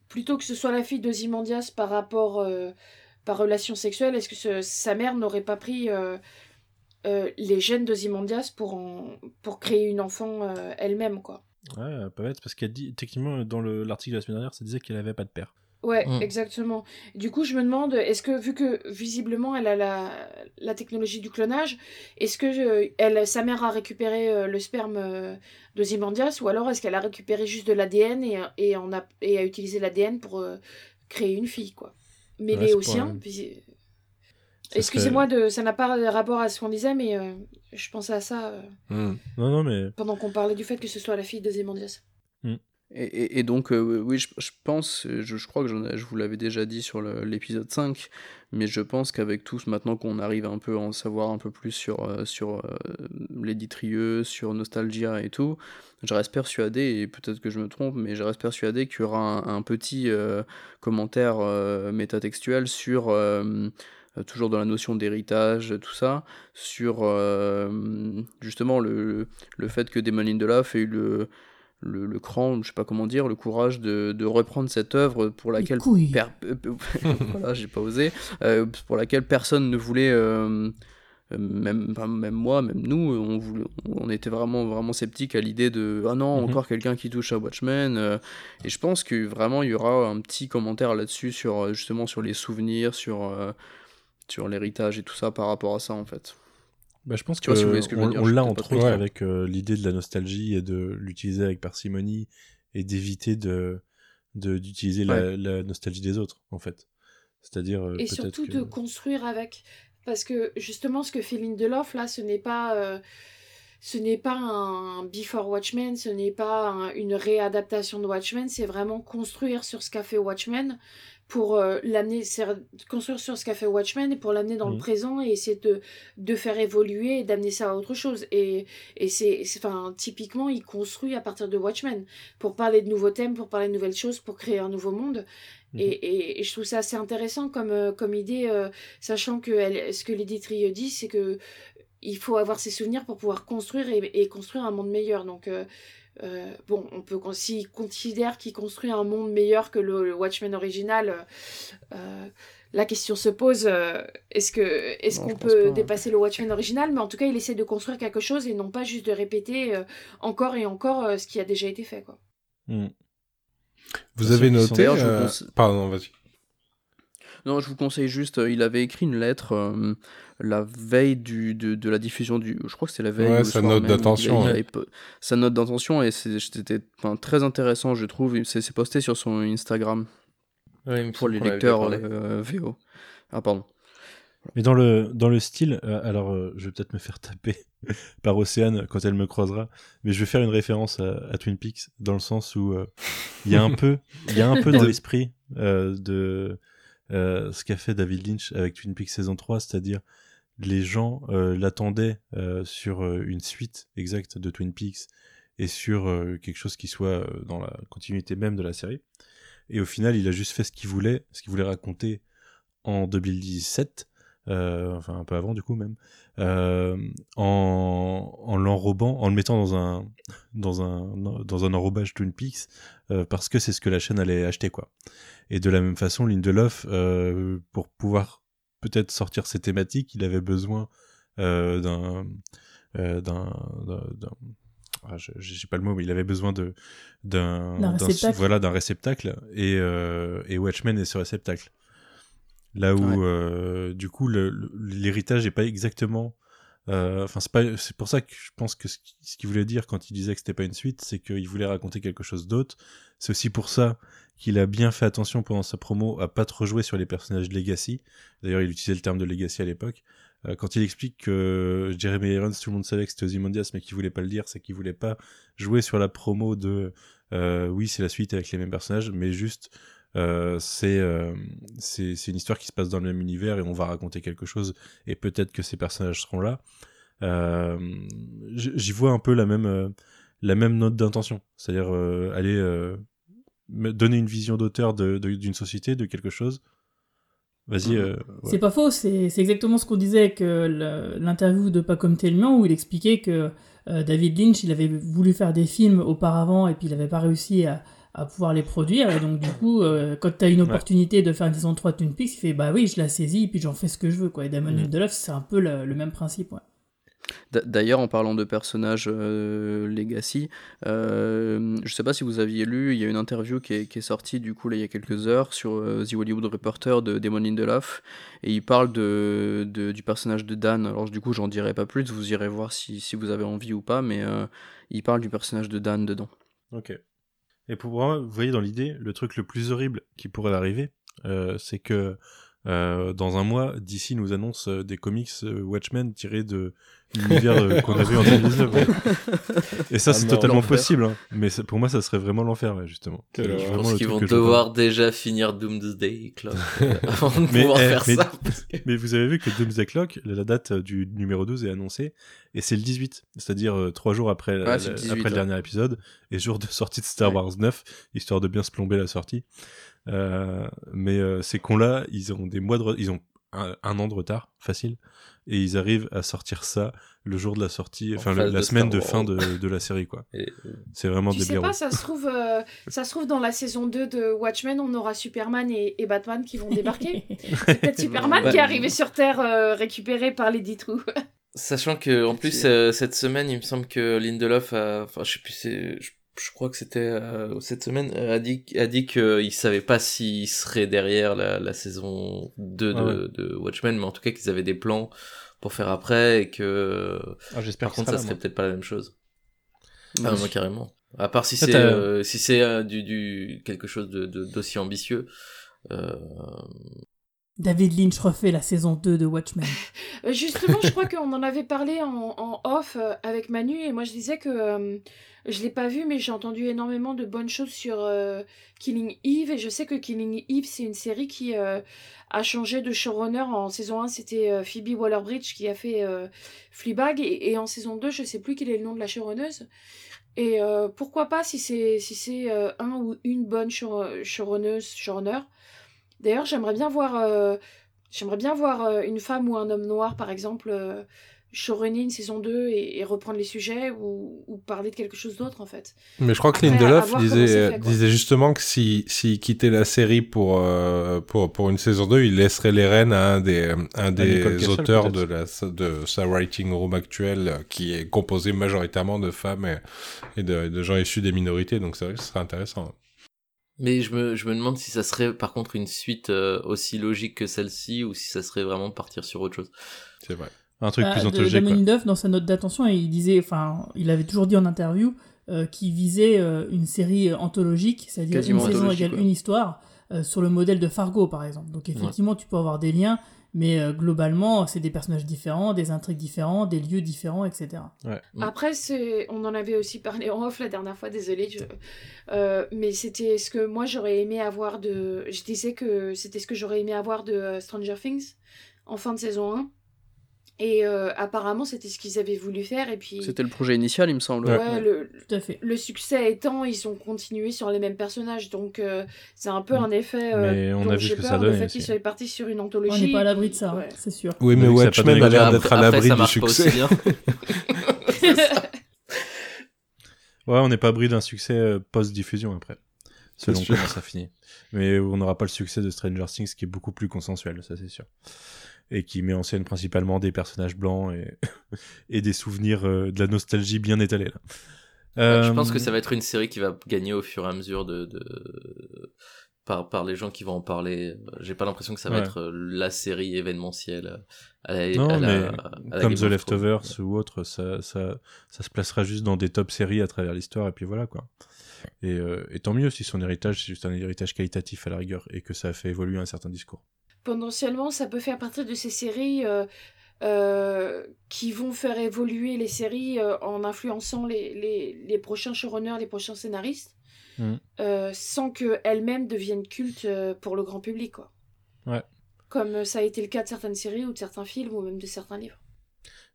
Speaker 6: plutôt que ce soit la fille d'Ozymandias par rapport euh, par relation sexuelle, est-ce que sa mère n'aurait pas pris euh, euh, les gènes d'Ozymandias pour en, pour créer une enfant elle-même quoi?
Speaker 1: Ouais, pas bête, parce qu'elle dit, techniquement, dans le- l'article de la semaine dernière, ça disait qu'elle avait pas de père.
Speaker 6: Ouais,
Speaker 4: Mm.
Speaker 6: exactement. Du coup, je me demande, est-ce que, vu que visiblement elle a la, la technologie du clonage, est-ce que euh, elle, sa mère a récupéré euh, le sperme euh, de Zimandias ou alors est-ce qu'elle a récupéré juste de l'ADN et, et, en a, et a utilisé l'ADN pour euh, créer une fille, quoi Mêlée
Speaker 1: c'est
Speaker 6: au
Speaker 1: pas
Speaker 6: sien.
Speaker 1: un-
Speaker 6: puis-
Speaker 1: Ça
Speaker 6: Excusez-moi, de, ça n'a pas rapport à ce qu'on disait, mais euh, je pensais à ça euh,
Speaker 1: Non, non, mais.
Speaker 6: pendant qu'on parlait du fait que ce soit la fille de Zimandias.
Speaker 5: Et, donc, euh, oui, je, pense, je, crois que je vous l'avais déjà dit sur l'épisode 5, mais je pense qu'avec tous, maintenant qu'on arrive un peu à en savoir un peu plus sur, euh, sur euh, Lady Trieux, sur Nostalgia et tout, je reste persuadé, et peut-être que je me trompe, mais je reste persuadé qu'il y aura un, petit euh, commentaire métatextuel sur, toujours dans la notion d'héritage, tout ça, sur justement le, le fait que Damon Lindelof ait eu le le, le cran, je sais pas comment dire, le courage de, de reprendre cette œuvre pour laquelle per- euh, euh, (laughs) voilà, j'ai pas osé, euh, pour laquelle personne ne voulait, euh, même, enfin, même moi, même nous, on, voulait, on était vraiment, vraiment sceptiques à l'idée de ah non,
Speaker 1: Mhm.
Speaker 5: encore quelqu'un qui touche à Watchmen. euh, et je pense que vraiment il y aura un petit commentaire là-dessus sur justement sur les souvenirs, sur sur l'héritage et tout ça par rapport à ça en fait.
Speaker 1: Bah, je pense
Speaker 5: Tu vois, si vous
Speaker 1: que
Speaker 5: voyez ce que je veux
Speaker 1: on, l'a entre autres
Speaker 8: Ouais.
Speaker 1: avec euh, l'idée de la nostalgie et de l'utiliser avec parcimonie et d'éviter de de- d'utiliser la, la nostalgie des autres, en fait. C'est-à-dire euh,
Speaker 6: et surtout
Speaker 1: que...
Speaker 6: de construire avec parce que justement ce que fait Lindelof là ce n'est pas euh, ce n'est pas un Before Watchmen ce n'est pas un- une réadaptation de Watchmen c'est vraiment construire sur ce qu'a fait Watchmen pour euh, l'amener construire sur ce qu'a fait Watchmen et pour l'amener dans le
Speaker 1: Mhm.
Speaker 6: présent et essayer de, de faire évoluer et d'amener ça à autre chose et, et c'est enfin typiquement il construit à partir de Watchmen pour parler de nouveaux thèmes pour parler de nouvelles choses pour créer un nouveau monde
Speaker 1: Mhm.
Speaker 6: et, et, et je trouve ça assez intéressant comme, euh, comme idée, euh, sachant que elle, ce que Lady Trieux dit, c'est que il faut avoir ses souvenirs pour pouvoir construire et, et construire un monde meilleur. Donc, euh, euh, bon, on peut, s'il considère qu'il construit un monde meilleur que le, le Watchmen original, euh, la question se pose euh, est-ce que est-ce qu'on peut
Speaker 5: pas, hein.
Speaker 6: dépasser le Watchmen original? Mais en tout cas, il essaie de construire quelque chose et non pas juste de répéter euh, encore et encore euh, ce qui a déjà été fait. Quoi.
Speaker 1: Hmm.
Speaker 8: Vous
Speaker 1: Parce
Speaker 8: avez noté. Euh, Pardon, vas-y.
Speaker 5: Non, je vous conseille juste, euh, il avait écrit une lettre euh, la veille du, de, de la diffusion du. Je crois que c'était la veille.
Speaker 8: Ouais, sa note d'intention, ouais.
Speaker 5: Sa note d'intention, et c'est- c'était enfin, très intéressant, je trouve. C'est c'est posté sur son Instagram
Speaker 4: Ouais,
Speaker 5: pour les lecteurs
Speaker 4: parlé.
Speaker 5: euh, VO. Ah, pardon.
Speaker 1: Mais dans le, dans le style, euh, alors euh, je vais peut-être me faire taper (laughs) par Océane quand elle me croisera, mais je vais faire une référence à, à Twin Peaks dans le sens où euh, il y a un peu, (laughs) il y a un peu dans l'esprit euh, de euh, ce qu'a fait David Lynch avec Twin Peaks saison 3, c'est-à-dire les gens euh, l'attendaient euh, sur euh, une suite exacte de Twin Peaks et sur quelque chose qui soit dans la continuité même de la série. Et au final, il a juste fait ce qu'il voulait, ce qu'il voulait raconter en 2017, euh, enfin un peu avant du coup même, en, en l'enrobant, en le mettant dans un dans un dans un enrobage Twin Peaks, parce que c'est ce que la chaîne allait acheter quoi. Et de la même façon, Lindelof, pour pouvoir peut-être sortir ses thématiques, il avait besoin euh, d'un euh, d'un, d'un- ah, je- j'ai pas le mot, mais il avait besoin de d'un
Speaker 7: réceptacle.
Speaker 1: voilà d'un réceptacle et euh, et Watchmen est ce réceptacle. Là où
Speaker 5: Ouais.
Speaker 1: du coup l'héritage est pas exactement enfin c'est pour ça que je pense que ce qui- ce qu'il voulait dire quand il disait que c'était pas une suite c'est qu'il voulait raconter quelque chose d'autre. C'est aussi pour ça qu'il a bien fait attention pendant sa promo à pas trop jouer sur les personnages legacy. D'ailleurs il utilisait le terme de legacy à l'époque. Euh, quand il explique que Jeremy Irons tout le monde savait que c'était Ozymandias mais qu'il voulait pas le dire c'est qu'il voulait pas jouer sur la promo de euh, oui c'est la suite avec les mêmes personnages mais juste euh, c'est euh, c'est une histoire qui se passe dans le même univers et on va raconter quelque chose et peut-être que ces personnages seront là. Euh, J'y vois un peu la même la même note d'intention, c'est-à-dire aller donner une vision d'auteur d'une société, de quelque chose. Vas-y. Ouais.
Speaker 7: C'est pas faux, c'est exactement ce qu'on disait avec l'interview de Pacom Telmian où il expliquait que David Lynch, il avait voulu faire des films auparavant et puis il avait pas réussi à, à pouvoir les produire. Et donc, du coup, euh, quand tu as une opportunité de faire une saison 3 de Twin Peaks, il fait bah oui, je la saisis et puis j'en fais ce que je veux. Quoi. Et Damon
Speaker 1: Mhm.
Speaker 7: Lindelof, c'est un peu le, le même principe. Ouais.
Speaker 5: D'ailleurs, en parlant de personnages euh, legacy, euh, je sais pas si vous aviez lu, il y a une interview qui est, qui est sortie du coup là, il y a quelques heures sur euh, The Hollywood Reporter de Damon Lindelof et il parle de, de- du personnage de Dan. Alors du coup, j'en dirai pas plus, vous irez voir si, si vous avez envie ou pas, mais euh, il parle du personnage de Dan dedans.
Speaker 1: Ok. Et pour moi, vous voyez dans l'idée, le truc le plus horrible qui pourrait arriver, euh, c'est que euh, dans un mois, DC nous annonce euh, des comics euh, Watchmen tirés de l'univers euh, qu'on avait en (laughs) 2019. ouais. Et ça,
Speaker 8: Ah
Speaker 1: c'est totalement
Speaker 5: l'enfer.
Speaker 1: possible. hein. Mais c'est- pour moi, ça serait vraiment l'enfer, ouais, justement.
Speaker 8: Horreur.
Speaker 4: Je
Speaker 1: vraiment
Speaker 4: pense qu'ils vont
Speaker 1: que
Speaker 4: devoir déjà finir Doomsday Clock (laughs) avant de
Speaker 1: Mais,
Speaker 4: pouvoir
Speaker 1: eh,
Speaker 4: faire
Speaker 1: mais-
Speaker 4: ça. que- (laughs)
Speaker 1: Mais vous avez vu que Doomsday Clock, la date du numéro 12 est annoncée, et c'est le 18, c'est-à-dire euh, trois jours après, la-
Speaker 5: le 18,
Speaker 1: après le
Speaker 5: ouais.
Speaker 1: dernier épisode, et jour de sortie de Star
Speaker 5: Ouais.
Speaker 1: Wars 9, histoire de bien se plomber la sortie. Euh, mais euh, ces cons-là, ils ont des mois de, ils ont un, un an de retard, facile, et ils arrivent à sortir ça le jour de la sortie,
Speaker 4: En
Speaker 1: enfin le- la
Speaker 4: de
Speaker 1: semaine de fin de, de la série, quoi.
Speaker 4: Et-
Speaker 1: C'est vraiment
Speaker 6: Tu
Speaker 1: des
Speaker 6: sais pas, ça se trouve, euh, ça se trouve dans la saison 2 de Watchmen, on aura Superman et, et Batman qui vont débarquer. (laughs) C'est peut-être Superman
Speaker 4: Bah,
Speaker 6: qui est arrivé sur Terre euh, récupéré par les dix trous.
Speaker 4: Sachant que en plus euh, cette semaine, il me semble que Lindelof a, enfin je sais plus, c'est, je, crois que c'était euh, cette semaine, euh, a dit, a dit qu'il savait pas s'il serait derrière la, la saison 2 de,
Speaker 1: Ah
Speaker 4: de Watchmen, mais en tout cas qu'ils avaient des plans pour faire après et que
Speaker 1: Ah, j'espère
Speaker 4: par contre ça serait peut-être pas la même chose. Ah,
Speaker 5: Oui.
Speaker 4: moi carrément. À part si c'est euh, si c'est euh, du, du quelque chose de de- d'aussi ambitieux. Euh,
Speaker 7: David Lynch refait la saison 2 de Watchmen.
Speaker 6: Euh, Justement, je crois qu'on en avait parlé en, off euh, avec Manu et moi je disais que euh, je l'ai pas vu mais j'ai entendu énormément de bonnes choses sur euh, Killing Eve et je sais que Killing Eve c'est une série qui a changé de showrunner. En saison 1 c'était Phoebe Waller-Bridge qui a fait Fleabag et, et en saison 2 je sais plus quel est le nom de la showrunneuse. Et pourquoi pas si c'est si c'est un ou une bonne show, showrunneuse showrunner D'ailleurs, j'aimerais bien voir, euh, j'aimerais bien voir euh, une femme ou un homme noir, par exemple, euh, showrunner une saison 2 et, et reprendre les sujets ou, ou parler de quelque chose d'autre, en fait.
Speaker 8: Mais je crois que Lindelof
Speaker 6: c'est
Speaker 8: disait,
Speaker 6: fait, quoi.
Speaker 8: disait justement que si, s'il quittait la série pour, euh, pour, pour une saison 2, il laisserait les rênes à un des, un auteurs de,
Speaker 1: peut-être.
Speaker 8: la, de sa writing room actuelle, euh, qui est composé majoritairement de femmes et, et de, de gens issus des minorités. Donc c'est vrai que ce serait intéressant.
Speaker 4: Mais je me, je me demande si ça serait par contre une suite euh, aussi logique que celle-ci ou si ça serait vraiment partir sur autre chose.
Speaker 8: C'est vrai.
Speaker 1: Un truc
Speaker 7: Bah,
Speaker 1: plus quoi.
Speaker 7: Lindelof, dans sa note d'attention, il disait, enfin, il avait toujours dit en interview euh, qu'il visait euh, une série anthologique, c'est-à-dire une saison
Speaker 5: anthologique,
Speaker 7: égale une histoire, euh, sur le modèle de Fargo, par exemple. Donc effectivement, tu peux avoir des liens, mais euh, globalement, c'est des personnages différents, des intrigues différentes, des lieux différents, etc.
Speaker 4: Mm.
Speaker 6: Après, c'est, on en avait aussi parlé en off la dernière fois, désolé, je... euh, mais c'était ce que moi j'aurais aimé avoir de. Je disais que c'était ce que j'aurais aimé avoir de euh, Stranger Things en fin de saison 1. Et euh, apparemment, c'était ce qu'ils avaient voulu faire. Et puis,
Speaker 5: C'était le projet initial, il me semble.
Speaker 6: ouais, le,
Speaker 7: Tout à fait.
Speaker 6: le succès étant, ils ont continué sur les mêmes personnages. Donc, euh, c'est un peu un effet. euh,
Speaker 1: Mais on a vu ce que ça
Speaker 6: peur, le
Speaker 1: donnait
Speaker 6: fait qu'ils soient partis sur une
Speaker 7: On
Speaker 6: anthologie.
Speaker 7: n'est pas à l'abri de ça, hein,
Speaker 6: Ouais.
Speaker 7: c'est sûr.
Speaker 8: Oui,
Speaker 1: On
Speaker 8: mais Watchmen a l'air d'être à l'abri du succès.
Speaker 4: ça. (laughs)
Speaker 1: Ouais, on n'est pas abri d'un succès post-diffusion après. selon
Speaker 8: sûr.
Speaker 1: comment ça finit. Mais on n'aura pas le succès de Stranger Things qui est beaucoup plus consensuel, ça c'est sûr. Et qui met en scène principalement des personnages blancs et, (laughs) et des souvenirs euh, de la nostalgie bien là.
Speaker 4: Ouais, Je
Speaker 1: Euh,
Speaker 4: pense que ça va être une série qui va gagner au fur et à mesure de, de... Par, par les gens qui vont en parler. J'ai pas l'impression que ça va
Speaker 1: Ouais.
Speaker 4: être euh, la série événementielle à la,
Speaker 1: Non,
Speaker 4: à la-
Speaker 1: mais
Speaker 4: à
Speaker 1: comme The Leftovers ou autre, ça, ça, ça se placera juste dans des top séries à travers l'histoire, et puis voilà quoi. Et, euh, et tant mieux si son héritage, c'est juste un héritage qualitatif à la rigueur, et que ça a fait évoluer un certain discours.
Speaker 6: Potentiellement, ça peut faire partie de ces séries euh, euh, qui vont faire évoluer les séries euh, en influençant les, les, les prochains showrunners, les prochains scénaristes, euh, sans qu'elles-mêmes deviennent cultes pour le grand public. Quoi.
Speaker 1: Ouais.
Speaker 6: Comme ça a été le cas de certaines séries ou de certains films ou même de certains livres.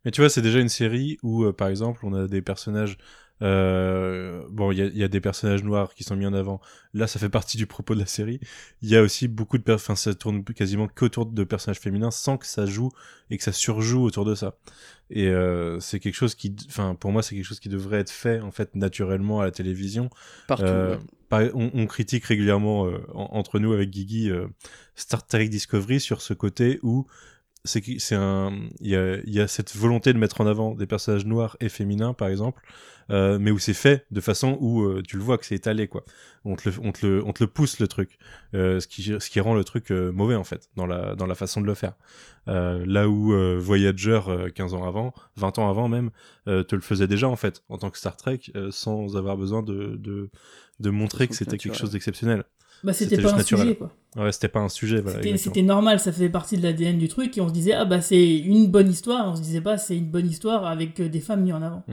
Speaker 1: Mais tu vois, c'est déjà une série où, par exemple, on a des personnages. Euh, bon, il y a, il y a des personnages noirs qui sont mis en avant. Là, ça fait partie du propos de la série. Il y a aussi beaucoup de. Enfin, ça tourne quasiment qu'autour de personnages féminins sans que ça joue et que ça surjoue autour de ça. Et euh, c'est quelque chose qui. Enfin, pour moi, c'est quelque chose qui devrait être fait, en fait, naturellement à la télévision.
Speaker 5: Partout.
Speaker 1: Euh,
Speaker 5: ouais.
Speaker 1: par- on, on critique régulièrement euh, en- entre nous avec Guigui euh, Star Trek Discovery sur ce côté où c'est qui- c'est un il y a, y a cette volonté de mettre en avant des personnages noirs et féminins par exemple euh, mais où c'est fait de façon où euh, tu le vois que c'est étalé quoi. On te le on te le on te le pousse le truc. Euh, ce qui ce qui rend le truc euh, mauvais en fait dans la dans la façon de le faire. Euh, là où euh, Voyager euh, 15 ans avant 20 ans avant même euh, te le faisait déjà en fait en tant que Star Trek euh, sans avoir besoin de de de montrer que c'était quelque chose d'exceptionnel
Speaker 7: Bah, c'était pas un
Speaker 1: naturel.
Speaker 7: sujet, quoi.
Speaker 1: ouais c'était pas un sujet voilà
Speaker 7: C'était- normal, ça faisait partie de l'ADN du truc, et on se disait, ah bah c'est une bonne histoire, on se disait pas, c'est une bonne histoire avec euh, des femmes mises en avant.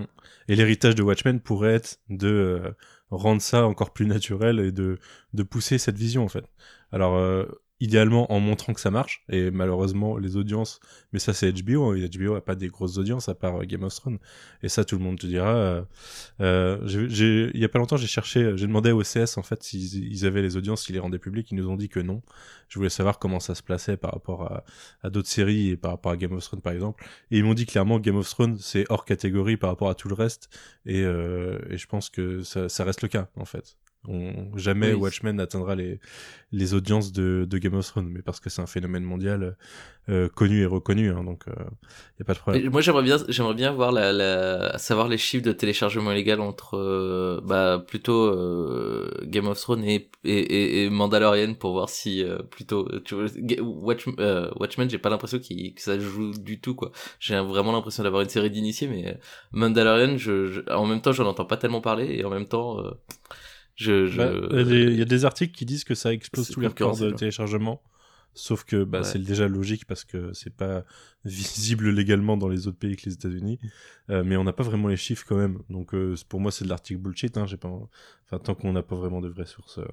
Speaker 1: Et l'héritage de Watchmen pourrait être de euh, rendre ça encore plus naturel et de, de pousser cette vision en fait. Alors euh, idéalement en montrant que ça marche et malheureusement les audiences, mais ça c'est HBO, hein, HBO a pas des grosses audiences à part euh, Game of Thrones et ça tout le monde te dira. euh, euh, il y a pas longtemps j'ai cherché, j'ai demandé au CS en fait s'ils ils avaient les audiences, s'ils les rendaient publiques, ils nous ont dit que non. Je voulais savoir comment ça se plaçait par rapport à, à d'autres séries et par rapport à Game of Thrones par exemple. Et ils m'ont dit clairement Game of Thrones c'est hors catégorie par rapport à tout le reste et, euh, et je pense que ça, ça reste le cas en fait. On, jamais
Speaker 4: Oui.
Speaker 1: Watchmen n'atteindra les, les audiences de, de Game of Thrones, mais parce que c'est un phénomène mondial euh, connu et reconnu, hein, donc il n'y a pas de problème.
Speaker 4: Moi j'aimerais bien j'aimerais bien voir la, la savoir les chiffres de téléchargement illégal entre euh, bah plutôt euh, Game of Thrones et et, et, Mandalorian pour voir si euh, plutôt tu vois Ga- Watch, euh, Watchmen j'ai pas l'impression que ça joue du tout quoi j'ai vraiment l'impression d'avoir une série d'initiés mais euh, Mandalorian je, je- en même temps j'en entends pas tellement parler et en même temps euh, je, je...
Speaker 1: Bah, Il y a des articles qui disent que ça explose tous les records de téléchargement. Sauf que bah,
Speaker 4: Ouais.
Speaker 1: c'est déjà logique parce que c'est pas (laughs) visible légalement dans les autres pays que les États-Unis. Euh, mais on n'a pas vraiment les chiffres quand même. Donc euh, pour moi c'est de l'article bullshit. Hein, j'ai pas... Enfin tant qu'on n'a pas vraiment de vraies sources. euh.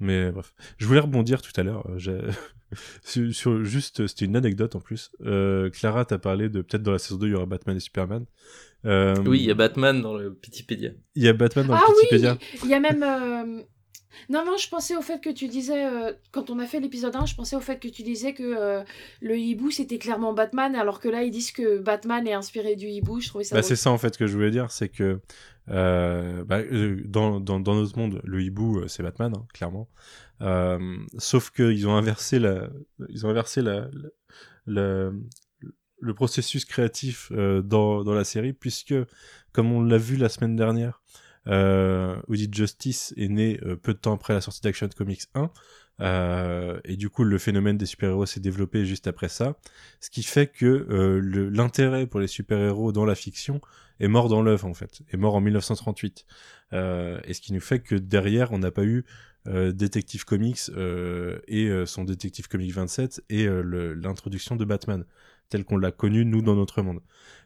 Speaker 1: Mais bref. Je voulais rebondir tout à l'heure. (laughs) sur, sur- juste, c'était une anecdote en plus. Euh, Clara t'a parlé de peut-être dans la saison 2 il y aura Batman et Superman. Euh,
Speaker 4: oui il y a Batman dans le Wikipédia
Speaker 1: il y a Batman dans
Speaker 6: ah
Speaker 1: le
Speaker 6: oui,
Speaker 1: Wikipédia.
Speaker 6: il y a même. Non, non, je pensais au fait que tu disais, euh, quand on a fait l'épisode 1, je pensais au fait que tu disais que euh, le hibou c'était clairement Batman, alors que là ils disent que Batman est inspiré du hibou. Je trouvais ça.
Speaker 1: Bah, c'est ça en fait que je voulais dire, c'est que euh, bah, dans, dans, dans notre monde, le hibou c'est Batman, hein, clairement. Sauf qu'ils ont inversé la, ils ont inversé la, la- la- le processus créatif dans, dans la série, puisque comme on l'a vu la semaine dernière, Audit Justice est né euh, peu de temps après la sortie d'Action Comics 1. euh, et du coup, le phénomène des super-héros s'est développé juste après ça. Ce qui fait que euh, l'intérêt pour les super-héros dans la fiction est mort dans l'œuvre, en fait. Est mort en 1938. Euh, et ce qui nous fait que derrière, on n'a pas eu euh, Detective Comics euh, et euh, son Detective Comics 27 et euh, l'introduction de Batman, tel qu'on l'a connu, nous, dans notre monde.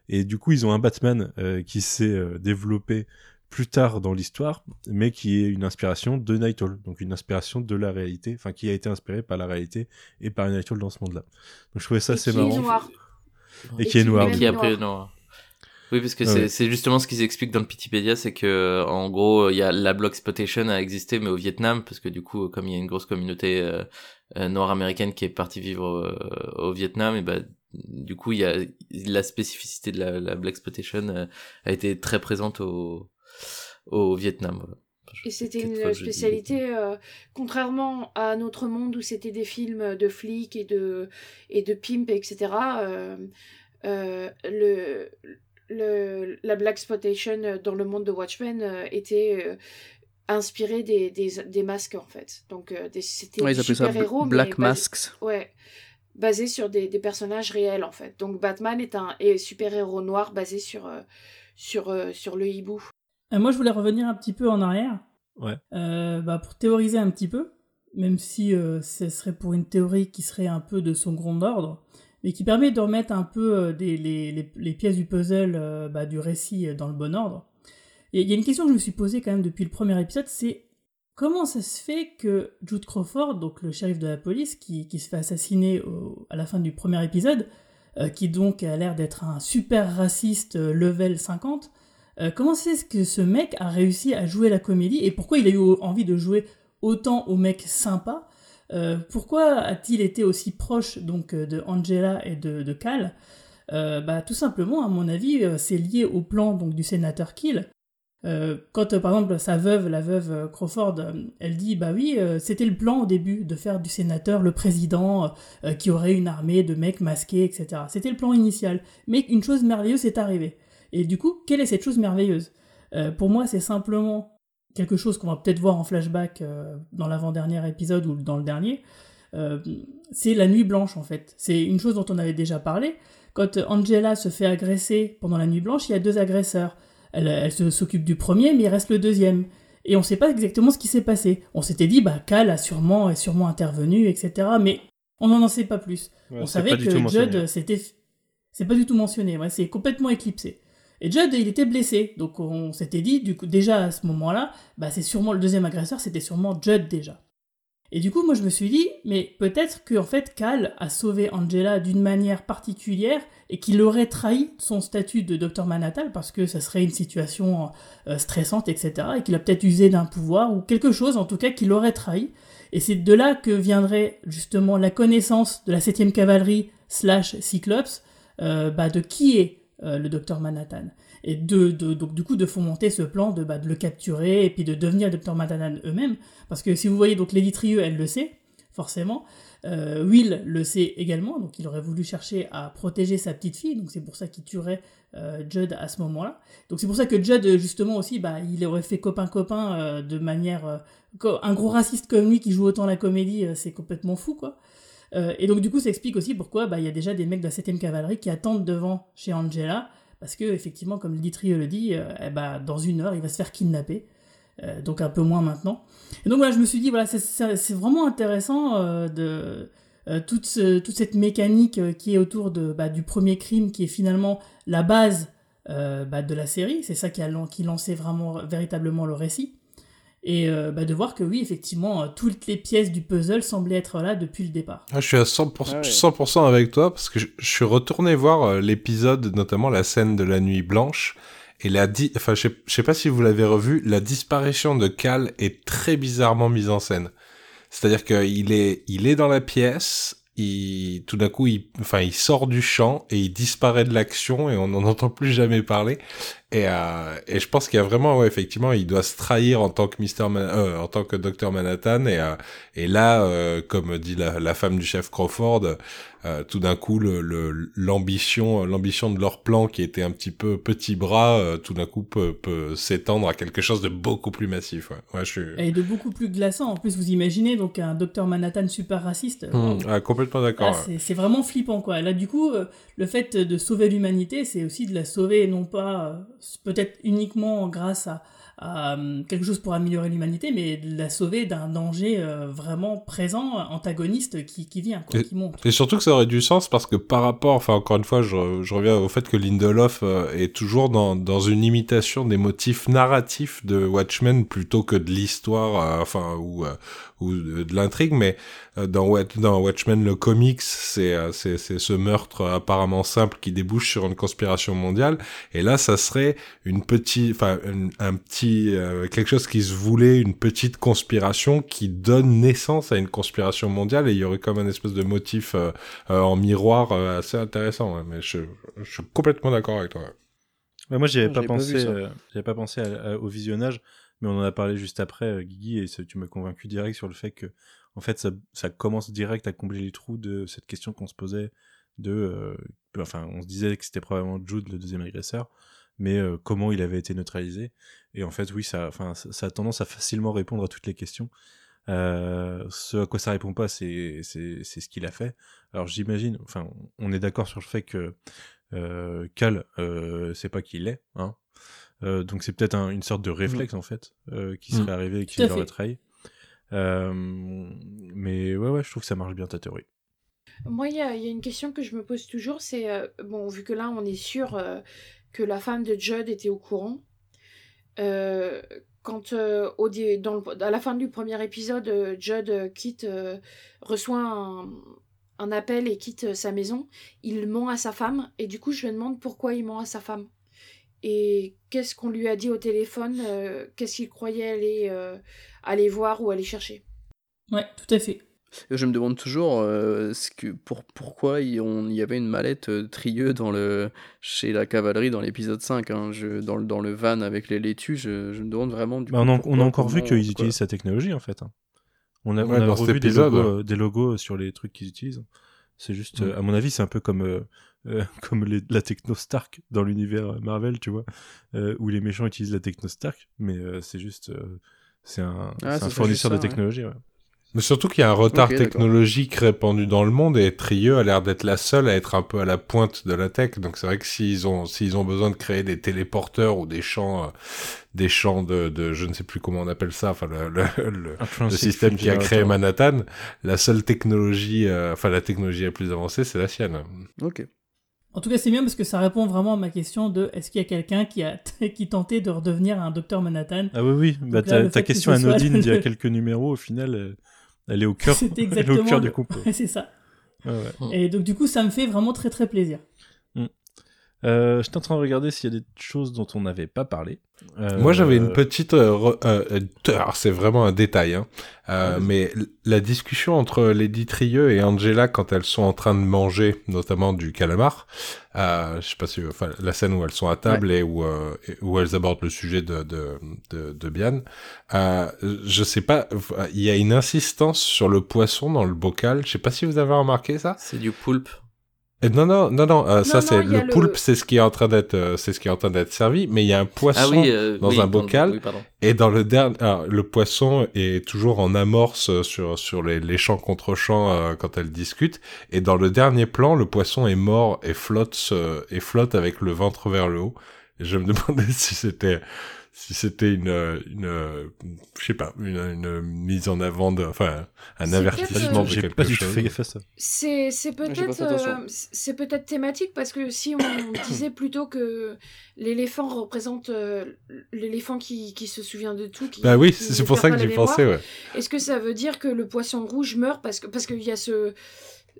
Speaker 1: Et du coup, ils ont un Batman euh, qui s'est euh, développé plus tard dans l'histoire, mais qui est une inspiration de Night Owl, donc une inspiration de la réalité, enfin qui a été inspiré par la réalité et par Night Owl dans ce monde-là. Donc je trouvais ça
Speaker 6: Et
Speaker 1: assez
Speaker 6: qui est
Speaker 1: marrant.
Speaker 6: noir.
Speaker 1: Et,
Speaker 6: Et
Speaker 1: qui est noir.
Speaker 6: est
Speaker 1: oui.
Speaker 4: qui
Speaker 6: noir.
Speaker 4: après noir. Oui, parce que
Speaker 1: Ah
Speaker 4: c'est
Speaker 1: ouais.
Speaker 4: c'est justement ce qu'ils expliquent dans le Wikipédia, c'est que en gros, il y a la block exploitation a existé, mais au Vietnam, parce que du coup, comme il y a une grosse communauté euh, euh, nord-américaine qui est partie vivre euh, au Vietnam, et ben du coup, il y a la spécificité de la, la black exploitation euh, a été très présente au au Vietnam. Voilà.
Speaker 6: Et c'était une spécialité, euh, contrairement à notre monde où c'était des films de flics et de, et de pimp, etc. euh, euh, le, le, la Black Spotation dans le monde de Watchmen était euh, inspiré des, des, des masques, en fait. Donc, euh, des- c'était
Speaker 5: Ouais, ils
Speaker 6: des
Speaker 5: appelaient ça
Speaker 6: super-héros,
Speaker 5: Black
Speaker 6: basé-
Speaker 5: Masks.
Speaker 6: Ouais, basé sur des, des personnages réels, en fait. Donc, Batman est un est super-héros noir basé sur, euh, sur, euh, sur le hibou.
Speaker 7: Euh, moi, je voulais revenir un petit peu en arrière.
Speaker 1: Ouais.
Speaker 7: Euh, bah, pour théoriser un petit peu, même si euh, ce serait pour une théorie qui serait un peu de son grand ordre, mais qui permet de remettre un peu des, les, les- les pièces du puzzle bah, du récit dans le bon ordre. Il y a une question que je me suis posée quand même depuis le premier épisode, c'est comment ça se fait que Jude Crawford, donc le shérif de la police, qui, qui se fait assassiner au- à la fin du premier épisode, euh, qui donc a l'air d'être un super raciste level 50, euh, comment c'est que ce mec a réussi à jouer la comédie et pourquoi il a eu envie de jouer autant au mec sympa Euh, Pourquoi a-t-il été aussi proche donc euh, de Angela et de, Cal? Bah, Tout simplement, à mon avis, c'est lié au plan donc, du sénateur Kill. Quand par exemple sa veuve, la veuve Crawford, elle dit bah oui, c'était le plan au début de faire du sénateur le président qui aurait une armée de mecs masqués, etc. C'était le plan initial. Mais une chose merveilleuse est arrivée. Et du coup, quelle est cette chose merveilleuse? Euh, Pour moi, c'est simplement quelque chose qu'on va peut-être voir en flashback euh, dans l'avant-dernier épisode ou dans le dernier. Euh, c'est la nuit blanche en fait. C'est une chose dont on avait déjà parlé. Quand Angela se fait agresser pendant la nuit blanche, il y a deux agresseurs. Elle, elle s'occupe du premier, mais il reste le deuxième. Et on ne sait pas exactement ce qui s'est passé. On s'était dit, bah, Cal a sûrement, est sûrement intervenu, etc. Mais on n'en sait pas plus.
Speaker 1: Ouais,
Speaker 7: on savait que. Judd, c'était. C'est pas du tout mentionné, ouais, c'est complètement éclipsé. Et Judd, il était blessé. Donc on s'était dit, du coup, déjà à ce moment-là, bah, c'est sûrement le deuxième agresseur, c'était sûrement Judd déjà. Et du coup, moi, je me suis dit, mais peut-être que en fait, Cal a sauvé Angela d'une manière particulière et qu'il aurait trahi son statut de Docteur Manhattan parce que ça serait une situation euh, stressante, etc. Et qu'il a peut-être usé d'un pouvoir ou quelque chose, en tout cas, qu'il aurait trahi. Et c'est de là que viendrait justement la connaissance de la 7ème cavalerie slash Cyclops euh, bah, de qui est euh, le Docteur Manhattan. Et de, de- donc du coup de fomenter ce plan de, bah, de le capturer et puis de devenir Docteur Manhattan eux-mêmes. Parce que si vous voyez, donc Lady Trieux, elle le sait, forcément. Euh, Will le sait également, donc il aurait voulu chercher à protéger sa petite fille, donc c'est pour ça qu'il tuerait euh, Judd à ce moment-là. Donc c'est pour ça que Judd, justement aussi, bah, il aurait fait copain-copain euh, de manière... un gros raciste comme lui qui joue autant la comédie, c'est complètement fou, quoi. Euh, et donc du coup, ça explique aussi pourquoi bah, il y a déjà des mecs de la 7ème cavalerie qui attendent devant chez Angela, parce que effectivement, comme Trieux le dit, euh, eh bah, dans une heure, il va se faire kidnapper. Euh, donc un peu moins maintenant. Et donc voilà, je me suis dit, voilà, c'est- vraiment intéressant de toute, toute cette mécanique qui est autour de, bah, du premier crime, qui est finalement la base bah, de la série. C'est ça qui a qui vraiment, véritablement le récit. Et euh, bah, de voir que oui, effectivement, euh, toutes les pièces du puzzle semblaient être là depuis le départ.
Speaker 8: Ah, je suis à 100%,
Speaker 5: Ah ouais.
Speaker 8: 100% avec toi parce que je, je suis retourné voir euh, l'épisode, notamment la scène de la nuit blanche. Et la di enfin, je sais, je sais pas si vous l'avez revu, la disparition de Cal est très bizarrement mise en scène. C'est-à-dire qu'il est, il est dans la pièce, il, tout d'un coup, il, enfin, il sort du champ et il disparaît de l'action et on n'en entend plus jamais parler. Et, euh, et je pense qu'il y a vraiment, ouais, effectivement, il doit se trahir en tant que Mister Man- euh, en tant que Docteur Manhattan. Et, euh, et là, euh, comme dit la, la femme du chef Crawford, euh, tout d'un coup, le- le- l'ambition, l'ambition de leur plan, qui était un petit peu petit bras, euh, tout d'un coup peut, peut s'étendre à quelque chose de beaucoup plus massif. Ouais, ouais je suis
Speaker 7: Et de beaucoup plus glaçant. En plus, vous imaginez donc un docteur Manhattan super raciste.
Speaker 8: Hmm, ah, complètement d'accord.
Speaker 7: Là, c'est- c'est vraiment flippant, quoi. Là, du coup, euh, le fait de sauver l'humanité, c'est aussi de la sauver, non pas euh, peut-être uniquement grâce à, euh, quelque chose pour améliorer l'humanité, mais de la sauver d'un danger euh, vraiment présent, antagoniste, qui, qui vient, quoi,
Speaker 8: Et-
Speaker 7: qui monte.
Speaker 8: Et surtout que ça aurait du sens parce que par rapport, enfin encore une fois, je, je reviens au fait que Lindelof euh, est toujours dans, dans une imitation des motifs narratifs de Watchmen plutôt que de l'histoire, euh, enfin ou euh, ou de, de l'intrigue, mais dans, Wat- dans Watchmen le comics, c'est euh, c'est c'est ce meurtre apparemment simple qui débouche sur une conspiration mondiale, et là ça serait une petite, enfin un, un petit euh, quelque chose qui se voulait une petite conspiration qui donne naissance à une conspiration mondiale, et il y aurait comme un espèce de motif euh, euh, en miroir euh, assez intéressant. ouais, mais je, je suis complètement d'accord avec toi. ouais.
Speaker 1: Moi, j'y avais pas
Speaker 5: j'avais pas vu
Speaker 1: pensé. euh, j'avais pas pensé à- à- au visionnage. mais on en a parlé juste après, euh, Guigui, et tu m'as convaincu direct sur le fait que, en fait, ça, ça commence direct à combler les trous de cette question qu'on se posait de, euh, enfin, on se disait que c'était probablement Jude le deuxième agresseur, mais euh, comment il avait été neutralisé. Et en fait, oui, ça, enfin, ça, ça a tendance à facilement répondre à toutes les questions. Euh, ce à quoi ça répond pas, c'est c'est c'est ce qu'il a fait. Alors j'imagine, enfin, on est d'accord sur le fait que euh, Cal, euh, c'est pas qui il est, hein. Euh, donc c'est peut-être un- une sorte de réflexe en fait euh, qui serait
Speaker 8: Mm.
Speaker 1: arrivé et qui l'aurait
Speaker 7: fait.
Speaker 1: trahi. Euh, mais ouais, ouais, je trouve que ça marche bien ta théorie.
Speaker 6: Moi, il y, a une question que je me pose toujours, c'est, euh, bon, vu que là, on est sûr euh, que la femme de Judd était au courant, quand au à la fin du premier épisode, Judd quitte, reçoit un, un appel et quitte sa maison, il ment à sa femme, et du coup, je me demande pourquoi il ment à sa femme. Et qu'est-ce qu'on lui a dit au téléphone euh, Qu'est-ce qu'il croyait aller, euh, aller voir ou aller chercher?
Speaker 7: Ouais, tout à fait.
Speaker 5: Je me demande toujours euh, ce que, pour, pourquoi il, on- il y avait une mallette euh, trieux dans le, chez la cavalerie dans l'épisode 5, hein, je, dans, le- dans le van avec les laitues. Je, je me demande vraiment du
Speaker 1: Bah,
Speaker 5: coup,
Speaker 1: on, a, on a encore vu qu'ils utilisent sa technologie en fait. hein. On a, on
Speaker 8: Ouais,
Speaker 1: a
Speaker 8: dans cet
Speaker 1: revu des
Speaker 8: épisode.
Speaker 1: logos, euh, des logos sur les trucs qu'ils utilisent. C'est juste,
Speaker 8: Mm.
Speaker 1: euh, à mon avis, c'est un peu comme, euh, (laughs) comme les- la techno Stark dans l'univers Marvel, tu vois, euh, où les méchants utilisent la techno Stark, mais euh, c'est juste, euh, c'est un,
Speaker 5: Ah,
Speaker 1: un fournisseur de
Speaker 5: ça,
Speaker 1: technologie. Ouais.
Speaker 8: Mais surtout qu'il y a un retard technologique répandu dans le monde et Trieux a l'air d'être la seule à être un peu à la pointe de la tech. Donc c'est vrai que s'ils ont s'ils ont besoin de créer des téléporteurs ou des champs des champs de, de je ne sais plus comment on appelle ça, enfin le, le, le- le
Speaker 1: Intrinsic
Speaker 8: système qui a créé. Manhattan, la seule technologie, euh, enfin la technologie la plus avancée, c'est la sienne.
Speaker 5: Ok.
Speaker 7: En tout cas, c'est bien parce que ça répond vraiment à ma question de est-ce qu'il y a quelqu'un qui a (laughs) qui tentait de redevenir un docteur Manhattan?
Speaker 1: Ah oui, oui. Bah,
Speaker 7: là,
Speaker 1: ta,
Speaker 7: que
Speaker 1: question
Speaker 7: soit
Speaker 1: anodine d'il y a quelques numéros, au final, elle est au (laughs) cœur, elle est au cœur du
Speaker 7: le-
Speaker 1: complot.
Speaker 7: Ouais, (laughs) c'est ça.
Speaker 1: Ouais, ouais.
Speaker 7: Et donc du coup, ça me fait vraiment très très plaisir.
Speaker 1: Euh, J'étais en train de regarder s'il y a des choses dont on n'avait pas parlé. Euh,
Speaker 8: Moi, j'avais une petite. euh, euh, euh, alors, c'est vraiment un détail, hein. Euh,
Speaker 1: Ah,
Speaker 8: mais la discussion entre Lady Trieux et Angela quand elles sont en train de manger, notamment du calamar, euh, je sais pas si, enfin, la scène où elles sont à table et où euh, et où elles abordent le sujet de de de, de Bian, euh, je sais pas, il y a une insistance sur le poisson dans le bocal. Je sais pas si vous avez remarqué ça.
Speaker 4: C'est du poulpe.
Speaker 8: Et non, non, non, non, euh, ça c'est le poulpe, c'est ce qui est en train d'être, euh, c'est ce qui est en train d'être servi, mais il y a un poisson
Speaker 4: Ah oui, euh,
Speaker 8: dans
Speaker 4: oui,
Speaker 8: un bocal.
Speaker 4: oui,
Speaker 8: et dans le dernier, alors, le poisson est toujours en amorce euh, sur sur les, les champs contre champs euh, quand elles discutent. Et dans le dernier plan, le poisson est mort et flotte euh, et flotte avec le ventre vers le haut. Et je me (laughs) demandais si c'était si c'était une euh, une euh, je sais pas une, une mise en avant de enfin un
Speaker 6: C'est
Speaker 8: avertissement de
Speaker 6: peut-être,
Speaker 1: J'ai
Speaker 8: quelque
Speaker 1: pas du tout
Speaker 8: chose.
Speaker 1: fait ça.
Speaker 6: C'est c'est
Speaker 5: j'ai
Speaker 6: peut-être euh, c'est peut-être thématique parce que si on (coughs) disait plutôt que l'éléphant représente euh, l'éléphant qui, qui se souvient de tout qui,
Speaker 8: Bah oui, c'est pour ça que j'y pensais,
Speaker 6: mémoire,
Speaker 8: ouais.
Speaker 6: Est-ce que ça veut dire que le poisson rouge meurt parce que parce qu'il y a ce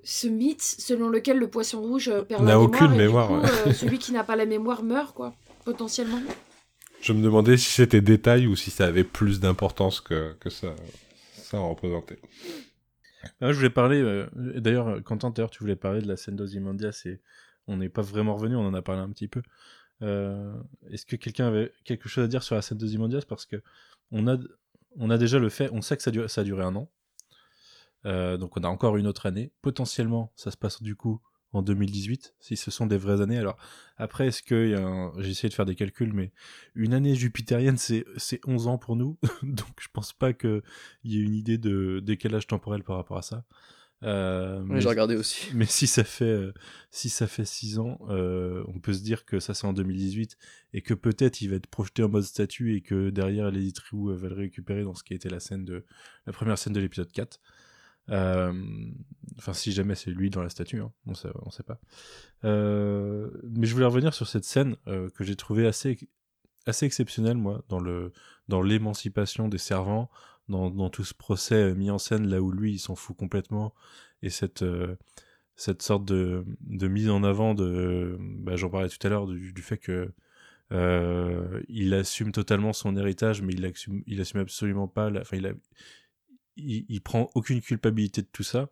Speaker 6: ce mythe selon lequel le poisson rouge euh, perd
Speaker 8: N'a
Speaker 6: la
Speaker 8: aucune
Speaker 6: mémoire,
Speaker 8: mémoire,
Speaker 6: et du coup,
Speaker 8: ouais.
Speaker 6: euh, celui qui n'a pas la mémoire meurt quoi potentiellement.
Speaker 8: Je me demandais si c'était détail ou si ça avait plus d'importance que, que ça, ça en représentait.
Speaker 1: Ah, je voulais parler, euh, d'ailleurs, Quentin, d'ailleurs, tu voulais parler de la scène d'Ozymandias et on n'est pas vraiment revenu, on en a parlé un petit peu. Euh, Est-ce que quelqu'un avait quelque chose à dire sur la scène d'Ozymandias? Parce que on a, on a déjà le fait, on sait que ça, dure, ça a duré un an. Euh, donc on a encore une autre année. Potentiellement, ça se passe du coup en 2018, si ce sont des vraies années. Alors après, est-ce qu'il y a un... J'ai essayé de faire des calculs, mais une année jupitérienne, c'est c'est 11 ans pour nous. (laughs) donc je pense pas qu'il y ait une idée de décalage temporel par rapport à ça. Euh, mais-
Speaker 5: j'ai regardé aussi. (laughs)
Speaker 1: mais si ça fait euh, si ça fait 6 ans, euh, on peut se dire que ça c'est en 2018 et que peut-être il va être projeté en mode statut et que derrière Lady Triou va le récupérer dans ce qui était la scène de la première scène de l'épisode 4. Euh, Enfin, si jamais c'est lui dans la statue, hein, on sait, sait pas. Euh, mais je voulais revenir sur cette scène euh, que j'ai trouvée assez assez exceptionnelle moi dans le dans l'émancipation des servants, dans, dans tout ce procès mis en scène là où lui il s'en fout complètement et cette cette sorte de, de mise en avant de bah, j'en parlais tout à l'heure du, du fait que il assume totalement son héritage mais il assume il assume absolument pas enfin il, il il prend aucune culpabilité de tout ça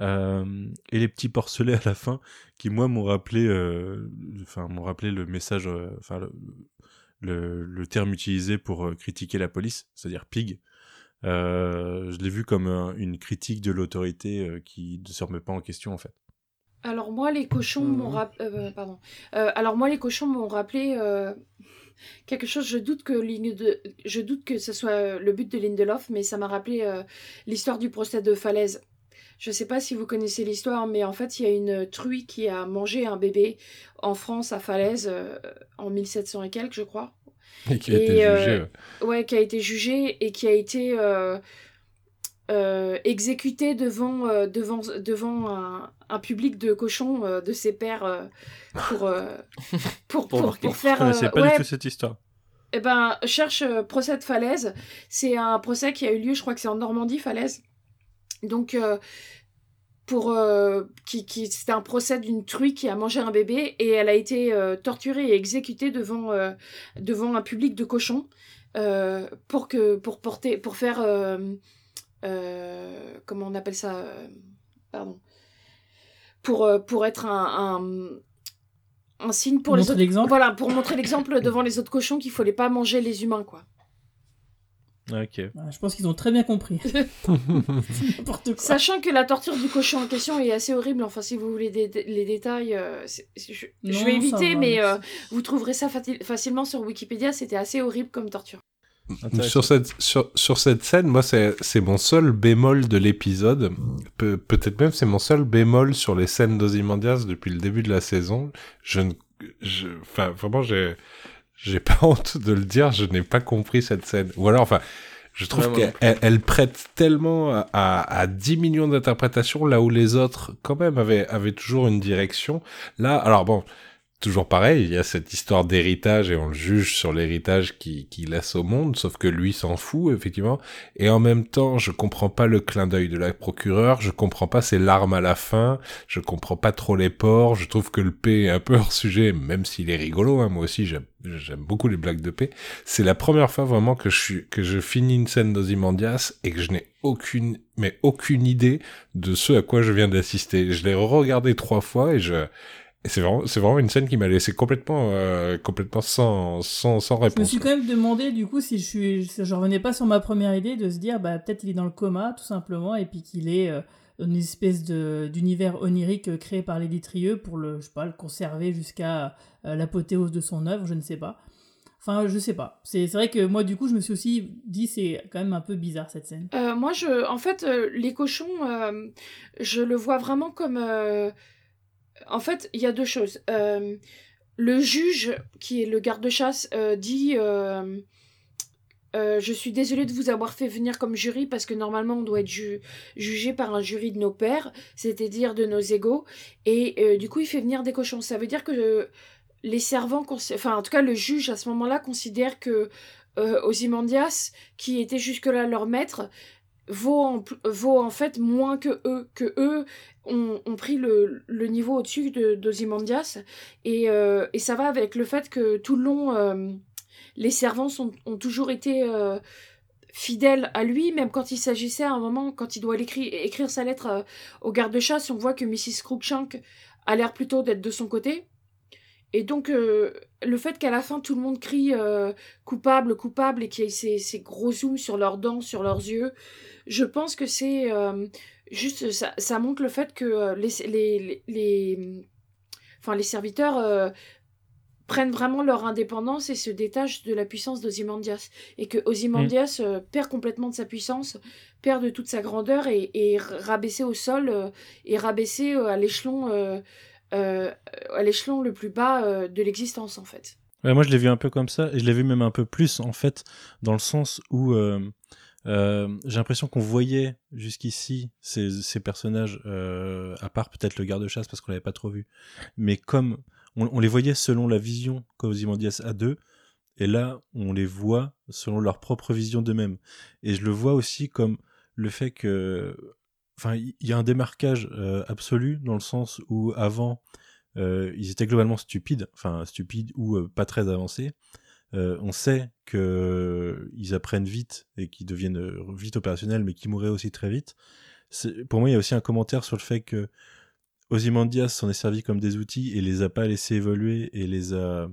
Speaker 1: euh, et les petits porcelets (laughs) à la fin qui moi m'ont rappelé euh, enfin m'ont rappelé le message euh, enfin le, le, le terme utilisé pour euh, critiquer la police, c'est-à-dire pig. Euh, je l'ai vu comme un- une critique de l'autorité euh, qui ne se remet pas en question en fait.
Speaker 6: Alors moi les cochons m'ont
Speaker 5: Mhm.
Speaker 6: rap- euh, pardon. Euh, alors moi les cochons m'ont rappelé euh, quelque chose. Je doute que de... je doute que ce soit le but de Lindelof, mais ça m'a rappelé euh, l'histoire du procès de Falaise. Je sais pas si vous connaissez l'histoire, mais en fait il y a une truie qui a mangé un bébé en France à Falaise euh, en 1700 et quelques, je crois.
Speaker 8: Et qui a
Speaker 6: Et,
Speaker 8: été
Speaker 6: euh,
Speaker 8: jugé. Ouais,
Speaker 6: qui a été jugé et qui a été euh, exécuté devant, euh, devant, devant un, un public de cochons euh, de ses pères euh, pour, euh, (laughs) pour,
Speaker 4: Pour
Speaker 6: pour, faire.
Speaker 1: Je connaissais
Speaker 6: euh,
Speaker 1: pas
Speaker 6: ouais,
Speaker 1: du tout cette histoire.
Speaker 6: eh ben, cherche euh, procès de Falaise. C'est un procès qui a eu lieu, je crois que c'est en Normandie, Falaise. Donc, euh, pour euh, qui, qui c'était un procès d'une truie qui a mangé un bébé et elle a été euh, torturée et exécutée devant euh, devant un public de cochons euh, pour que pour porter pour faire comment on appelle ça euh, pardon pour euh, pour être un, un un signe pour les
Speaker 7: Montrer
Speaker 6: autres
Speaker 7: l'exemple.
Speaker 6: voilà pour montrer l'exemple devant les autres cochons qu'il fallait pas manger les humains quoi
Speaker 1: Ok.
Speaker 7: Je pense qu'ils ont très bien compris. (laughs) N'importe quoi.
Speaker 6: Sachant que la torture du cochon en question est assez horrible, enfin si vous voulez les détails, euh, je, vais éviter,
Speaker 7: va,
Speaker 6: mais euh, vous trouverez ça facilement sur Wikipédia, c'était assez horrible comme torture.
Speaker 8: Sur cette, sur, sur cette scène, moi, c'est c'est mon seul bémol de l'épisode. Pe- Peut-être même c'est mon seul bémol sur les scènes d'Ozymandias depuis le début de la saison. Je ne, je, enfin, vraiment, j'ai, j'ai pas (laughs) honte de le dire, je n'ai pas compris cette scène. Ou alors, enfin, je trouve qu'elle prête tellement à, à, à 10 millions d'interprétations là où les autres, quand même, avaient, avaient toujours une direction. Là, alors bon, toujours pareil, il y a cette histoire d'héritage et on le juge sur l'héritage qu'il qui laisse au monde, sauf que lui s'en fout, effectivement. Et en même temps, je comprends pas le clin d'œil de la procureure, je comprends pas ses larmes à la fin, je comprends pas trop les porcs, je trouve que le P est un peu hors sujet, même s'il est rigolo, hein, moi aussi j'aime beaucoup les blagues de P. C'est la première fois vraiment que je suis, que finis une scène d'Ozymandias et que je n'ai aucune, mais aucune idée de ce à quoi je viens d'assister. Je l'ai regardé trois fois et je, et c'est vraiment, c'est vraiment une scène qui m'a laissé complètement, euh, complètement sans, sans, sans
Speaker 7: Je me
Speaker 8: réponse.
Speaker 7: suis quand même demandé du coup si je suis, si je revenais pas sur ma première idée de se dire bah peut-être il est dans le coma tout simplement et puis qu'il est euh, dans une espèce de d'univers onirique euh, créé par Lady Trieux pour le je sais pas le conserver jusqu'à euh, l'apothéose de son œuvre, je ne sais pas. Enfin, je sais pas. C'est c'est vrai que moi du coup je me suis aussi dit c'est quand même un peu bizarre cette scène.
Speaker 6: Euh, moi, je, en fait, euh, les cochons, euh, je le vois vraiment comme. En fait, il y a deux choses. Euh, le juge, qui est le garde-chasse, euh, dit. euh, je suis désolée de vous avoir fait venir comme jury parce que normalement on doit être ju- jugé par un jury de nos pairs, c'est-à-dire de nos égaux. Et du coup, il fait venir des cochons. Ça veut dire que les servants, enfin en tout cas le juge à ce moment-là considère que euh, Ozymandias, qui était jusque-là leur maître, vaut en, vaut en fait moins que eux, que eux ont, ont pris le, le niveau au-dessus de- d'Ozymandias. Et, euh, et ça va avec le fait que tout le long, euh, les servants sont, ont toujours été euh, fidèles à lui, même quand il s'agissait à un moment, quand il doit écrire sa lettre euh, au garde-chasse, on voit que Mrs. Cruikshank a l'air plutôt d'être de son côté. Et donc, euh, le fait qu'à la fin, tout le monde crie euh, coupable, coupable, et qu'il y ait ces, ces gros zooms sur leurs dents, sur leurs yeux, je pense que c'est euh, juste, ça, ça montre le fait que euh, les, les, les, les- enfin, les serviteurs euh, prennent vraiment leur indépendance et se détachent de la puissance d'Ozymandias. Et que Ozymandias euh, perd complètement de sa puissance, perd de toute sa grandeur et est rabaissé au sol et rabaissé à l'échelon à l'échelon le plus bas euh, de l'existence en fait.
Speaker 1: Moi, je l'ai vu un peu comme ça, et je l'ai vu même un peu plus, en fait, dans le sens où euh, euh, j'ai l'impression qu'on voyait jusqu'ici ces, personnages, euh, à part peut-être le garde-chasse, parce qu'on l'avait pas trop vu, mais comme on, on les voyait selon la vision qu'Ozymandias a d'eux, et là, on les voit selon leur propre vision d'eux-mêmes. Et je le vois aussi comme le fait que... Enfin, il y a un démarquage euh, absolu, dans le sens où, avant, euh, ils étaient globalement stupides, enfin stupides ou euh, pas très avancés. On sait que euh, ils apprennent vite et qu'ils deviennent vite opérationnels, mais qu'ils mourraient aussi très vite. Pour moi, il y a aussi un commentaire sur le fait que Ozymandias s'en est servi comme des outils et les a pas laissés évoluer et les a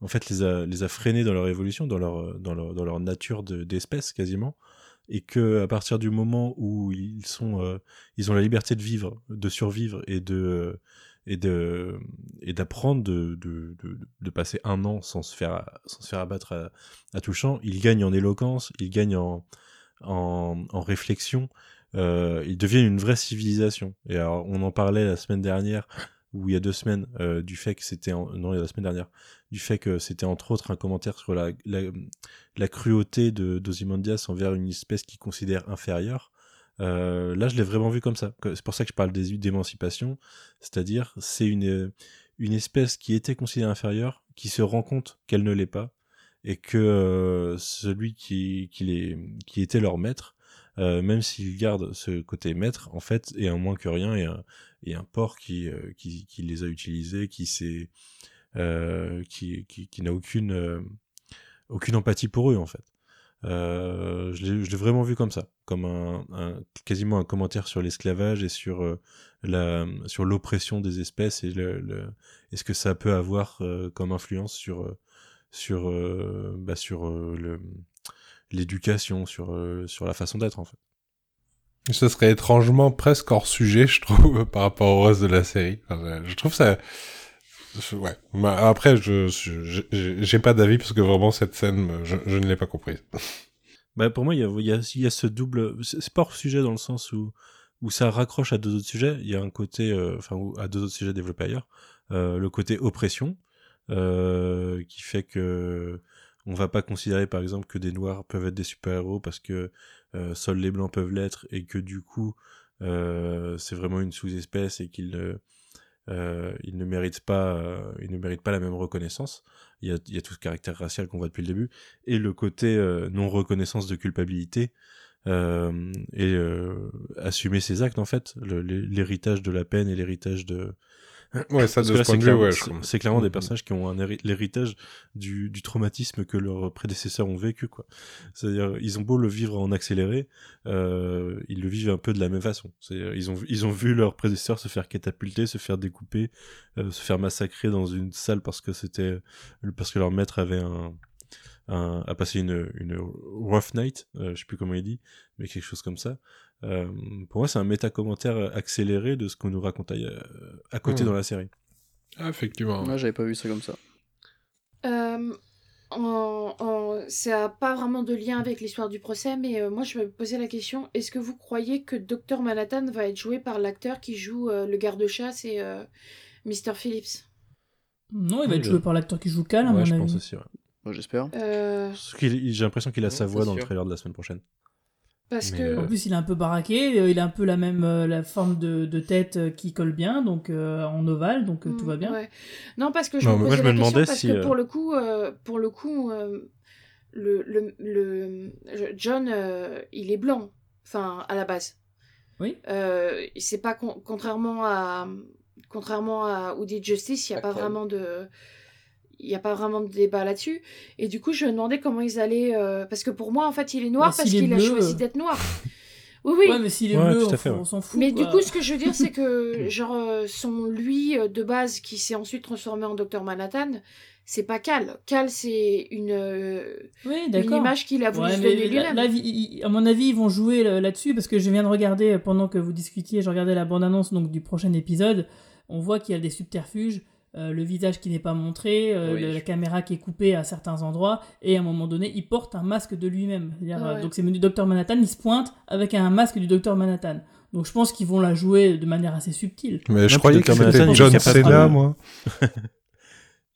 Speaker 1: en fait, les a, freinés dans leur évolution, dans leur, dans leur, dans leur nature de- d'espèce quasiment, et que à partir du moment où ils sont, euh, ils ont la liberté de vivre, de survivre et de et de et d'apprendre de, de, de, passer un an sans se faire sans se faire abattre à, tout champ, ils gagnent en éloquence, ils gagnent en en, en réflexion, euh, ils deviennent une vraie civilisation. Et alors, on en parlait la semaine dernière, ou il y a deux semaines, euh, du fait que c'était... Non, il y a la semaine dernière. Du fait que c'était entre autres un commentaire sur la, la, cruauté de d'Ozymandias envers une espèce qu'il considère inférieure. Euh, là, je l'ai vraiment vu comme ça. C'est pour ça que je parle d'émancipation. C'est-à-dire, c'est une, une espèce qui était considérée inférieure, qui se rend compte qu'elle ne l'est pas, et que euh, celui qui, qui, qui était leur maître, euh, même s'il garde ce côté maître, en fait, est un moins que rien et et un porc qui, euh, qui, qui les a utilisés, qui euh, qui, qui, n'a aucune, euh, aucune empathie pour eux, en fait. Je l'ai vraiment vu comme ça, comme un, quasiment un commentaire sur l'esclavage et sur l'oppression des espèces et le, et ce que ça peut avoir comme influence sur sur bah, sur l'éducation, sur sur la façon d'être en fait.
Speaker 8: Ce serait étrangement presque hors sujet, je trouve, (laughs) par rapport au reste de la série. Enfin, je trouve ça... Ouais. Bah, Après, je j'ai pas d'avis parce que vraiment cette scène, me- je, ne l'ai pas comprise. (laughs)
Speaker 1: Bah, pour moi, il y a, y, a, y a ce double. C'est pas hors sujet dans le sens où, où ça raccroche à deux autres sujets. Il y a un côté. euh, Enfin, à deux autres sujets développés ailleurs. Euh, le côté oppression, euh, qui fait que. On va pas considérer par exemple que des noirs peuvent être des super-héros parce que euh, seuls les blancs peuvent l'être et que du coup euh, c'est vraiment une sous-espèce et qu'ils ne, euh, ne méritent pas euh, ne pas la même reconnaissance. Il y a, tout ce caractère racial qu'on voit depuis le début et le côté euh, non reconnaissance de culpabilité euh, et euh, assumer ses actes en fait l'héritage de la peine et l'héritage de (clears throat)
Speaker 8: Ouais, ça, de ce point
Speaker 1: c'est
Speaker 8: de vue,
Speaker 1: clair-
Speaker 8: ouais,
Speaker 1: c'est- clairement des
Speaker 8: Mhm.
Speaker 1: personnages qui ont un l'héritage du, du traumatisme que leurs prédécesseurs ont vécu quoi c'est-à-dire ils ont beau le vivre en accéléré euh, ils le vivent un peu de la même façon ils ont ils ont vu leurs prédécesseurs se faire catapulter se faire découper euh, se faire massacrer dans une salle parce que c'était parce que leur maître avait un un, a passé une, une rough night, euh, je sais plus comment il dit, mais quelque chose comme ça. Euh, pour moi, c'est un méta-commentaire accéléré de ce qu'on nous raconte à, à côté
Speaker 8: Hmm.
Speaker 1: dans la série.
Speaker 8: Ah, effectivement.
Speaker 5: Moi, j'avais pas vu ça comme ça.
Speaker 6: Euh, en- en- ça n'a pas vraiment de lien avec l'histoire du procès, mais euh, moi je me posais la question est-ce que vous croyez que Dr Manhattan va être joué par l'acteur qui joue euh, le garde-chasse et euh, Mr Phillips?
Speaker 7: Non, il va
Speaker 1: Oui,
Speaker 7: être joué par l'acteur qui joue Cal, à
Speaker 1: ouais,
Speaker 7: mon
Speaker 1: je
Speaker 7: avis.
Speaker 1: pense aussi. Ouais.
Speaker 5: Moi, J'espère.
Speaker 6: Euh,
Speaker 1: J'ai l'impression qu'il a
Speaker 4: Ouais,
Speaker 1: sa voix dans le trailer de la semaine prochaine.
Speaker 6: Parce
Speaker 1: Mais,
Speaker 6: que.
Speaker 7: En plus, il est un peu baraqué, euh, il a un peu la même euh, la forme de, de tête euh, qui colle bien, donc euh, en ovale, donc euh, tout va
Speaker 6: Mm,
Speaker 7: bien.
Speaker 6: ouais. Non, parce que je
Speaker 1: Non,
Speaker 6: me
Speaker 1: moi, je
Speaker 6: la
Speaker 1: me
Speaker 6: question
Speaker 1: demandais
Speaker 6: parce
Speaker 1: si,
Speaker 6: que
Speaker 1: euh,
Speaker 6: pour le coup, euh, pour le coup, euh, le, le, le- John, euh, il est blanc, enfin à la base.
Speaker 7: Oui.
Speaker 6: Euh, c'est pas con- contrairement à contrairement à Who Did Justice, il y a
Speaker 4: Pas
Speaker 6: vraiment de il y a pas vraiment de débat là-dessus. Et du coup, je me demandais comment ils allaient euh, parce que pour moi, en fait, il est noir
Speaker 7: Bah,
Speaker 6: parce qu'il a choisi
Speaker 7: euh.
Speaker 6: d'être noir. (laughs) Oui, oui.
Speaker 7: Ouais, mais s'il est
Speaker 1: Ouais,
Speaker 7: bleu, on,
Speaker 1: fait,
Speaker 7: f-
Speaker 1: ouais.
Speaker 7: on s'en fout.
Speaker 6: Mais du coup, ce que je veux dire, c'est que, (laughs) genre, euh, son lui de base qui s'est ensuite transformé en Docteur Manhattan, c'est pas Cal. Cal, c'est une, euh,
Speaker 7: oui,
Speaker 6: une image qu'il a voulu
Speaker 7: Ouais,
Speaker 6: se donner lui-même.
Speaker 7: il- à mon avis, ils vont jouer là-dessus parce que je viens de regarder pendant que vous discutiez, je regardais la bande-annonce donc du prochain épisode. On voit qu'il y a des subterfuges, euh, le visage qui n'est pas montré, euh,
Speaker 4: Oui.
Speaker 7: le- la caméra qui est coupée à certains endroits, et à un moment donné, il porte un masque de lui-même. Euh. Donc c'est du Docteur Manhattan, il se pointe avec un masque du Docteur Manhattan. Donc je pense qu'ils vont la jouer de manière assez subtile.
Speaker 8: Mais je
Speaker 1: Non,
Speaker 8: croyais que
Speaker 1: Dr. Manhattan,
Speaker 8: c'était John Cena,
Speaker 1: de-
Speaker 8: moi. (laughs)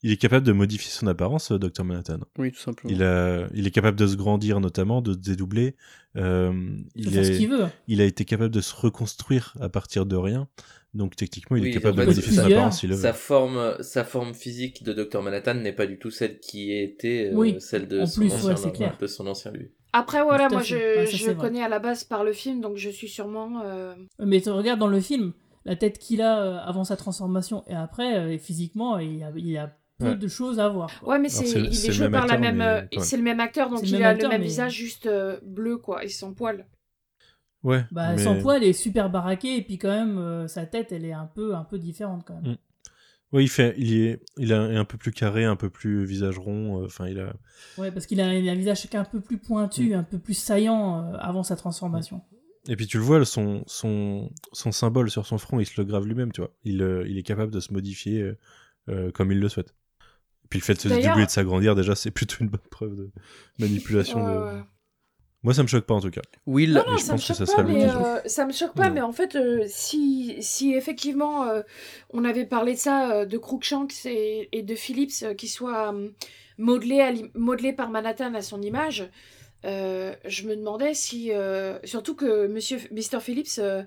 Speaker 1: Il est capable de modifier son apparence, Dr Manhattan.
Speaker 5: Oui, tout simplement.
Speaker 1: Il, a, il est capable de se grandir notamment, de se dédoubler. Euh,
Speaker 7: Il ce veut.
Speaker 1: il a été capable de se reconstruire à partir de rien. Donc techniquement, il
Speaker 4: Oui,
Speaker 1: est capable de modifier son apparence.
Speaker 4: Sa forme, sa forme physique de Dr Manhattan n'est pas du tout celle qui était euh,
Speaker 7: Oui,
Speaker 4: celle de
Speaker 7: en
Speaker 4: son
Speaker 7: plus,
Speaker 4: ancien,
Speaker 7: ouais, c'est clair.
Speaker 4: de son ancien lui.
Speaker 6: Après, voilà, moi, je,
Speaker 7: Ouais, ça,
Speaker 6: je
Speaker 7: vrai.
Speaker 6: connais à la base par le film, donc je suis sûrement. euh,
Speaker 7: Mais tu regardes dans le film, la tête qu'il a euh, avant sa transformation et après, euh, physiquement, il y a, il y a peu
Speaker 1: Ouais.
Speaker 7: de choses à voir. quoi.
Speaker 6: Ouais, mais c'est, il est joué
Speaker 1: même
Speaker 6: par la
Speaker 1: acteur,
Speaker 6: même. euh, c'est le même acteur, donc il a
Speaker 7: acteur,
Speaker 6: le même
Speaker 7: mais-
Speaker 6: visage juste bleu, quoi, et sans poil.
Speaker 1: Ouais.
Speaker 7: Bah,
Speaker 1: mais-
Speaker 7: Sans poil, il est super baraqué et puis quand même, euh, sa tête, elle est un peu, un peu différente quand même.
Speaker 1: Mm. Oui, il fait, il est, il a- un peu plus carré, un peu plus visage rond. euh, Enfin, il a.
Speaker 7: Ouais, parce qu'il a, il a un visage un peu plus pointu, un peu plus saillant euh, avant sa transformation.
Speaker 1: Et puis tu le vois, son, son, son symbole sur son front, il se le grave lui-même, tu vois. Il, euh, il est capable de se modifier euh, euh, comme il le souhaite. Puis le fait de se et de s'agrandir, déjà, c'est (laughs) plutôt une bonne preuve de manipulation.
Speaker 6: Ouais,
Speaker 1: de-
Speaker 6: ouais.
Speaker 1: Moi, ça me choque pas en tout cas.
Speaker 5: Will,
Speaker 6: Non, non,
Speaker 1: je
Speaker 6: ça me
Speaker 1: pense que
Speaker 6: choque
Speaker 1: ça
Speaker 6: pas,
Speaker 1: serait le
Speaker 6: mais euh, ça me choque pas,
Speaker 1: Non.
Speaker 6: mais en fait, euh, si, si effectivement euh, on avait parlé de ça, euh, de Cruikshanks et, et de Phillips euh, qui soit euh, modelé, à l'im- modelé par Manhattan à son image, euh, je me demandais si, euh, surtout que Monsieur Mr Phillips euh,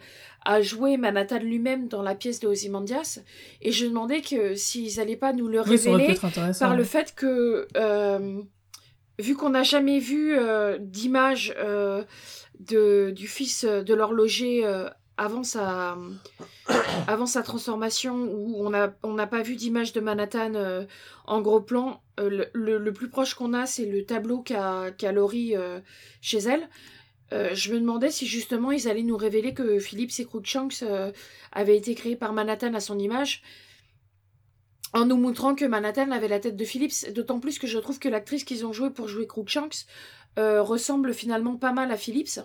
Speaker 6: a joué Manhattan lui-même dans la pièce de Ozymandias, et je me demandais que s'ils allaient pas nous le
Speaker 7: Oui,
Speaker 6: révéler par le fait que, euh, vu qu'on n'a jamais vu euh, d'image euh, de, du fils euh, de l'horloger avant, sa, (coughs) avant sa transformation, où on n'a on pas vu d'image de Manhattan en gros plan, le, le- plus proche qu'on a, c'est le tableau qu'a qu'a Laurie chez elle. Je me demandais si justement ils allaient nous révéler que Phillips et Cruikshanks avaient été créés par Manhattan à son image, en nous montrant que Manhattan avait la tête de Phillips, d'autant plus que je trouve que l'actrice qu'ils ont jouée pour jouer Cruikshanks euh, ressemble finalement pas mal à Phillips,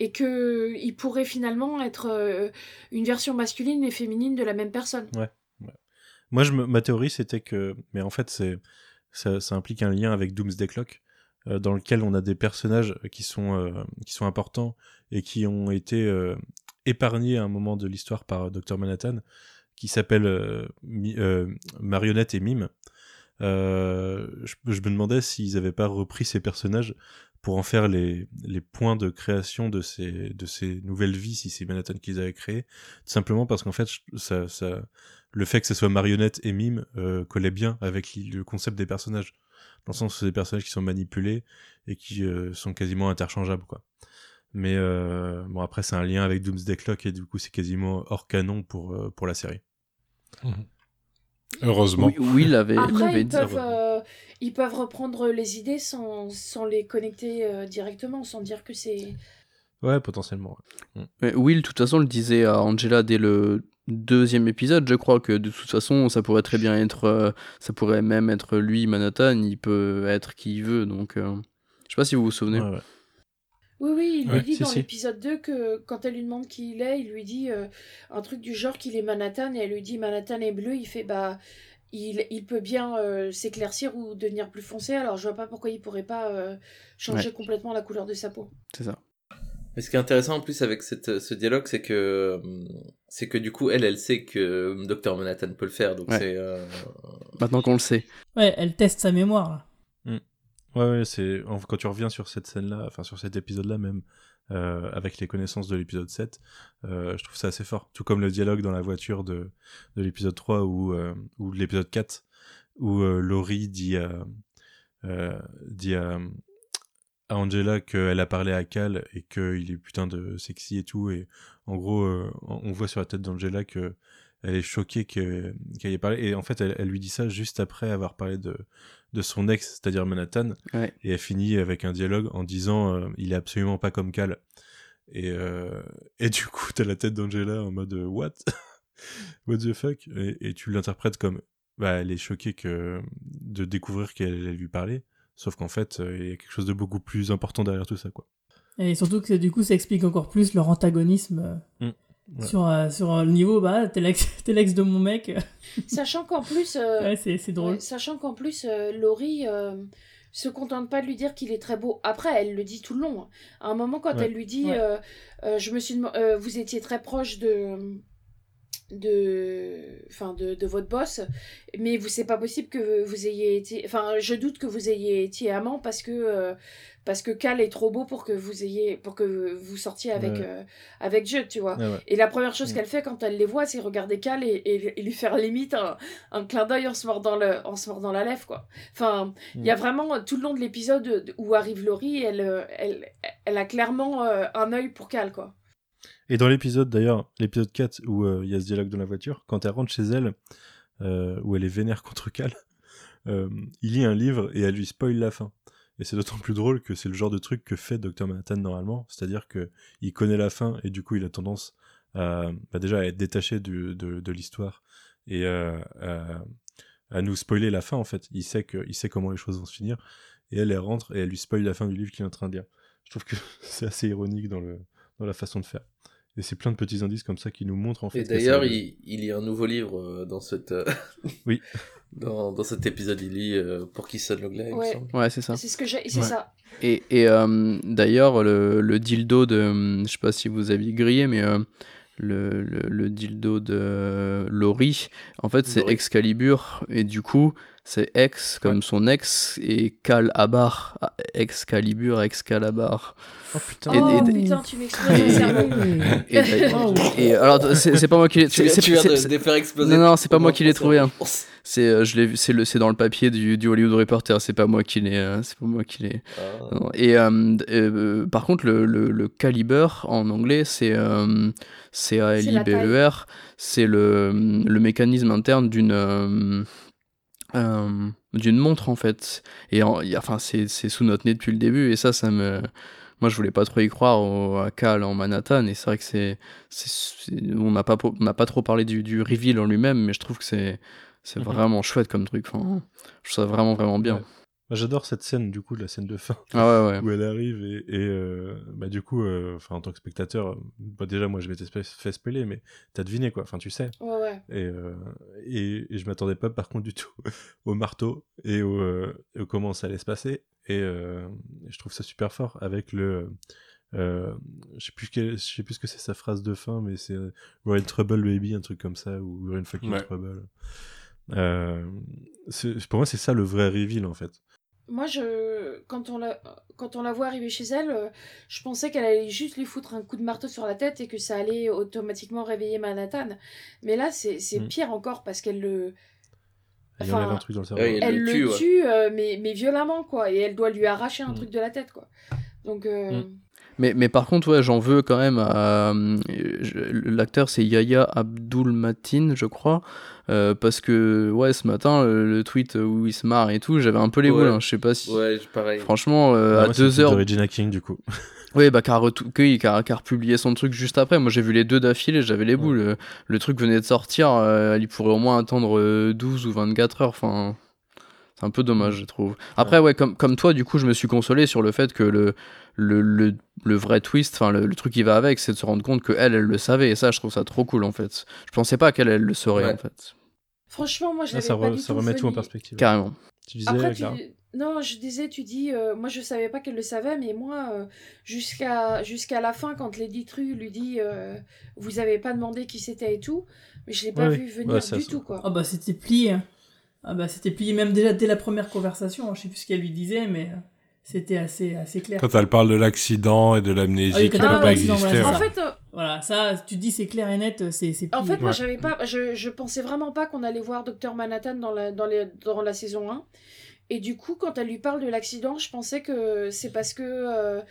Speaker 6: et que il pourrait finalement être euh, une version masculine et féminine de la même personne.
Speaker 1: Moi, je me- ma théorie, c'était que. Mais en fait, c'est ça, implique un lien avec Doomsday Clock, euh, dans lequel on a des personnages qui sont, qui sont importants et qui ont été épargnés à un moment de l'histoire par Dr. Manhattan, qui s'appelle euh, euh, Marionnette et Mime. Euh, je, je me demandais s'ils n'avaient pas repris ces personnages pour en faire les, les points de création de ces, de ces nouvelles vies, si c'est Manhattan qu'ils avaient créé. Tout simplement parce qu'en fait, ça, ça, le fait que ce soit marionnette et mime euh, collait bien avec le concept des personnages. Dans le sens où des personnages qui sont manipulés et qui euh, sont quasiment interchangeables, quoi. Mais euh, bon, après, c'est un lien avec Doomsday Clock et du coup, c'est quasiment hors canon pour, euh, pour la série.
Speaker 8: Heureusement.
Speaker 5: Wi- Will avait,
Speaker 6: Après,
Speaker 5: l'avait
Speaker 6: ils
Speaker 5: dit.
Speaker 6: peuvent, euh, ils peuvent reprendre les idées sans, sans les connecter euh, directement, sans dire que c'est...
Speaker 1: Ouais, potentiellement. ouais.
Speaker 5: Mais Will, de toute façon, le disait à Angela dès le deuxième épisode, je crois que de toute façon, ça pourrait très bien être, euh, ça pourrait même être lui, Manhattan, il peut être qui il veut, donc euh, je sais pas si vous vous souvenez.
Speaker 1: Ouais, ouais.
Speaker 6: Oui, oui, il
Speaker 1: Ouais,
Speaker 6: lui dit
Speaker 1: si,
Speaker 6: dans
Speaker 1: si.
Speaker 6: l'épisode 2 que quand elle lui demande qui il est, il lui dit euh, un truc du genre qu'il est Manhattan, et elle lui dit Manhattan est bleu, il fait bah... Il, il peut bien euh, s'éclaircir ou devenir plus foncé, alors je vois pas pourquoi il pourrait pas euh, changer
Speaker 5: Ouais.
Speaker 6: complètement la couleur de sa peau.
Speaker 5: C'est ça.
Speaker 4: Mais ce qui est intéressant en plus avec cette, ce dialogue, c'est que c'est que du coup, elle, elle sait que Dr Manhattan peut le faire, donc
Speaker 5: Ouais.
Speaker 4: c'est euh,
Speaker 5: Maintenant qu'on le sait.
Speaker 7: Ouais, elle teste sa mémoire.
Speaker 1: Ouais, ouais, c'est quand tu reviens sur cette scène-là, enfin sur cet épisode-là même, euh, avec les connaissances de l'épisode 7, euh, je trouve ça assez fort. Tout comme le dialogue dans la voiture de, de l'épisode 3 ou, euh, ou de l'épisode 4, où Laurie dit à, dit à, à Angela qu'elle a parlé à Cal et qu'il est putain de sexy et tout. Et en gros, on voit sur la tête d'Angela que elle est choquée que- qu'elle ait parlé. Et en fait, elle lui dit ça juste après avoir parlé de, de son ex, c'est-à-dire Manhattan.
Speaker 5: Ouais.
Speaker 1: Et elle finit avec un dialogue en disant euh, il est absolument pas comme Cal. Et, euh, et du coup, t'as la tête d'Angela en mode euh, what? (laughs) What the fuck? Et, et tu l'interprètes comme bah, elle est choquée que, de découvrir qu'elle allait lui parler. Sauf qu'en fait, euh, il y a quelque chose de beaucoup plus important derrière tout ça, quoi.
Speaker 7: Et surtout que du coup, ça explique encore plus leur antagonisme
Speaker 1: Mm. Ouais.
Speaker 7: sur, euh, sur euh, le niveau, bah, (laughs) t'es l'ex de mon mec. (laughs)
Speaker 6: Sachant qu'en plus... euh,
Speaker 7: ouais, c'est c'est drôle.
Speaker 6: Ouais, sachant qu'en plus, euh, Laurie euh, se contente pas de lui dire qu'il est très beau. Après, elle le dit tout le long. hein. À un moment, quand
Speaker 1: Ouais.
Speaker 6: elle lui dit
Speaker 7: Ouais.
Speaker 6: euh, euh, Je me suis euh, Vous étiez très proche de. De enfin de, de votre boss mais vous c'est pas possible que vous ayez été enfin je doute que vous ayez été amant parce que euh, parce que Cal est trop beau pour que vous ayez pour que vous sortiez avec
Speaker 1: Ouais.
Speaker 6: euh, avec Judd tu vois
Speaker 1: Ouais, ouais.
Speaker 6: et la première chose
Speaker 1: Mm.
Speaker 6: qu'elle fait quand elle les voit, c'est regarder Cal et, et- et lui faire limite un, un clin d'œil en se mordant le, en se mordant la lèvre, quoi. Enfin, il y a
Speaker 1: Mm.
Speaker 6: vraiment tout le long de l'épisode de- où arrive Laurie, elle, euh, elle, elle a clairement euh, un œil pour Cal, quoi.
Speaker 1: Et dans l'épisode d'ailleurs, l'épisode 4 où euh, il y a ce dialogue dans la voiture, quand elle rentre chez elle, euh, où elle est vénère contre Cal, euh, il lit un livre et elle lui spoil la fin. Et c'est d'autant plus drôle que c'est le genre de truc que fait Dr Manhattan normalement, c'est-à-dire que il connaît la fin et du coup il a tendance à bah déjà à être détaché de, de l'histoire et à nous spoiler la fin en fait. Il sait que, il sait comment les choses vont se finir et elle elle rentre et elle lui spoil la fin du livre qu'il est en train de lire. Je trouve que (laughs) c'est assez ironique dans le dans la façon de faire. Et c'est plein de petits indices comme ça qui nous montrent en fait.
Speaker 4: Et d'ailleurs,
Speaker 1: ça-
Speaker 4: il, il lit un nouveau livre euh, dans cette. euh, (laughs)
Speaker 1: Oui. (laughs)
Speaker 4: dans, dans cet épisode, il lit euh, Pour qui sonne le glas,
Speaker 6: Ouais.
Speaker 5: Ouais, c'est ça.
Speaker 6: C'est ce que j'ai, c'est
Speaker 5: Ouais.
Speaker 6: ça.
Speaker 5: Et, et euh, d'ailleurs, le, le dildo de. euh, Je sais pas si vous aviez grillé, mais euh, le, le, le dildo de Laurie, en fait, c'est. Excalibur. Et du coup, c'est ex comme son ex et Cal Abar. Excalibur, Excalabar.
Speaker 1: Oh putain.
Speaker 5: Et-
Speaker 6: oh
Speaker 5: et-
Speaker 6: putain, tu m'exploses le
Speaker 5: et-
Speaker 6: cerveau.
Speaker 5: Et,
Speaker 7: Oh.
Speaker 5: alors, c'est pas moi qui l'ai. C'est-
Speaker 4: tu viens de, de faire exploser.
Speaker 5: Non, non, c'est pas moi qui l'ai trouvé, hein.
Speaker 4: cerveau.
Speaker 5: C'est, euh, je l'ai vu, c'est le, c'est dans le papier du, du Hollywood Reporter. C'est pas moi qui l'ai, euh, c'est pas moi qui l'ai.
Speaker 4: Ah.
Speaker 5: Et euh, euh, par contre, le, le, le caliber en anglais, c'est euh,
Speaker 6: C'est la
Speaker 5: C-A-L-I-B-E-R. C'est le, le mécanisme interne d'une euh, d'une montre en fait. Et en- y a- enfin, c'est c'est sous notre nez depuis le début. Et ça, ça me. Moi, je voulais pas trop y croire au, à Cal en Manhattan. Et c'est vrai que c'est. On n'a pas, on n'a pas trop parlé du, du reveal en lui-même, mais je trouve que c'est. C'est
Speaker 1: Mhm.
Speaker 5: vraiment chouette comme truc. Enfin, je trouve ça vraiment, vraiment bien.
Speaker 1: Ouais. J'adore cette scène, du coup, la scène de fin,
Speaker 5: Ah ouais, ouais. (laughs)
Speaker 1: où elle arrive et, et, euh, bah, du coup, euh, enfin, en tant que spectateur, euh, bah, déjà, moi, je m'étais fait spoiler, mais t'as deviné, quoi. Enfin, tu sais.
Speaker 6: Ouais, ouais.
Speaker 1: Et, euh, et, et je m'attendais pas, par contre, du tout (laughs) au marteau et au, euh, comment ça allait se passer. Et, euh, je trouve ça super fort avec le. Euh, je sais plus quel- je sais plus ce que c'est sa phrase de fin, mais c'est We're in trouble baby, un truc comme ça, ou We're in fucking
Speaker 8: Ouais.
Speaker 1: trouble. Euh, pour moi, c'est ça le vrai reveal en fait.
Speaker 6: Moi, je, quand on la, quand on la voit arriver chez elle, euh, je pensais qu'elle allait juste lui foutre un coup de marteau sur la tête et que ça allait automatiquement réveiller Manhattan. Mais là, c'est, c'est
Speaker 1: Mm.
Speaker 6: pire encore parce qu'elle le,
Speaker 1: Il
Speaker 6: Enfin,
Speaker 1: enlève un truc dans le cerveau.
Speaker 6: elle
Speaker 4: le
Speaker 6: le
Speaker 4: tue,
Speaker 6: tue,
Speaker 4: ouais.
Speaker 6: euh, mais, mais violemment quoi, et elle doit lui arracher un
Speaker 1: Mm.
Speaker 6: truc de la tête quoi. Donc, euh,
Speaker 1: Mm.
Speaker 5: Mais, mais par contre, ouais, j'en veux quand même à. euh, L'acteur, c'est Yahya Abdul Matin, je crois. euh, parce que, ouais, ce matin, le, le tweet où il se marre et tout, j'avais un peu les
Speaker 4: Ouais.
Speaker 5: boules. hein, je sais pas si.
Speaker 4: Ouais, pareil.
Speaker 5: Franchement, euh,
Speaker 1: Ah,
Speaker 5: à
Speaker 1: moi, c'est le
Speaker 5: deux
Speaker 1: truc
Speaker 5: heures.
Speaker 1: de Regina King du coup. (laughs)
Speaker 5: Oui, bah, car qui a, qui a republié son truc juste après. Moi, j'ai vu les deux d'affilée, j'avais les boules. Le, le truc venait de sortir, euh, il pourrait au moins attendre euh, 12 ou 24 heures. Enfin, c'est un peu dommage, je trouve. Après, ouais, comme, comme toi, du coup, je me suis consolé sur le fait que le, le, le, le vrai twist, enfin, le, le truc qui va avec, c'est de se rendre compte que elle, elle le savait. Et ça, je trouve ça trop cool, en fait. Je pensais pas qu'elle, elle le saurait,
Speaker 4: Ouais.
Speaker 5: en fait.
Speaker 6: franchement, moi, je
Speaker 1: Ah,
Speaker 6: l'avais
Speaker 1: ça,
Speaker 6: pas
Speaker 1: re-
Speaker 6: du
Speaker 1: ça
Speaker 6: tout
Speaker 1: remet tout en perspective.
Speaker 5: Carrément.
Speaker 1: Tu disais,
Speaker 6: Après, tu...
Speaker 1: Clara
Speaker 6: non, je disais, tu dis, euh, moi je savais pas qu'elle le savait, mais moi, euh, jusqu'à jusqu'à la fin, quand Lady Tru lui dit, euh, vous avez pas demandé qui c'était et tout, mais je l'ai pas
Speaker 1: Ouais,
Speaker 6: vu venir du
Speaker 1: ça.
Speaker 6: tout, quoi.
Speaker 7: Ah bah c'était plié. hein. Ah bah c'était plié même déjà dès la première conversation. hein. Je sais plus ce qu'elle lui disait, mais euh, c'était assez, assez clair.
Speaker 8: Quand elle parle de l'accident et de l'amnésie
Speaker 7: Ah oui,
Speaker 8: qui n'a pas existé.
Speaker 7: voilà,
Speaker 6: En fait, euh,
Speaker 7: Voilà, ça, tu dis c'est clair et net, c'est c'est
Speaker 6: en fait, moi,
Speaker 8: Ouais.
Speaker 6: j'avais pas, je, je pensais vraiment pas qu'on allait voir Dr Manhattan dans la, dans, les, dans la saison 1. Et du coup, quand elle lui parle de l'accident, je pensais que c'est parce que euh,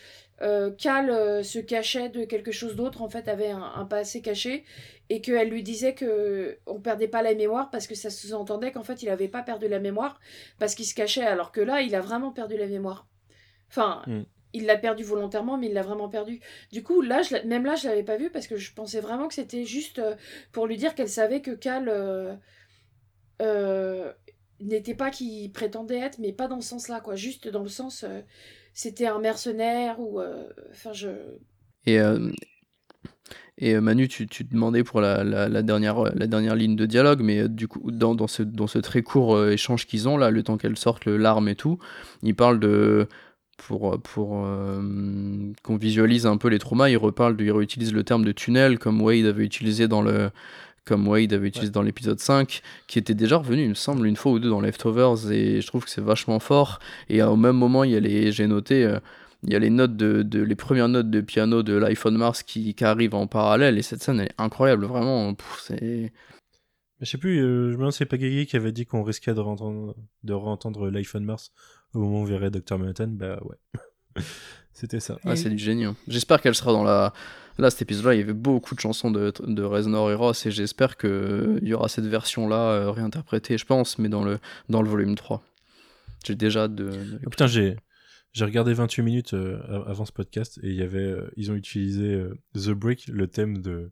Speaker 6: euh, Cal euh, se cachait de quelque chose d'autre, en fait, avait un, un passé caché, et qu'elle lui disait que on perdait pas la mémoire parce que ça sous-entendait qu'en fait, il avait pas perdu la mémoire parce qu'il se cachait, alors que là, il a vraiment perdu la mémoire. Enfin,
Speaker 1: Mm.
Speaker 6: il l'a perdu volontairement, mais il l'a vraiment perdu. Du coup, là, je, même là, je l'avais pas vu parce que je pensais vraiment que c'était juste euh, pour lui dire qu'elle savait que Cal euh, euh, n'était pas qui prétendait être, mais pas dans ce sens-là, quoi. Juste dans le sens, euh, c'était un mercenaire ou, euh, enfin, je.
Speaker 5: Et, euh, et euh, Manu, tu, tu demandais pour la, la, la dernière, euh, la dernière ligne de dialogue, mais euh, du coup, dans, dans, ce, dans ce très court échange qu'ils ont, là, le temps qu'elle sorte le- l'arme et tout, ils parlent de. Pour, pour euh, qu'on visualise un peu les traumas, ils reparlent, de, ils réutilisent le terme de tunnel comme Wade avait utilisé dans le comme Wade avait utilisé dans l'épisode 5, qui était déjà revenu, il me semble, une fois ou deux dans Leftovers, et je trouve que c'est vachement fort. Et au même moment, il y a les, j'ai noté, euh, il y a les notes de, de- les premières notes de piano de l'iPhone Mars qui, qui arrivent en parallèle, et cette scène elle est incroyable, vraiment. C'est...
Speaker 1: Je sais plus, euh, je me demande si c'est pas Guigui qui avait dit qu'on risquait de réentendre, de réentendre l'iPhone Mars au moment où on verrait Dr. Manhattan. Bah ouais. (laughs) C'était ça.
Speaker 7: Et-
Speaker 5: c'est du génie. J'espère qu'elle sera dans la. Là, cet épisode-là, il y avait beaucoup de chansons de, de Reznor et Ross, et j'espère qu'il y aura cette version-là euh, réinterprétée, je pense, mais dans le, dans le volume 3. J'ai déjà de-
Speaker 1: Oh, putain, j'ai j'ai regardé 28 minutes euh, avant ce podcast et il y avait euh, ils ont utilisé euh, The Brick, le thème de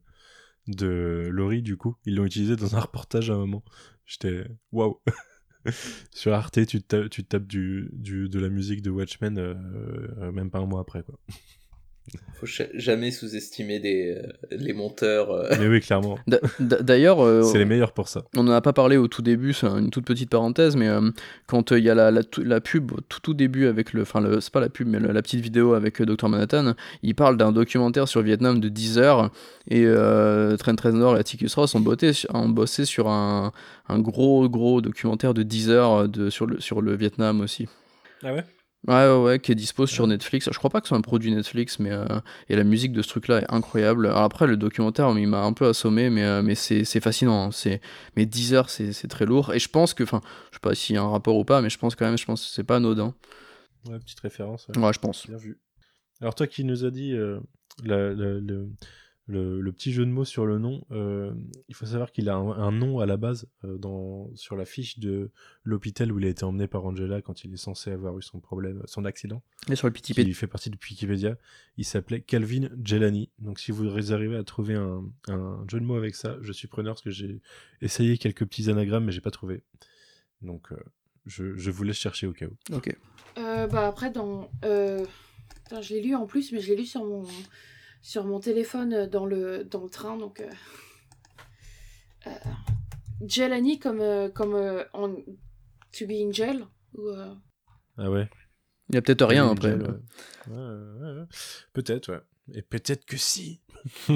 Speaker 1: de Laurie, du coup. Ils l'ont utilisé dans un reportage à un moment. J'étais waouh. (laughs) Sur Arte, tu tapes, tu tapes du, du, de la musique de Watchmen même pas un mois après, quoi.
Speaker 4: Faut jamais sous-estimer des, euh, les monteurs. euh.
Speaker 1: Mais oui, clairement.
Speaker 5: D'a- d'a- D'ailleurs, euh,
Speaker 1: C'est les meilleurs pour ça.
Speaker 5: on n'en a pas parlé au tout début, c'est une toute petite parenthèse, mais euh, quand euh, il y a la, la, tou- la pub au tout, tout début avec le. Enfin, c'est pas la pub, mais le- la petite vidéo avec euh, Dr. Manhattan, il parle d'un documentaire sur le Vietnam de 10 heures et euh, Trent Reznor et Atticus Ross ont, botté, ont bossé sur un, un gros, gros documentaire de 10 heures de, sur, le, sur le Vietnam aussi.
Speaker 1: Ah ouais?
Speaker 5: Ouais, ouais, ouais, qui est dispo sur Netflix. Je crois pas que ce soit un produit Netflix, mais euh, et la musique de ce truc-là est incroyable. Alors après, le documentaire, il m'a un peu assommé, mais, euh, mais c'est fascinant. hein. C'est mais 10 heures, c'est très lourd. Et je pense que, enfin, je sais pas s'il y a un rapport ou pas, mais je pense quand même, je pense que c'est pas anodin.
Speaker 1: Ouais, petite référence. ouais.
Speaker 5: Ouais, je pense.
Speaker 1: Bien vu. Alors toi qui nous as dit euh, la- la- le, le- le petit jeu de mots sur le nom, euh, il faut savoir qu'il a un, un nom à la base euh, dans, sur la fiche de l'hôpital où il a été emmené par Angela quand il est censé avoir eu son problème, son accident,
Speaker 5: Et sur le petit
Speaker 1: qui fait partie de Wikipédia. Il s'appelait Calvin Jelani. Donc si vous arrivez à trouver un, un jeu de mots avec ça, je suis preneur parce que j'ai essayé quelques petits anagrammes mais j'ai pas trouvé. Donc euh, je, je vous laisse chercher au cas où.
Speaker 5: Ok.
Speaker 6: Euh, bah après dans euh... je l'ai lu en plus mais je l'ai lu sur mon sur mon téléphone euh, dans le dans le train donc euh... euh, Jelani comme euh, comme euh, en to be in jail ou euh,
Speaker 1: Ah ouais
Speaker 5: Il y a peut-être rien après.
Speaker 1: Angel, ouais. Ouais, ouais, ouais. Peut-être, ouais. Et peut-être que si. (laughs)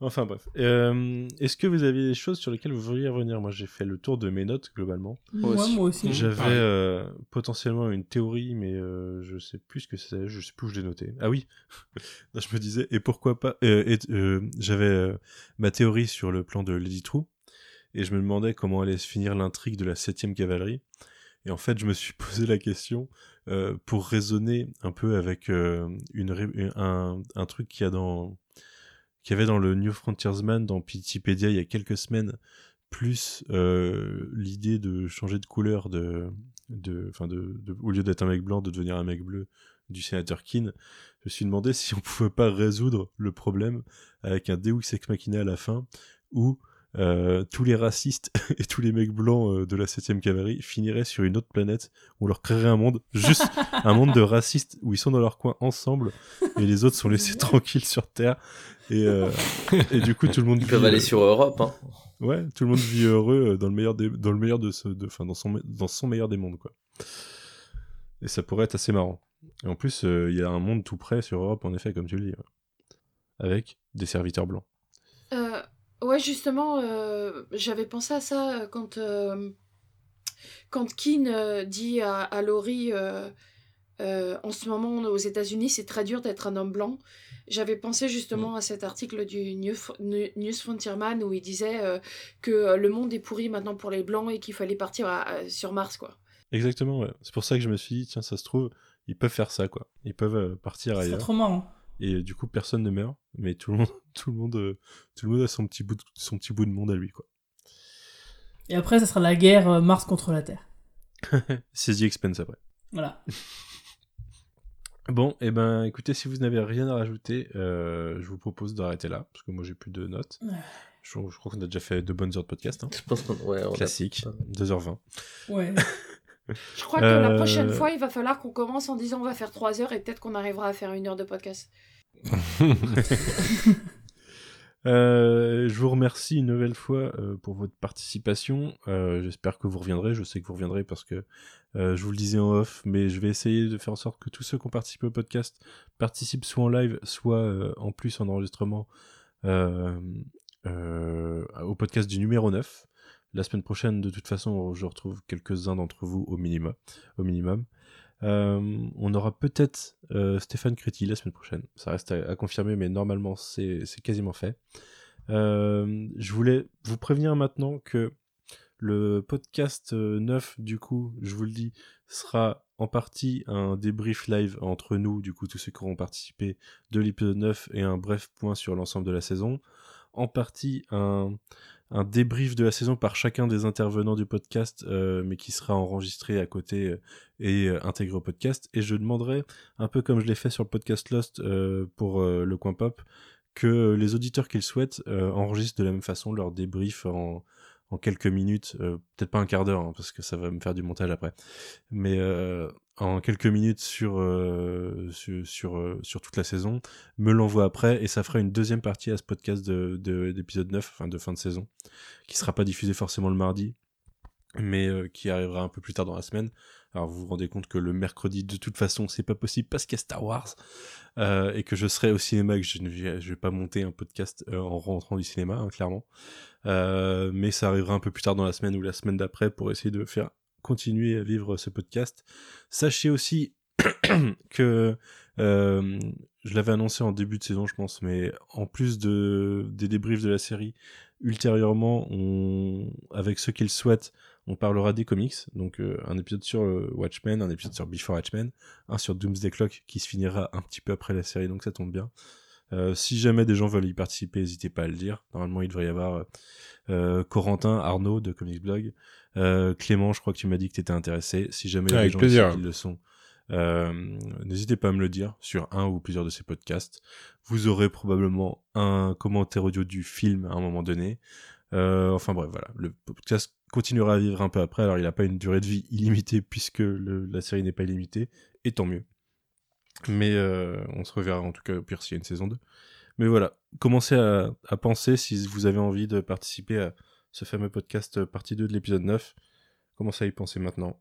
Speaker 1: enfin bref. Euh, Est-ce que vous aviez des choses sur lesquelles vous vouliez revenir? Moi, j'ai fait le tour de mes notes globalement.
Speaker 7: Moi,
Speaker 5: aussi.
Speaker 7: moi aussi.
Speaker 1: J'avais
Speaker 8: pareil.
Speaker 1: euh, potentiellement une théorie, mais euh, je sais plus ce que c'est. Je sais plus où je l'ai noté. Ah oui. (laughs) Non, je me disais. Et pourquoi pas euh, euh, J'avais euh, ma théorie sur le plan de Lady True, et je me demandais comment allait se finir l'intrigue de la 7 cavalerie. Et en fait, je me suis (laughs) posé la question euh, pour raisonner un peu avec euh, une, un, un truc qu'il y a dans qu'il y avait dans le New Frontiersman dans Wikipédia il y a quelques semaines, plus euh, l'idée de changer de couleur de, de, de- au lieu d'être un mec blanc, de devenir un mec bleu du sénateur Keane. Je me suis demandé si on pouvait pas résoudre le problème avec un Deus Ex Machina à la fin, où euh, tous les racistes (laughs) et tous les mecs blancs euh, de la 7ème cavalerie finiraient sur une autre planète où on leur créerait un monde, juste un monde de racistes où ils sont dans leur coin ensemble et les autres sont laissés (laughs) tranquilles sur Terre. Et, euh, et du coup, tout le monde
Speaker 4: Ils
Speaker 1: vit,
Speaker 4: peuvent aller
Speaker 1: euh,
Speaker 4: sur Europe. Hein.
Speaker 1: Ouais, tout le monde vit heureux dans le meilleur des, dans le meilleur de ce, de, enfin, dans son, me- dans son meilleur des mondes, quoi. Et ça pourrait être assez marrant. Et en plus, euh, il y a un monde tout près sur Europe, en effet, comme tu le dis, ouais. avec des serviteurs blancs.
Speaker 6: Euh, ouais, justement, euh, j'avais pensé à ça euh, quand, euh, quand Keane dit à, à Laurie euh, euh, en ce moment aux États-Unis, c'est très dur d'être un homme blanc. J'avais pensé justement à cet article du New, New- News Frontierman où il disait euh, que le monde est pourri maintenant pour les blancs et qu'il fallait partir à- à- sur Mars, quoi.
Speaker 1: Exactement, ouais. C'est pour ça que je me suis dit, tiens, ça se trouve, ils peuvent faire ça, quoi. Ils peuvent euh, partir
Speaker 7: C'est
Speaker 1: ailleurs.
Speaker 7: trop marrant.
Speaker 1: Et euh, du coup, personne ne meurt, mais tout le monde, (laughs) tout le monde, euh, tout le monde a son petit bout de, son petit bout de monde à lui, quoi.
Speaker 7: Et après, ça sera la guerre euh, Mars contre la Terre. (laughs)
Speaker 1: C'est The Expense après.
Speaker 7: Voilà. (laughs)
Speaker 1: Bon, et ben, écoutez, si vous n'avez rien à rajouter, euh, je vous propose d'arrêter là, parce que moi j'ai plus de notes.
Speaker 7: Ouais.
Speaker 1: Je, je crois qu'on a déjà fait deux bonnes heures de podcast. hein.
Speaker 4: Je pense qu'on ouais, on a-
Speaker 1: Classique, 2h20.
Speaker 7: Ouais.
Speaker 6: Je crois que la
Speaker 1: Euh,
Speaker 6: prochaine fois, il va falloir qu'on commence en disant on va faire 3 heures et peut-être qu'on arrivera à faire une heure de podcast. (laughs)
Speaker 1: Euh, je vous remercie une nouvelle fois euh, pour votre participation. Euh, J'espère que vous reviendrez. Je sais que vous reviendrez parce que euh, je vous le disais en off, mais je vais essayer de faire en sorte que tous ceux qui ont participé au podcast participent soit en live, soit euh, en plus en enregistrement euh, euh, au podcast du numéro 9. La semaine prochaine, de toute façon, je retrouve quelques-uns d'entre vous au minimum. Au minimum. Euh, on aura peut-être euh, Stéphane Créti la semaine prochaine. Ça reste à, confirmer, mais normalement c'est quasiment fait. Euh, je voulais vous prévenir maintenant que le podcast euh, 9, du coup, je vous le dis, sera en partie un débrief live entre nous, du coup, tous ceux qui auront participé de l'épisode 9 et un bref point sur l'ensemble de la saison. En partie un, un débrief de la saison par chacun des intervenants du podcast, euh, mais qui sera enregistré à côté euh, et euh, intégré au podcast. Et je demanderai, un peu comme je l'ai fait sur le podcast Lost pour le coin pop, que les auditeurs qui le souhaitent enregistrent de la même façon leur débrief en, quelques minutes, peut-être pas un quart d'heure, hein, parce que ça va me faire du montage après, mais en quelques minutes sur, euh, sur, euh, sur toute la saison, me l'envoie après, et ça fera une deuxième partie à ce podcast de, de- d'épisode 9, enfin de fin de saison, qui sera pas diffusé forcément le mardi, mais euh, qui arrivera un peu plus tard dans la semaine. Alors vous vous rendez compte que le mercredi, de toute façon, c'est pas possible parce qu'il y a Star Wars, et que je serai au cinéma, et que je ne vais, pas monter un podcast en rentrant du cinéma, hein, clairement. Mais ça arrivera un peu plus tard dans la semaine ou la semaine d'après pour essayer de faire continuer à vivre ce podcast. Sachez aussi (coughs) que euh, je l'avais annoncé en début de saison, je pense, mais en plus de des débriefs de la série, ultérieurement, avec ceux qui le souhaitent, on parlera des comics. Donc euh, un épisode sur euh, Watchmen, un épisode sur Before Watchmen, un sur Doomsday Clock qui se finira un petit peu après la série, donc ça tombe bien. Si jamais des gens veulent y participer, n'hésitez pas à le dire. Normalement, il devrait y avoir Corentin, Arnaud de Comics Blog, euh, Clément, je crois que tu m'as dit que tu étais intéressé. Si jamais il y a des gens
Speaker 8: plaisir.
Speaker 1: qui le sont, euh, n'hésitez pas à me le dire sur un ou plusieurs de ces podcasts. Vous aurez probablement un commentaire audio du film à un moment donné. Euh, enfin bref, voilà. Le podcast continuera à vivre un peu après. Alors, il n'a pas une durée de vie illimitée puisque le- la série n'est pas illimitée. Et tant mieux. Mais euh, on se reverra en tout cas au pire s'il y a une saison 2. Mais voilà, commencez à, à penser si vous avez envie de participer à ce fameux podcast euh, partie 2 de l'épisode 9. Commencez à y penser maintenant.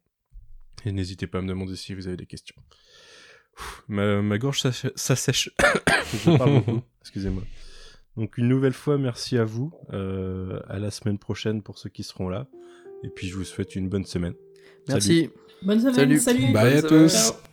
Speaker 1: Et n'hésitez pas à me demander si vous avez des questions. Ma, ma gorge s'assèche. s'assèche. (coughs) Je parle beaucoup, (laughs) excusez-moi. Donc une nouvelle fois, merci à vous. Euh, à la semaine prochaine pour ceux qui seront là. Et puis je vous souhaite une bonne semaine. Salut.
Speaker 5: Merci.
Speaker 7: Bonne semaine,
Speaker 5: Salut.
Speaker 7: salut.
Speaker 8: Bye à
Speaker 4: semaine.
Speaker 8: tous.
Speaker 7: Ciao.